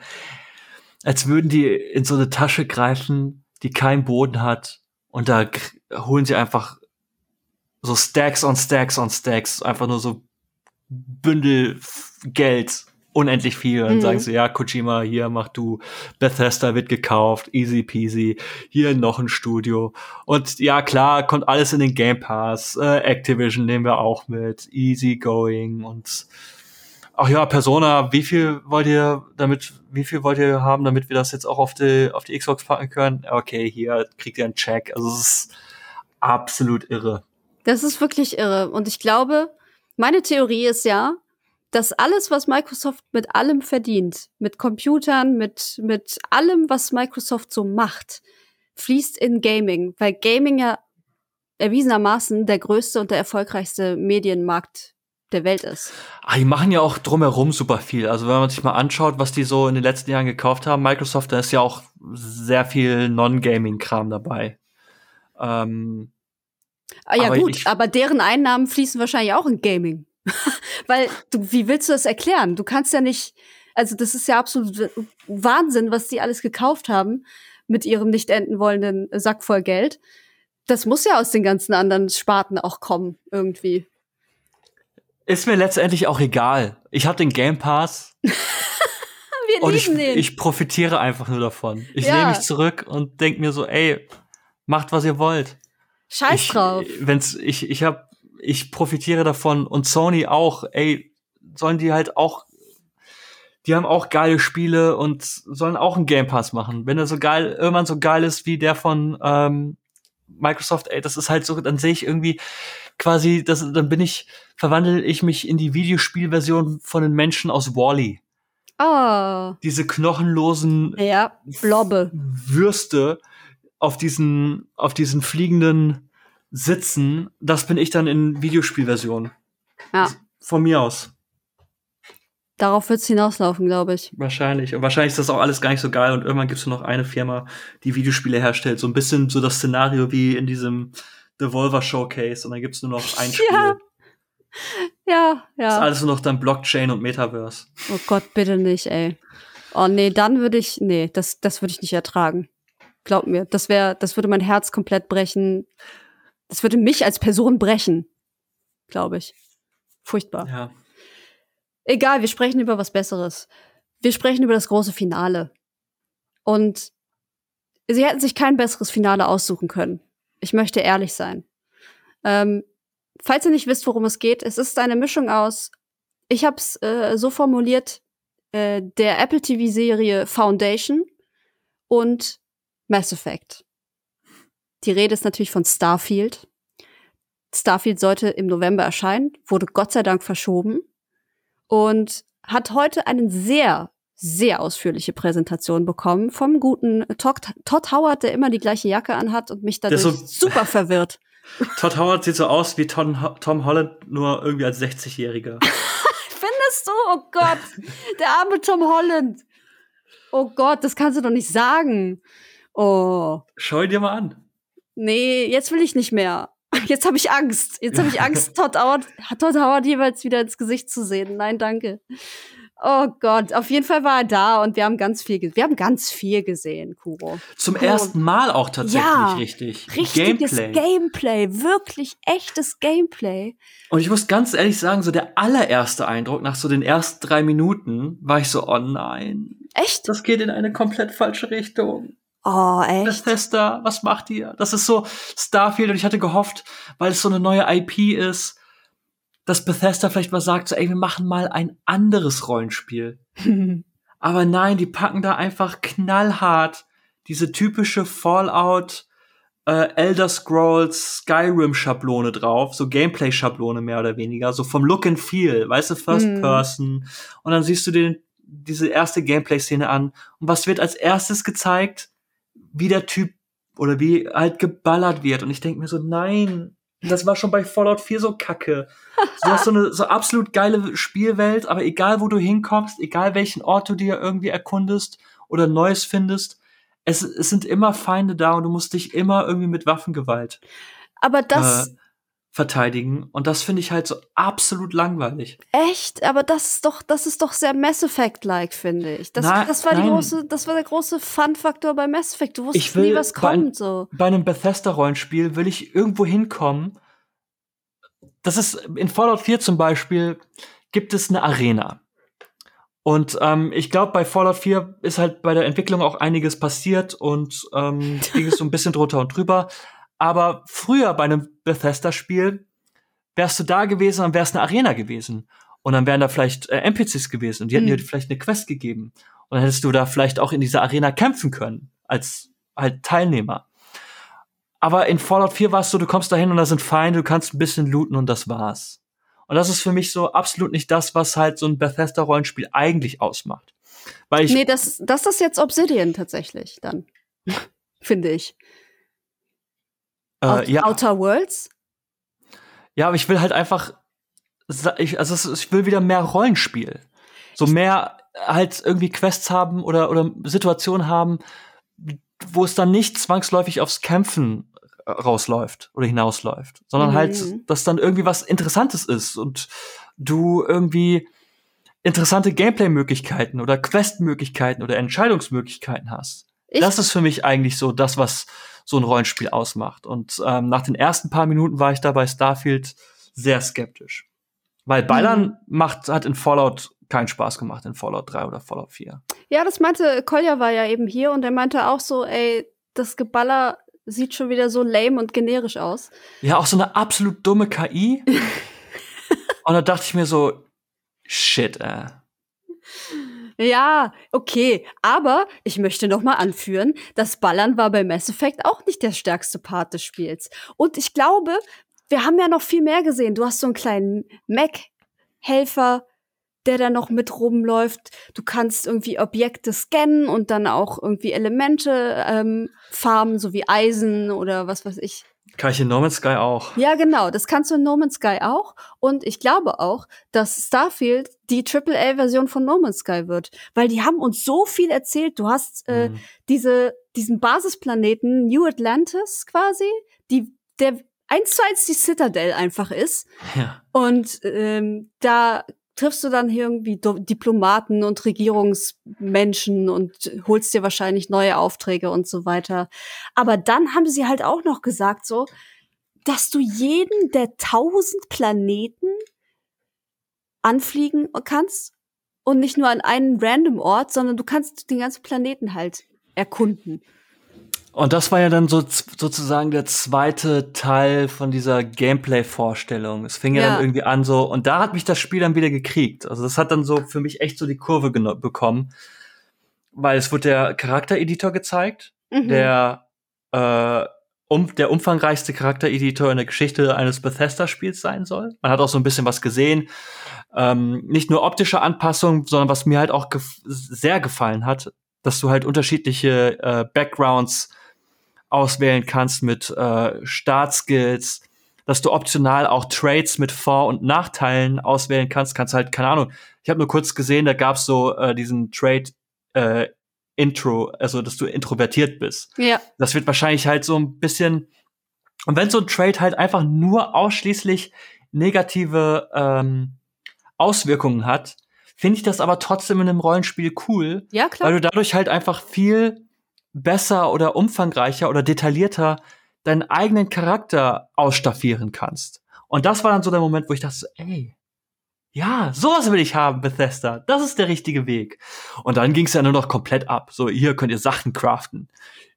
als würden die in so eine Tasche greifen, die keinen Boden hat und da holen sie einfach so Stacks on Stacks on Stacks, einfach nur so Bündel Geld unendlich viel. Und dann mhm. sagen sie, ja, Kojima, hier mach du, Bethesda wird gekauft, easy peasy, hier noch ein Studio. Und ja, klar, kommt alles in den Game Pass, äh, Activision nehmen wir auch mit, easy going und ach ja, Persona, wie viel wollt ihr damit, wie viel wollt ihr haben, damit wir das jetzt auch auf die, auf die Xbox packen können? Okay, hier kriegt ihr einen Check. Also es ist absolut irre. Das ist wirklich irre. Und ich glaube, meine Theorie ist ja, dass alles, was Microsoft mit allem verdient, mit Computern, mit, mit allem, was Microsoft so macht, fließt in Gaming, weil Gaming ja erwiesenermaßen der größte und der erfolgreichste Medienmarkt der Welt ist. Ah, die machen ja auch drumherum super viel. Also wenn man sich mal anschaut, was die so in den letzten Jahren gekauft haben, Microsoft, da ist ja auch sehr viel Non-Gaming-Kram dabei. Ähm, ah, ja aber gut, aber deren Einnahmen fließen wahrscheinlich auch in Gaming. Weil, du, wie willst du das erklären? Du kannst ja nicht, also das ist ja absolut Wahnsinn, was die alles gekauft haben mit ihrem nicht enden wollenden Sack voll Geld. Das muss ja aus den ganzen anderen Sparten auch kommen, irgendwie. Ist mir letztendlich auch egal. Ich habe den Game Pass. Wir und ich, den. ich profitiere einfach nur davon. Ich ja. nehme mich zurück und denk mir so, ey, macht was ihr wollt. Scheiß ich, drauf. Wenn's, ich ich habe ich profitiere davon und Sony auch. Ey, sollen die halt auch, die haben auch geile Spiele und sollen auch einen Game Pass machen. Wenn er so geil, irgendwann so geil ist wie der von ähm, Microsoft, ey, das ist halt so, dann sehe ich irgendwie quasi, das, dann bin ich, verwandle ich mich in die Videospielversion von den Menschen aus Wally. -E. Oh. Diese knochenlosen ja, Blobbe. Würste auf diesen, auf diesen fliegenden sitzen, das bin ich dann in Videospielversion. Ja. Von mir aus. Darauf wird es hinauslaufen, glaube ich. Wahrscheinlich. Und wahrscheinlich ist das auch alles gar nicht so geil und irgendwann gibt es nur noch eine Firma, die Videospiele herstellt. So ein bisschen so das Szenario wie in diesem Devolver Showcase und dann gibt es nur noch ein Spiel. Ja. Ja, ja. Das ist alles nur noch dann Blockchain und Metaverse. Oh Gott, bitte nicht, ey. Oh nee, dann würde ich, nee, das, das würde ich nicht ertragen. Glaub mir, das wäre, das würde mein Herz komplett brechen. Das würde mich als Person brechen, glaube ich. Furchtbar. Ja. Egal, wir sprechen über was Besseres. Wir sprechen über das große Finale. Und sie hätten sich kein besseres Finale aussuchen können. Ich möchte ehrlich sein. Ähm, falls ihr nicht wisst, worum es geht, es ist eine Mischung aus, ich habe es äh, so formuliert, äh, der Apple TV-Serie Foundation und Mass Effect. Die Rede ist natürlich von Starfield. Starfield sollte im November erscheinen, wurde Gott sei Dank verschoben und hat heute eine sehr, sehr ausführliche Präsentation bekommen vom guten Todd, Todd Howard, der immer die gleiche Jacke anhat und mich dadurch so super verwirrt. Todd Howard sieht so aus wie Tom, Tom Holland, nur irgendwie als 60-Jähriger. Findest du? Oh Gott, der arme Tom Holland. Oh Gott, das kannst du doch nicht sagen. Oh. Schau dir mal an nee, jetzt will ich nicht mehr. Jetzt habe ich Angst. Jetzt habe ich Angst, Todd Howard, Todd Howard jeweils wieder ins Gesicht zu sehen. Nein, danke. Oh Gott, auf jeden Fall war er da und wir haben ganz viel, wir haben ganz viel gesehen, Kuro. Zum Kuro. ersten Mal auch tatsächlich ja, richtig. Richtiges Gameplay. Gameplay, wirklich echtes Gameplay. Und ich muss ganz ehrlich sagen, so der allererste Eindruck nach so den ersten drei Minuten war ich so, oh nein. Echt? Das geht in eine komplett falsche Richtung. Oh, echt? Bethesda, was macht ihr? Das ist so Starfield und ich hatte gehofft, weil es so eine neue IP ist, dass Bethesda vielleicht mal sagt, so, ey, wir machen mal ein anderes Rollenspiel. Aber nein, die packen da einfach knallhart diese typische Fallout, äh, Elder Scrolls, Skyrim Schablone drauf, so Gameplay Schablone mehr oder weniger, so vom Look and Feel, weißt du, First mm. Person. Und dann siehst du den, diese erste Gameplay Szene an. Und was wird als erstes gezeigt? Wie der Typ oder wie halt geballert wird. Und ich denke mir so, nein, das war schon bei Fallout 4 so kacke. Du hast so eine so absolut geile Spielwelt, aber egal wo du hinkommst, egal welchen Ort du dir irgendwie erkundest oder Neues findest, es, es sind immer Feinde da und du musst dich immer irgendwie mit Waffengewalt. Aber das, äh, verteidigen. Und das finde ich halt so absolut langweilig. Echt? Aber das ist doch, das ist doch sehr Mass Effect-like, finde ich. Das, Na, das war die große, das war der große Fun-Faktor bei Mass Effect. Du wusstest nie, was kommt, bei, so. Bei einem Bethesda-Rollenspiel will ich irgendwo hinkommen. Das ist in Fallout 4 zum Beispiel gibt es eine Arena. Und ähm, ich glaube, bei Fallout 4 ist halt bei der Entwicklung auch einiges passiert und ähm, ging es so ein bisschen drunter und drüber. Aber früher bei einem Bethesda-Spiel wärst du da gewesen, dann wär's eine Arena gewesen. Und dann wären da vielleicht äh, NPCs gewesen und die hätten Mhm. dir vielleicht eine Quest gegeben. Und dann hättest du da vielleicht auch in dieser Arena kämpfen können, als halt Teilnehmer. Aber in Fallout 4 war es so, du kommst da hin und da sind Feinde, du kannst ein bisschen looten und das war's. Und das ist für mich so absolut nicht das, was halt so ein Bethesda-Rollenspiel eigentlich ausmacht. Weil ich, Nee, das, das ist jetzt Obsidian tatsächlich dann. Finde ich. Äh, Out ja, Outer Worlds? ja, aber ich will halt einfach, ich, also ich will wieder mehr Rollenspiel. So mehr halt irgendwie Quests haben oder, oder Situationen haben, wo es dann nicht zwangsläufig aufs Kämpfen rausläuft oder hinausläuft, sondern Mhm. halt, dass dann irgendwie was Interessantes ist und du irgendwie interessante Gameplay-Möglichkeiten oder Quest-Möglichkeiten oder Entscheidungsmöglichkeiten hast. Ich, das ist für mich eigentlich so das, was so ein Rollenspiel ausmacht. Und ähm, nach den ersten paar Minuten war ich da bei Starfield sehr skeptisch. Weil Ballern Mhm. macht, hat in Fallout keinen Spaß gemacht, in Fallout 3 oder Fallout 4. ja, das meinte, Kolja war ja eben hier und er meinte auch so, ey, das Geballer sieht schon wieder so lame und generisch aus. Ja, auch so eine absolut dumme KI. Und da dachte ich mir so, shit, äh. Ja, okay, aber ich möchte noch mal anführen, das Ballern war bei Mass Effect auch nicht der stärkste Part des Spiels. Und ich glaube, wir haben ja noch viel mehr gesehen. Du hast so einen kleinen Mac-Helfer, der da noch mit rumläuft. Du kannst irgendwie Objekte scannen und dann auch irgendwie Elemente ähm, farmen, so wie Eisen oder was weiß ich. Kann ich in No Man's Sky auch. Ja, genau. Das kannst du in No Man's Sky auch. Und ich glaube auch, dass Starfield die AAA-Version von No Man's Sky wird. Weil die haben uns so viel erzählt. Du hast äh, Mhm. diese, diesen Basisplaneten New Atlantis quasi, die, der eins zu eins die Citadel einfach ist. Ja. Und ähm, da triffst du dann irgendwie Diplomaten und Regierungsmenschen und holst dir wahrscheinlich neue Aufträge und so weiter. Aber dann haben sie halt auch noch gesagt so, dass du jeden der tausend Planeten anfliegen kannst und nicht nur an einen random Ort, sondern du kannst den ganzen Planeten halt erkunden. Und das war ja dann so sozusagen der zweite Teil von dieser Gameplay-Vorstellung. Es fing ja. Ja. dann irgendwie an so, und da hat mich das Spiel dann wieder gekriegt. Also das hat dann so für mich echt so die Kurve bekommen, weil es wurde der Charaktereditor gezeigt, Mhm. der äh, um, der umfangreichste Charaktereditor in der Geschichte eines Bethesda-Spiels sein soll. Man hat auch so ein bisschen was gesehen. Ähm, nicht nur optische Anpassungen, sondern was mir halt auch gef sehr gefallen hat, dass du halt unterschiedliche äh, Backgrounds auswählen kannst mit äh, Startskills, dass du optional auch Trades mit Vor- und Nachteilen auswählen kannst. Kannst halt, keine Ahnung, ich habe nur kurz gesehen, da gab's so äh, diesen Trade äh, Intro, also dass du introvertiert bist. Ja. Das wird wahrscheinlich halt so ein bisschen. Und wenn so ein Trade halt einfach nur ausschließlich negative ähm, Auswirkungen hat, finde ich das aber trotzdem in einem Rollenspiel cool, Ja, weil klar. du dadurch halt einfach viel besser oder umfangreicher oder detaillierter deinen eigenen Charakter ausstaffieren kannst. Und das war dann so der Moment, wo ich dachte, so, ey, ja, sowas will ich haben, Bethesda. Das ist der richtige Weg. Und dann ging es ja nur noch komplett ab. So, hier könnt ihr Sachen craften.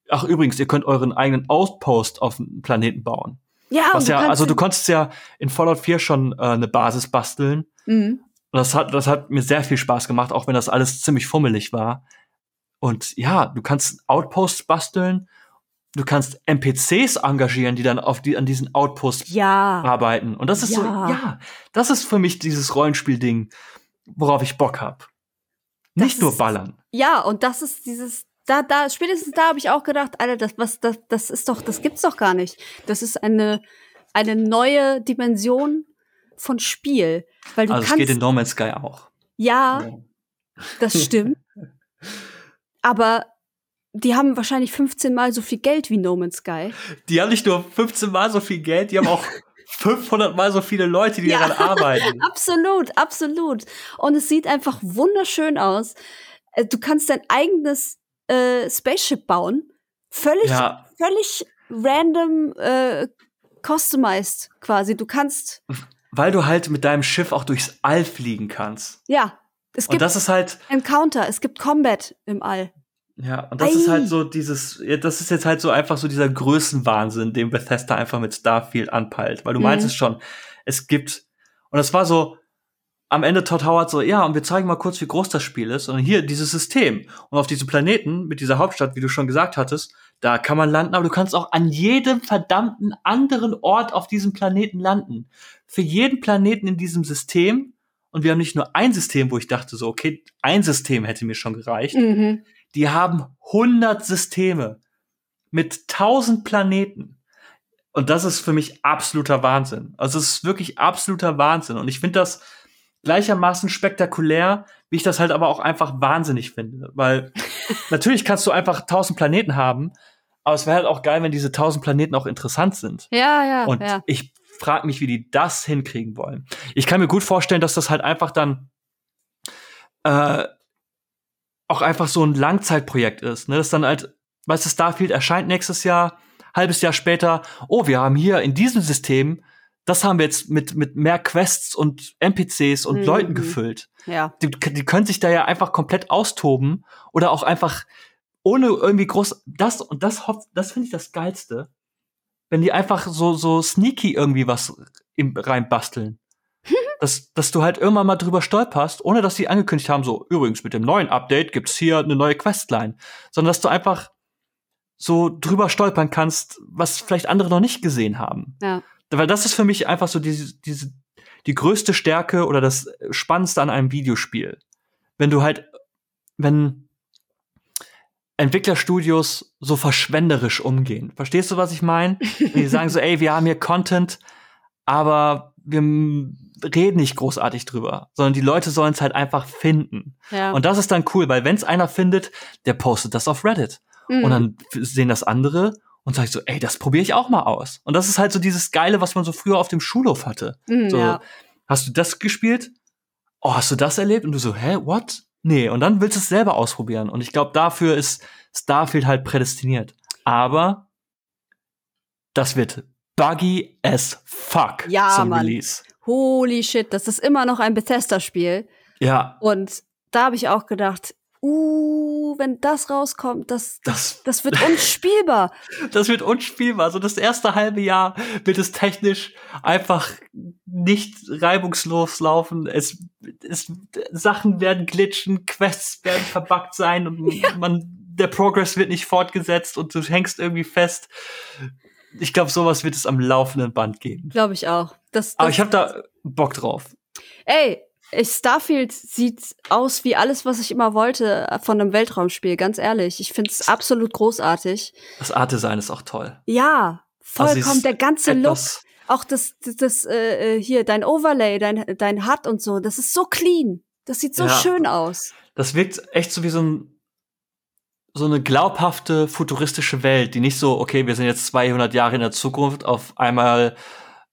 Ach, übrigens, ihr könnt euren eigenen Outpost auf dem Planeten bauen. Ja, Was ja, also du konntest ja in Fallout 4 schon äh, eine Basis basteln. Mhm. Und das hat, das hat mir sehr viel Spaß gemacht, auch wenn das alles ziemlich fummelig war. Und ja, du kannst Outposts basteln, du kannst NPCs engagieren, die dann auf die, an diesen Outposts Ja. arbeiten. Und das ist so, Ja. ja, das ist für mich dieses Rollenspiel-Ding, worauf ich Bock hab. Das Nicht nur ist- ballern. Ja, und das ist dieses, da, da, spätestens da habe ich auch gedacht, Alter, das, was, das, das ist doch, das gibt's doch gar nicht. Das ist eine, eine neue Dimension von Spiel. Weil du Also es kannst, geht in No Man's Sky auch. ja, das stimmt. aber die haben wahrscheinlich 15 mal so viel Geld wie No Man's Sky. Die haben nicht nur 15 mal so viel Geld, die haben auch 500 mal so viele Leute, die Ja. daran arbeiten. Absolut, absolut. Und es sieht einfach wunderschön aus. Äh, Du kannst dein eigenes äh, Spaceship bauen. Völlig, Ja. völlig random äh, customized quasi. Du kannst weil du halt mit deinem Schiff auch durchs All fliegen kannst. Ja. Es Und gibt das ist halt, Encounter, es gibt Combat im All. ja, und das Ei. ist halt so dieses, das ist jetzt halt so einfach so dieser Größenwahnsinn, den Bethesda einfach mit Starfield anpeilt. Weil du Mhm. meinst es schon, es gibt, und das war so, am Ende Todd Howard so, ja, und wir zeigen mal kurz, wie groß das Spiel ist. Und hier dieses System. Und auf diesem Planeten mit dieser Hauptstadt, wie du schon gesagt hattest, da kann man landen, aber du kannst auch an jedem verdammten anderen Ort auf diesem Planeten landen. Für jeden Planeten in diesem System. Und wir haben nicht nur ein System, wo ich dachte so, okay, ein System hätte mir schon gereicht. Mhm. Die haben 100 Systeme mit 1000 Planeten. Und das ist für mich absoluter Wahnsinn. Also es ist wirklich absoluter Wahnsinn. Und ich finde das gleichermaßen spektakulär, wie ich das halt aber auch einfach wahnsinnig finde. Weil natürlich kannst du einfach 1000 Planeten haben, aber es wäre halt auch geil, wenn diese 1000 Planeten auch interessant sind. Ja, ja, Und ja. ich frage mich, wie die das hinkriegen wollen. Ich kann mir gut vorstellen, dass das halt einfach dann äh, auch einfach so ein Langzeitprojekt ist. Ne? Das dann halt, weißt du, Starfield erscheint nächstes Jahr, halbes Jahr später, oh, wir haben hier in diesem System, das haben wir jetzt mit, mit mehr Quests und NPCs und Mhm. Leuten gefüllt. Ja. Die, die können sich da ja einfach komplett austoben oder auch einfach ohne irgendwie groß das und das das finde ich das geilste, wenn die einfach so so sneaky irgendwie was im, reinbasteln. dass, dass du halt irgendwann mal drüber stolperst, ohne dass sie angekündigt haben, so übrigens mit dem neuen Update gibt's hier eine neue Questline, sondern dass du einfach so drüber stolpern kannst, was vielleicht andere noch nicht gesehen haben. Ja. Weil das ist für mich einfach so diese, diese, die größte Stärke oder das Spannendste an einem Videospiel. Wenn du halt, wenn Entwicklerstudios so verschwenderisch umgehen. Verstehst du, was ich meine? Die sagen so, ey, wir haben hier Content, aber wir reden nicht großartig drüber, sondern die Leute sollen es halt einfach finden. ja. Und das ist dann cool, weil wenn es einer findet, der postet das auf Reddit. Mhm. Und dann sehen das andere und sagen so, ey, das probiere ich auch mal aus. Und das ist halt so dieses Geile, was man so früher auf dem Schulhof hatte. Mhm, So, ja. hast du das gespielt? Oh, hast du das erlebt? Und du so, hä, what? Nee, und dann willst du es selber ausprobieren. Und ich glaube, dafür ist Starfield halt prädestiniert. Aber das wird buggy as fuck Ja, zum Mann. Release. Holy shit, das ist immer noch ein Bethesda-Spiel. Ja, Und da habe ich auch gedacht, uh, wenn das rauskommt, das, das, das wird unspielbar. das wird unspielbar. So das erste halbe Jahr wird es technisch einfach nicht reibungslos laufen. Es, es Sachen werden glitschen, Quests werden verbuggt sein und man der Progress wird nicht fortgesetzt und du hängst irgendwie fest. Ich glaube, sowas wird es am laufenden Band geben. Glaube ich auch. Das, das, Aber ich habe da Bock drauf. Ey, Starfield sieht aus wie alles, was ich immer wollte äh, von einem Weltraumspiel, ganz ehrlich. Ich finde es absolut großartig. Das Art-Design ist auch toll. Ja, Also vollkommen ist der ganze Look. Etwas, Auch das, das, das äh, äh, hier, dein Overlay, dein, dein HUD und so, das ist so clean. Das sieht so Ja. schön aus. das wirkt echt so wie so ein so eine glaubhafte futuristische Welt, die nicht so, okay, wir sind jetzt 200 Jahre in der Zukunft, auf einmal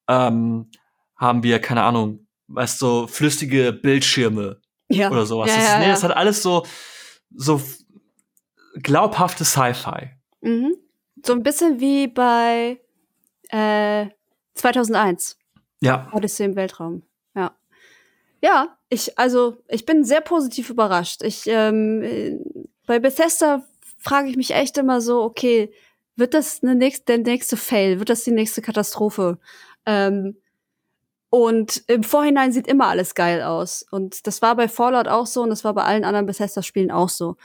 ähm, haben wir, keine Ahnung, weißt du, so flüssige Bildschirme Ja. oder sowas. Ja, das, ist, ja, nee, das hat alles so, so glaubhafte Sci-Fi. Mhm. So ein bisschen wie bei äh, 2001. Ja, Odyssey im Weltraum. Ja. Ja, ich, also, ich bin sehr positiv überrascht. Ich, ähm, äh, bei Bethesda frage ich mich echt immer so, okay, wird das eine nächste, der nächste Fail? Wird das die nächste Katastrophe? Ähm, und im Vorhinein sieht immer alles geil aus. Und das war bei Fallout auch so und das war bei allen anderen Bethesda-Spielen auch so.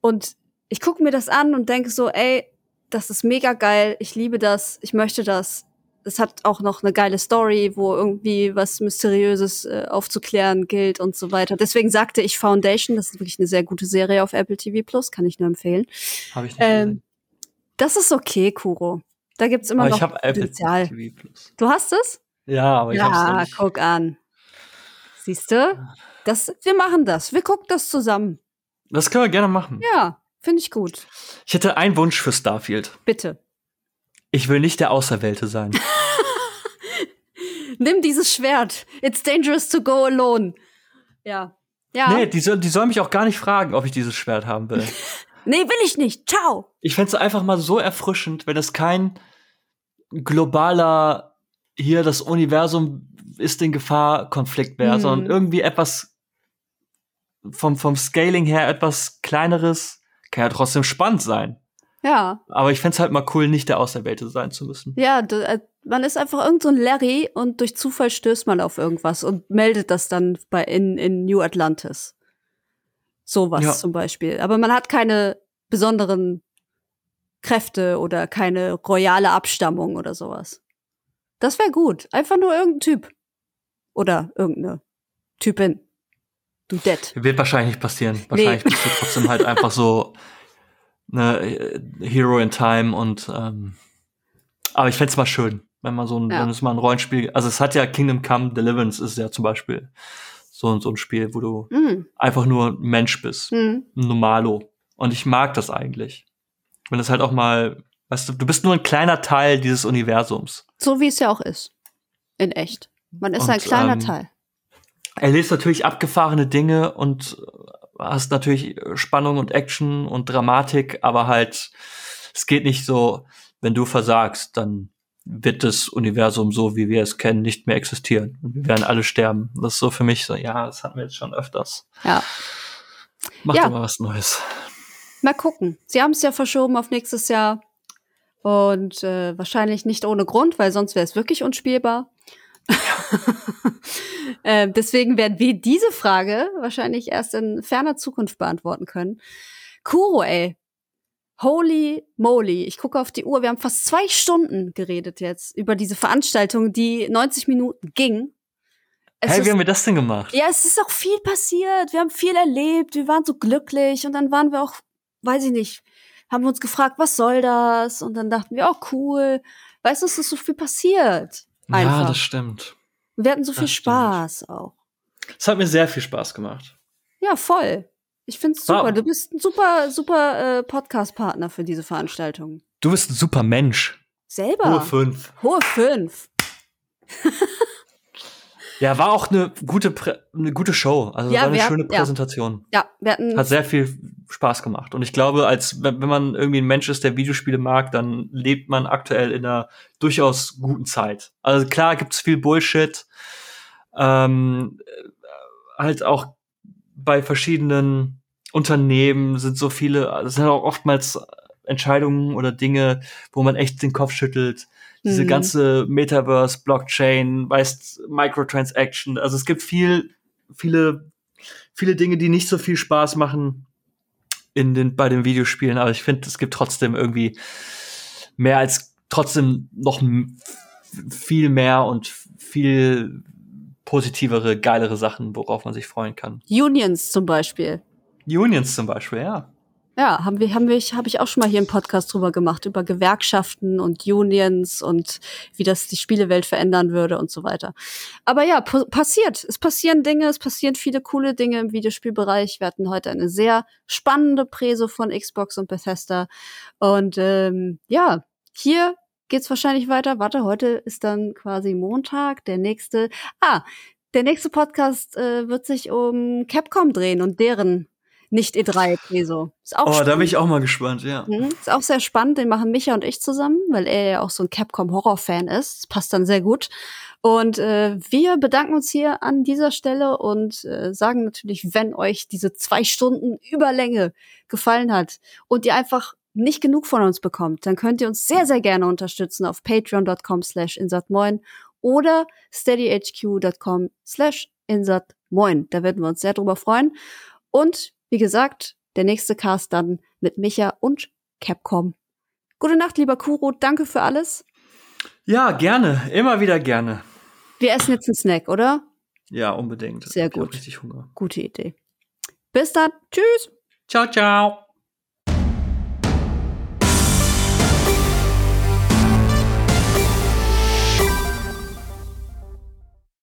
Und ich gucke mir das an und denke so, ey, das ist mega geil, ich liebe das, ich möchte das. Es hat auch noch eine geile Story, wo irgendwie was Mysteriöses äh, aufzuklären gilt und so weiter. Deswegen sagte ich Foundation, das ist wirklich eine sehr gute Serie auf Apple TV Plus, kann ich nur empfehlen. habe ich nicht Ähm. Das ist okay, Kuro. Da gibt's immer Aber noch ich Apple Potenzial. TV Plus. Du hast es? Ja, aber ich hab's noch Ja, nicht. guck an. Siehst du? Das, wir machen das. Wir gucken das zusammen. Das können wir gerne machen. Ja, finde ich gut. Ich hätte einen Wunsch für Starfield. Bitte. Ich will nicht der Auserwählte sein. Nimm dieses Schwert. It's dangerous to go alone. Ja. Ja. Nee, die soll, die soll mich auch gar nicht fragen, ob ich dieses Schwert haben will. Nee, will ich nicht. Ciao. Ich fänd's einfach mal so erfrischend, wenn es kein globaler hier das Universum ist in Gefahr Konflikt wäre, Mhm. sondern irgendwie etwas vom, vom Scaling her etwas kleineres, kann ja trotzdem spannend sein. Ja, Aber ich fänd's halt mal cool, nicht der Auserwählte sein zu müssen. ja, äh, man ist einfach irgend so ein Larry und durch Zufall stößt man auf irgendwas und meldet das dann bei in, in New Atlantis. Sowas Ja. zum Beispiel. Aber man hat keine besonderen Kräfte oder keine royale Abstammung oder sowas. Das wäre gut. Einfach nur irgendein Typ. Oder irgendeine Typin. Du dead. Wird wahrscheinlich nicht passieren. Wahrscheinlich bist du trotzdem halt einfach so ne Hero in Time und ähm, aber ich fänd's mal schön, wenn man so ein, Ja. wenn es mal ein Rollenspiel, also es hat ja Kingdom Come Deliverance ist ja zum Beispiel so, so ein Spiel, wo du Mhm. einfach nur ein Mensch bist, Mhm. ein Normalo. Und ich mag das eigentlich. Wenn es halt auch mal, weißt du, du bist nur ein kleiner Teil dieses Universums. So wie es ja auch ist. In echt. Man ist Und, ein kleiner ähm, Teil. erlebst natürlich abgefahrene Dinge und äh, hast natürlich Spannung und Action und Dramatik, aber halt, es geht nicht so, wenn du versagst, dann wird das Universum so, wie wir es kennen, nicht mehr existieren. Und wir werden alle sterben. Das ist so für mich so, ja, das hatten wir jetzt schon öfters. Ja. Macht Ja. immer was Neues. Mal gucken. Sie haben es ja verschoben auf nächstes Jahr. Und äh, wahrscheinlich nicht ohne Grund, weil sonst wäre es wirklich unspielbar. äh, deswegen werden wir diese Frage wahrscheinlich erst in ferner Zukunft beantworten können. Kuro, ey. Holy moly. Ich gucke auf die Uhr. Wir haben fast zwei Stunden geredet jetzt über diese Veranstaltung, die 90 Minuten ging. Es hey, wie haben wir das denn gemacht? ja, es ist auch viel passiert. Wir haben viel erlebt. Wir waren so glücklich. Und dann waren wir auch, weiß ich nicht, haben wir uns gefragt, was soll das? Und dann dachten wir, oh cool. Weißt du, es ist so viel passiert. Einfach. Ja, das stimmt. wir hatten so viel das stimmt. Spaß auch. Es hat mir sehr viel Spaß gemacht. Ja, voll. Ich find's Wow. super. Du bist ein super, super äh, Podcast-Partner für diese Veranstaltung. Du bist ein super Mensch. Selber. Hohe fünf. Hohe fünf. Ja, war auch eine gute, Prä eine gute Show. Also Ja, war eine schöne hatten- ja. Präsentation. Ja, wir hatten Hat sehr viel Spaß gemacht. Und ich glaube, als wenn wenn man irgendwie ein Mensch ist, der Videospiele mag, dann lebt man aktuell in einer durchaus guten Zeit. Also klar gibt's viel Bullshit. Ähm, äh, halt auch bei verschiedenen Unternehmen sind so viele, es sind auch oftmals Entscheidungen oder Dinge, wo man echt den Kopf schüttelt. Diese Mhm. ganze Metaverse, Blockchain, weißt, Microtransaction. Also es gibt viel, viele, viele Dinge, die nicht so viel Spaß machen in den, bei den Videospielen. Aber ich finde, es gibt trotzdem irgendwie mehr als trotzdem noch viel mehr und viel positivere, geilere Sachen, worauf man sich freuen kann. Unions zum Beispiel. Unions zum Beispiel, ja. Ja, haben wir, haben wir, habe ich auch schon mal hier einen Podcast drüber gemacht, über Gewerkschaften und Unions und wie das die Spielewelt verändern würde und so weiter. Aber ja, pa- passiert. Es passieren Dinge, es passieren viele coole Dinge im Videospielbereich. Wir hatten heute eine sehr spannende Präse von Xbox und Bethesda. Und ähm, ja, hier geht's wahrscheinlich weiter. Warte, heute ist dann quasi Montag, der nächste. Ah, der nächste Podcast äh, wird sich um Capcom drehen und deren nicht E3 Preso. Ist auch Oh, da spannend. bin ich auch mal gespannt, ja. Mhm, Ist auch sehr spannend, den machen Micha und ich zusammen, weil er ja auch so ein Capcom-Horror-Fan ist. Das passt dann sehr gut. Und äh, wir bedanken uns hier an dieser Stelle und äh, sagen natürlich, wenn euch diese zwei Stunden Überlänge gefallen hat und ihr einfach nicht genug von uns bekommt, dann könnt ihr uns sehr, sehr gerne unterstützen auf patreon.com slash insatmoin oder steadyhq.com slash insatmoin. Da würden wir uns sehr drüber freuen. Und wie gesagt, der nächste Cast dann mit Micha und Capcom. Gute Nacht, lieber Kuro. Danke für alles. Ja, gerne. Immer wieder gerne. Wir essen jetzt einen Snack, oder? Ja, unbedingt. Sehr Ich gut. richtig Hunger. Gute Idee. Bis dann. Tschüss. Ciao, ciao.